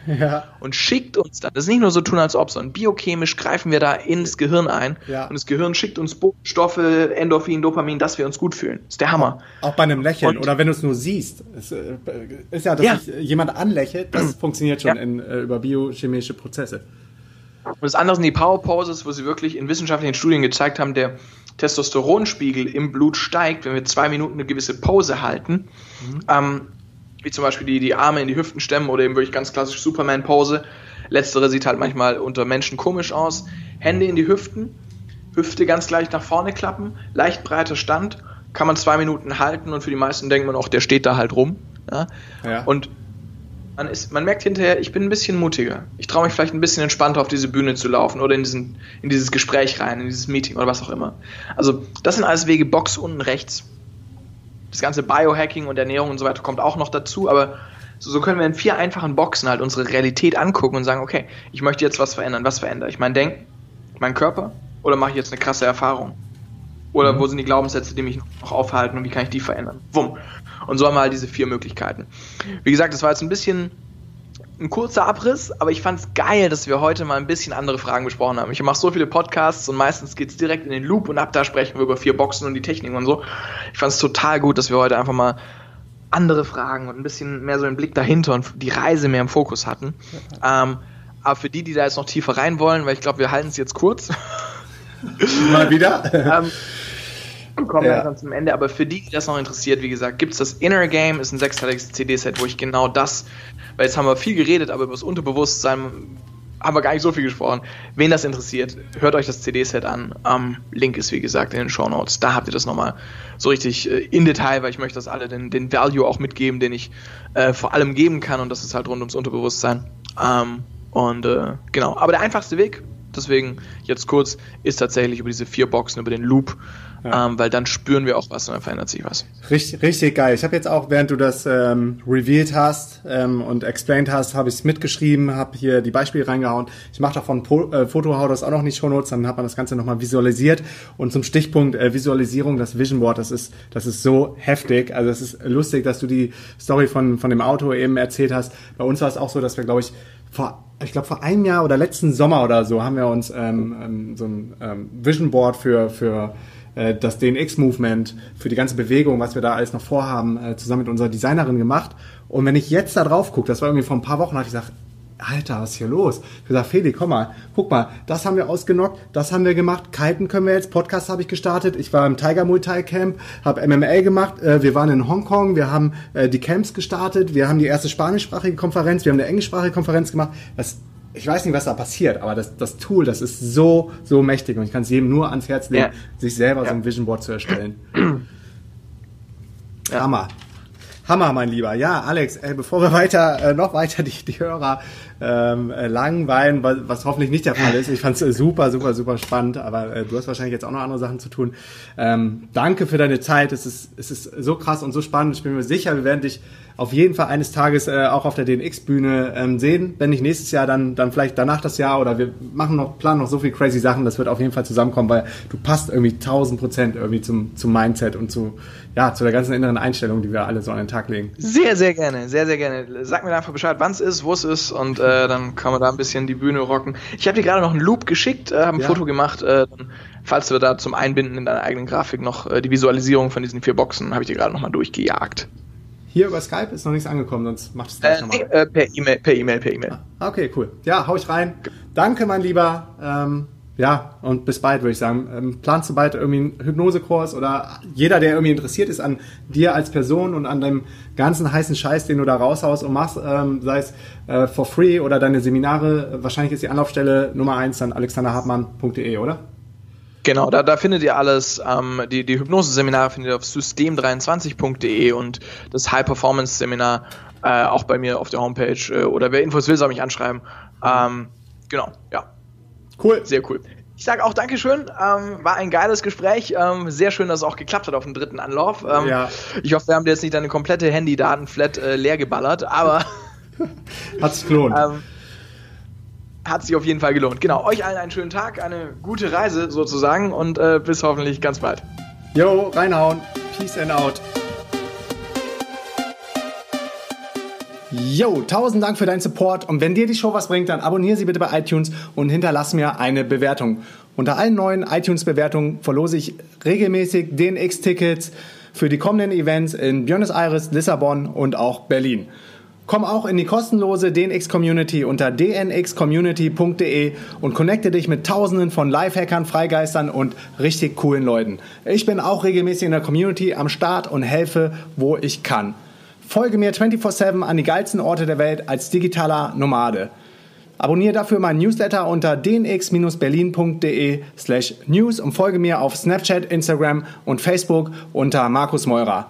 Und schickt uns dann, das ist nicht nur so tun, als ob, sondern biochemisch greifen wir da ins Gehirn ein und das Gehirn schickt uns Stoffe, Endorphin, Dopamin, dass wir uns gut fühlen. Das ist der Hammer. Auch bei einem Lächeln und, oder wenn du es nur siehst. Es äh, ist ja, dass jemand anlächelt, das funktioniert schon in, äh, über biochemische Prozesse. Und das andere sind die Power Poses, wo sie wirklich in wissenschaftlichen Studien gezeigt haben, der Testosteronspiegel im Blut steigt, wenn wir zwei Minuten eine gewisse Pose halten. Mhm. Ähm, wie zum Beispiel die, die Arme in die Hüften stemmen oder eben wirklich ganz klassisch Superman-Pose. Letztere sieht halt manchmal unter Menschen komisch aus. Hände in die Hüften, Hüfte ganz leicht nach vorne klappen, leicht breiter Stand, kann man zwei Minuten halten und für die meisten denkt man auch, der steht da halt rum. Ja? Ja. Und man, ist, man merkt hinterher, ich bin ein bisschen mutiger. Ich traue mich vielleicht ein bisschen entspannter auf diese Bühne zu laufen oder in, diesen, in dieses Gespräch rein, in dieses Meeting oder was auch immer. Also das sind alles Wege, Box unten rechts. Das ganze Biohacking und Ernährung und so weiter kommt auch noch dazu, aber so, so können wir in vier einfachen Boxen halt unsere Realität angucken und sagen, okay, ich möchte jetzt was verändern. Was verändere ich? Mein Denken, mein Körper oder mache ich jetzt eine krasse Erfahrung? Oder mhm. wo sind die Glaubenssätze, die mich noch aufhalten und wie kann ich die verändern? Wumm. Und so haben wir halt diese vier Möglichkeiten. Wie gesagt, das war jetzt ein bisschen ein kurzer Abriss, aber ich fand es geil, dass wir heute mal ein bisschen andere Fragen besprochen haben. Ich mache so viele Podcasts und meistens geht es direkt in den Loop und ab da sprechen wir über vier Boxen und die Techniken und so. Ich fand es total gut, dass wir heute einfach mal andere Fragen und ein bisschen mehr so einen Blick dahinter und die Reise mehr im Fokus hatten. Ähm, aber für die, die da jetzt noch tiefer rein wollen, weil ich glaube, wir halten es jetzt kurz. Mal wieder. ähm, kommen ja. dann zum Ende. Aber für die, die das noch interessiert, wie gesagt, gibt es das Inner Game, ist ein sechsteiliges CD-Set, wo ich genau das, weil jetzt haben wir viel geredet, aber über das Unterbewusstsein haben wir gar nicht so viel gesprochen. Wen das interessiert, hört euch das CD-Set an. Um, Link ist wie gesagt in den Show Notes. Da habt ihr das nochmal so richtig äh, in Detail, weil ich möchte das alle den, den Value auch mitgeben, den ich äh, vor allem geben kann und das ist halt rund ums Unterbewusstsein. Um, und äh, genau, aber der einfachste Weg, deswegen jetzt kurz, ist tatsächlich über diese vier Boxen, über den Loop ja. ähm, weil dann spüren wir auch was und dann verändert sich was. Richtig, richtig geil. Ich habe jetzt auch, während du das ähm, revealed hast ähm, und explained hast, habe ich es mitgeschrieben, habe hier die Beispiele reingehauen. Ich mache davon po äh, Foto, hau das auch noch nicht Show Notes, dann hat man das Ganze nochmal visualisiert. Und zum Stichpunkt äh, Visualisierung, das Vision Board, das ist, das ist so heftig. Also es ist lustig, dass du die Story von, von dem Auto eben erzählt hast. Bei uns war es auch so, dass wir, glaube ich, vor ich glaube vor einem Jahr oder letzten Sommer oder so haben wir uns ähm, ähm, so ein ähm, Vision Board für für das DNX-Movement, für die ganze Bewegung, was wir da alles noch vorhaben, äh, zusammen mit unserer Designerin gemacht. Und wenn ich jetzt da drauf gucke, das war irgendwie vor ein paar Wochen, habe ich gesagt, Alter, was ist hier los? Ich gesagt, Feli, komm mal, guck mal, das haben wir ausgenockt, das haben wir gemacht, Kiten können wir jetzt, Podcast habe ich gestartet, ich war im Tiger Muay Camp, habe MMA gemacht, äh, wir waren in Hongkong, wir haben äh, die Camps gestartet, wir haben die erste spanischsprachige Konferenz, wir haben eine englischsprachige Konferenz gemacht. Das ich weiß nicht, was da passiert, aber das, das Tool, das ist so, so mächtig und ich kann es jedem nur ans Herz legen, ja. sich selber ja. so ein Vision Board zu erstellen. Ja. Hammer. Hammer, mein Lieber. Ja, Alex, ey, bevor wir weiter, äh, noch weiter die, die Hörer ähm, äh, langweilen, was, was hoffentlich nicht der Fall ist. Ich fand es super, super, super spannend, aber äh, du hast wahrscheinlich jetzt auch noch andere Sachen zu tun. Ähm, danke für deine Zeit. Es ist, es ist so krass und so spannend. Ich bin mir sicher, wir werden dich auf jeden Fall eines Tages äh, auch auf der DNX-Bühne ähm, sehen. Wenn nicht nächstes Jahr, dann, dann vielleicht danach das Jahr oder wir machen noch, planen noch so viel crazy Sachen. Das wird auf jeden Fall zusammenkommen, weil du passt irgendwie 1000 Prozent irgendwie zum, zum Mindset und zu, ja, zu der ganzen inneren Einstellung, die wir alle so an den Tag legen. Sehr, sehr gerne, sehr, sehr gerne. Sag mir einfach Bescheid, wann es ist, wo es ist und äh, dann kann man da ein bisschen die Bühne rocken. Ich habe dir gerade noch einen Loop geschickt, äh, habe ein ja. Foto gemacht. Äh, falls wir da zum Einbinden in deiner eigenen Grafik noch äh, die Visualisierung von diesen vier Boxen, habe ich dir gerade noch mal durchgejagt. Hier über Skype ist noch nichts angekommen, sonst macht es gleich äh, nochmal. Äh, per E-Mail, per E-Mail, per E-Mail. Ah, okay, cool. Ja, hau ich rein. Danke, mein Lieber. Ähm, ja, und bis bald, würde ich sagen. Ähm, planst du bald irgendwie einen Hypnosekurs oder jeder, der irgendwie interessiert ist an dir als Person und an deinem ganzen heißen Scheiß, den du da raushaust und machst, ähm, sei es äh, for free oder deine Seminare, wahrscheinlich ist die Anlaufstelle Nummer eins dann alexanderhartmann.de, oder? Genau, da, da findet ihr alles. Ähm, die die Hypnose-Seminare findet ihr auf system23.de und das High-Performance-Seminar äh, auch bei mir auf der Homepage. Äh, oder wer Infos will, soll mich anschreiben. Ähm, genau, ja. Cool. Sehr cool. Ich sage auch Dankeschön. Ähm, war ein geiles Gespräch. Ähm, sehr schön, dass es auch geklappt hat auf dem dritten Anlauf. Ähm, ja. Ich hoffe, wir haben dir jetzt nicht deine komplette Handy-Datenflat äh, leer geballert, aber. Hat's gelohnt. Hat sich auf jeden Fall gelohnt. Genau, euch allen einen schönen Tag, eine gute Reise sozusagen und äh, bis hoffentlich ganz bald. Jo, reinhauen. Peace and out. Yo, tausend Dank für deinen Support und wenn dir die Show was bringt, dann abonniere sie bitte bei iTunes und hinterlass mir eine Bewertung. Unter allen neuen iTunes-Bewertungen verlose ich regelmäßig DNX-Tickets für die kommenden Events in Buenos Aires, Lissabon und auch Berlin. Komm auch in die kostenlose DNX Community unter dnxcommunity.de und connecte dich mit tausenden von Lifehackern, Freigeistern und richtig coolen Leuten. Ich bin auch regelmäßig in der Community am Start und helfe, wo ich kann. Folge mir 24/7 an die geilsten Orte der Welt als digitaler Nomade. Abonniere dafür meinen Newsletter unter dnx-berlin.de slash news und folge mir auf Snapchat, Instagram und Facebook unter Markus Meurer.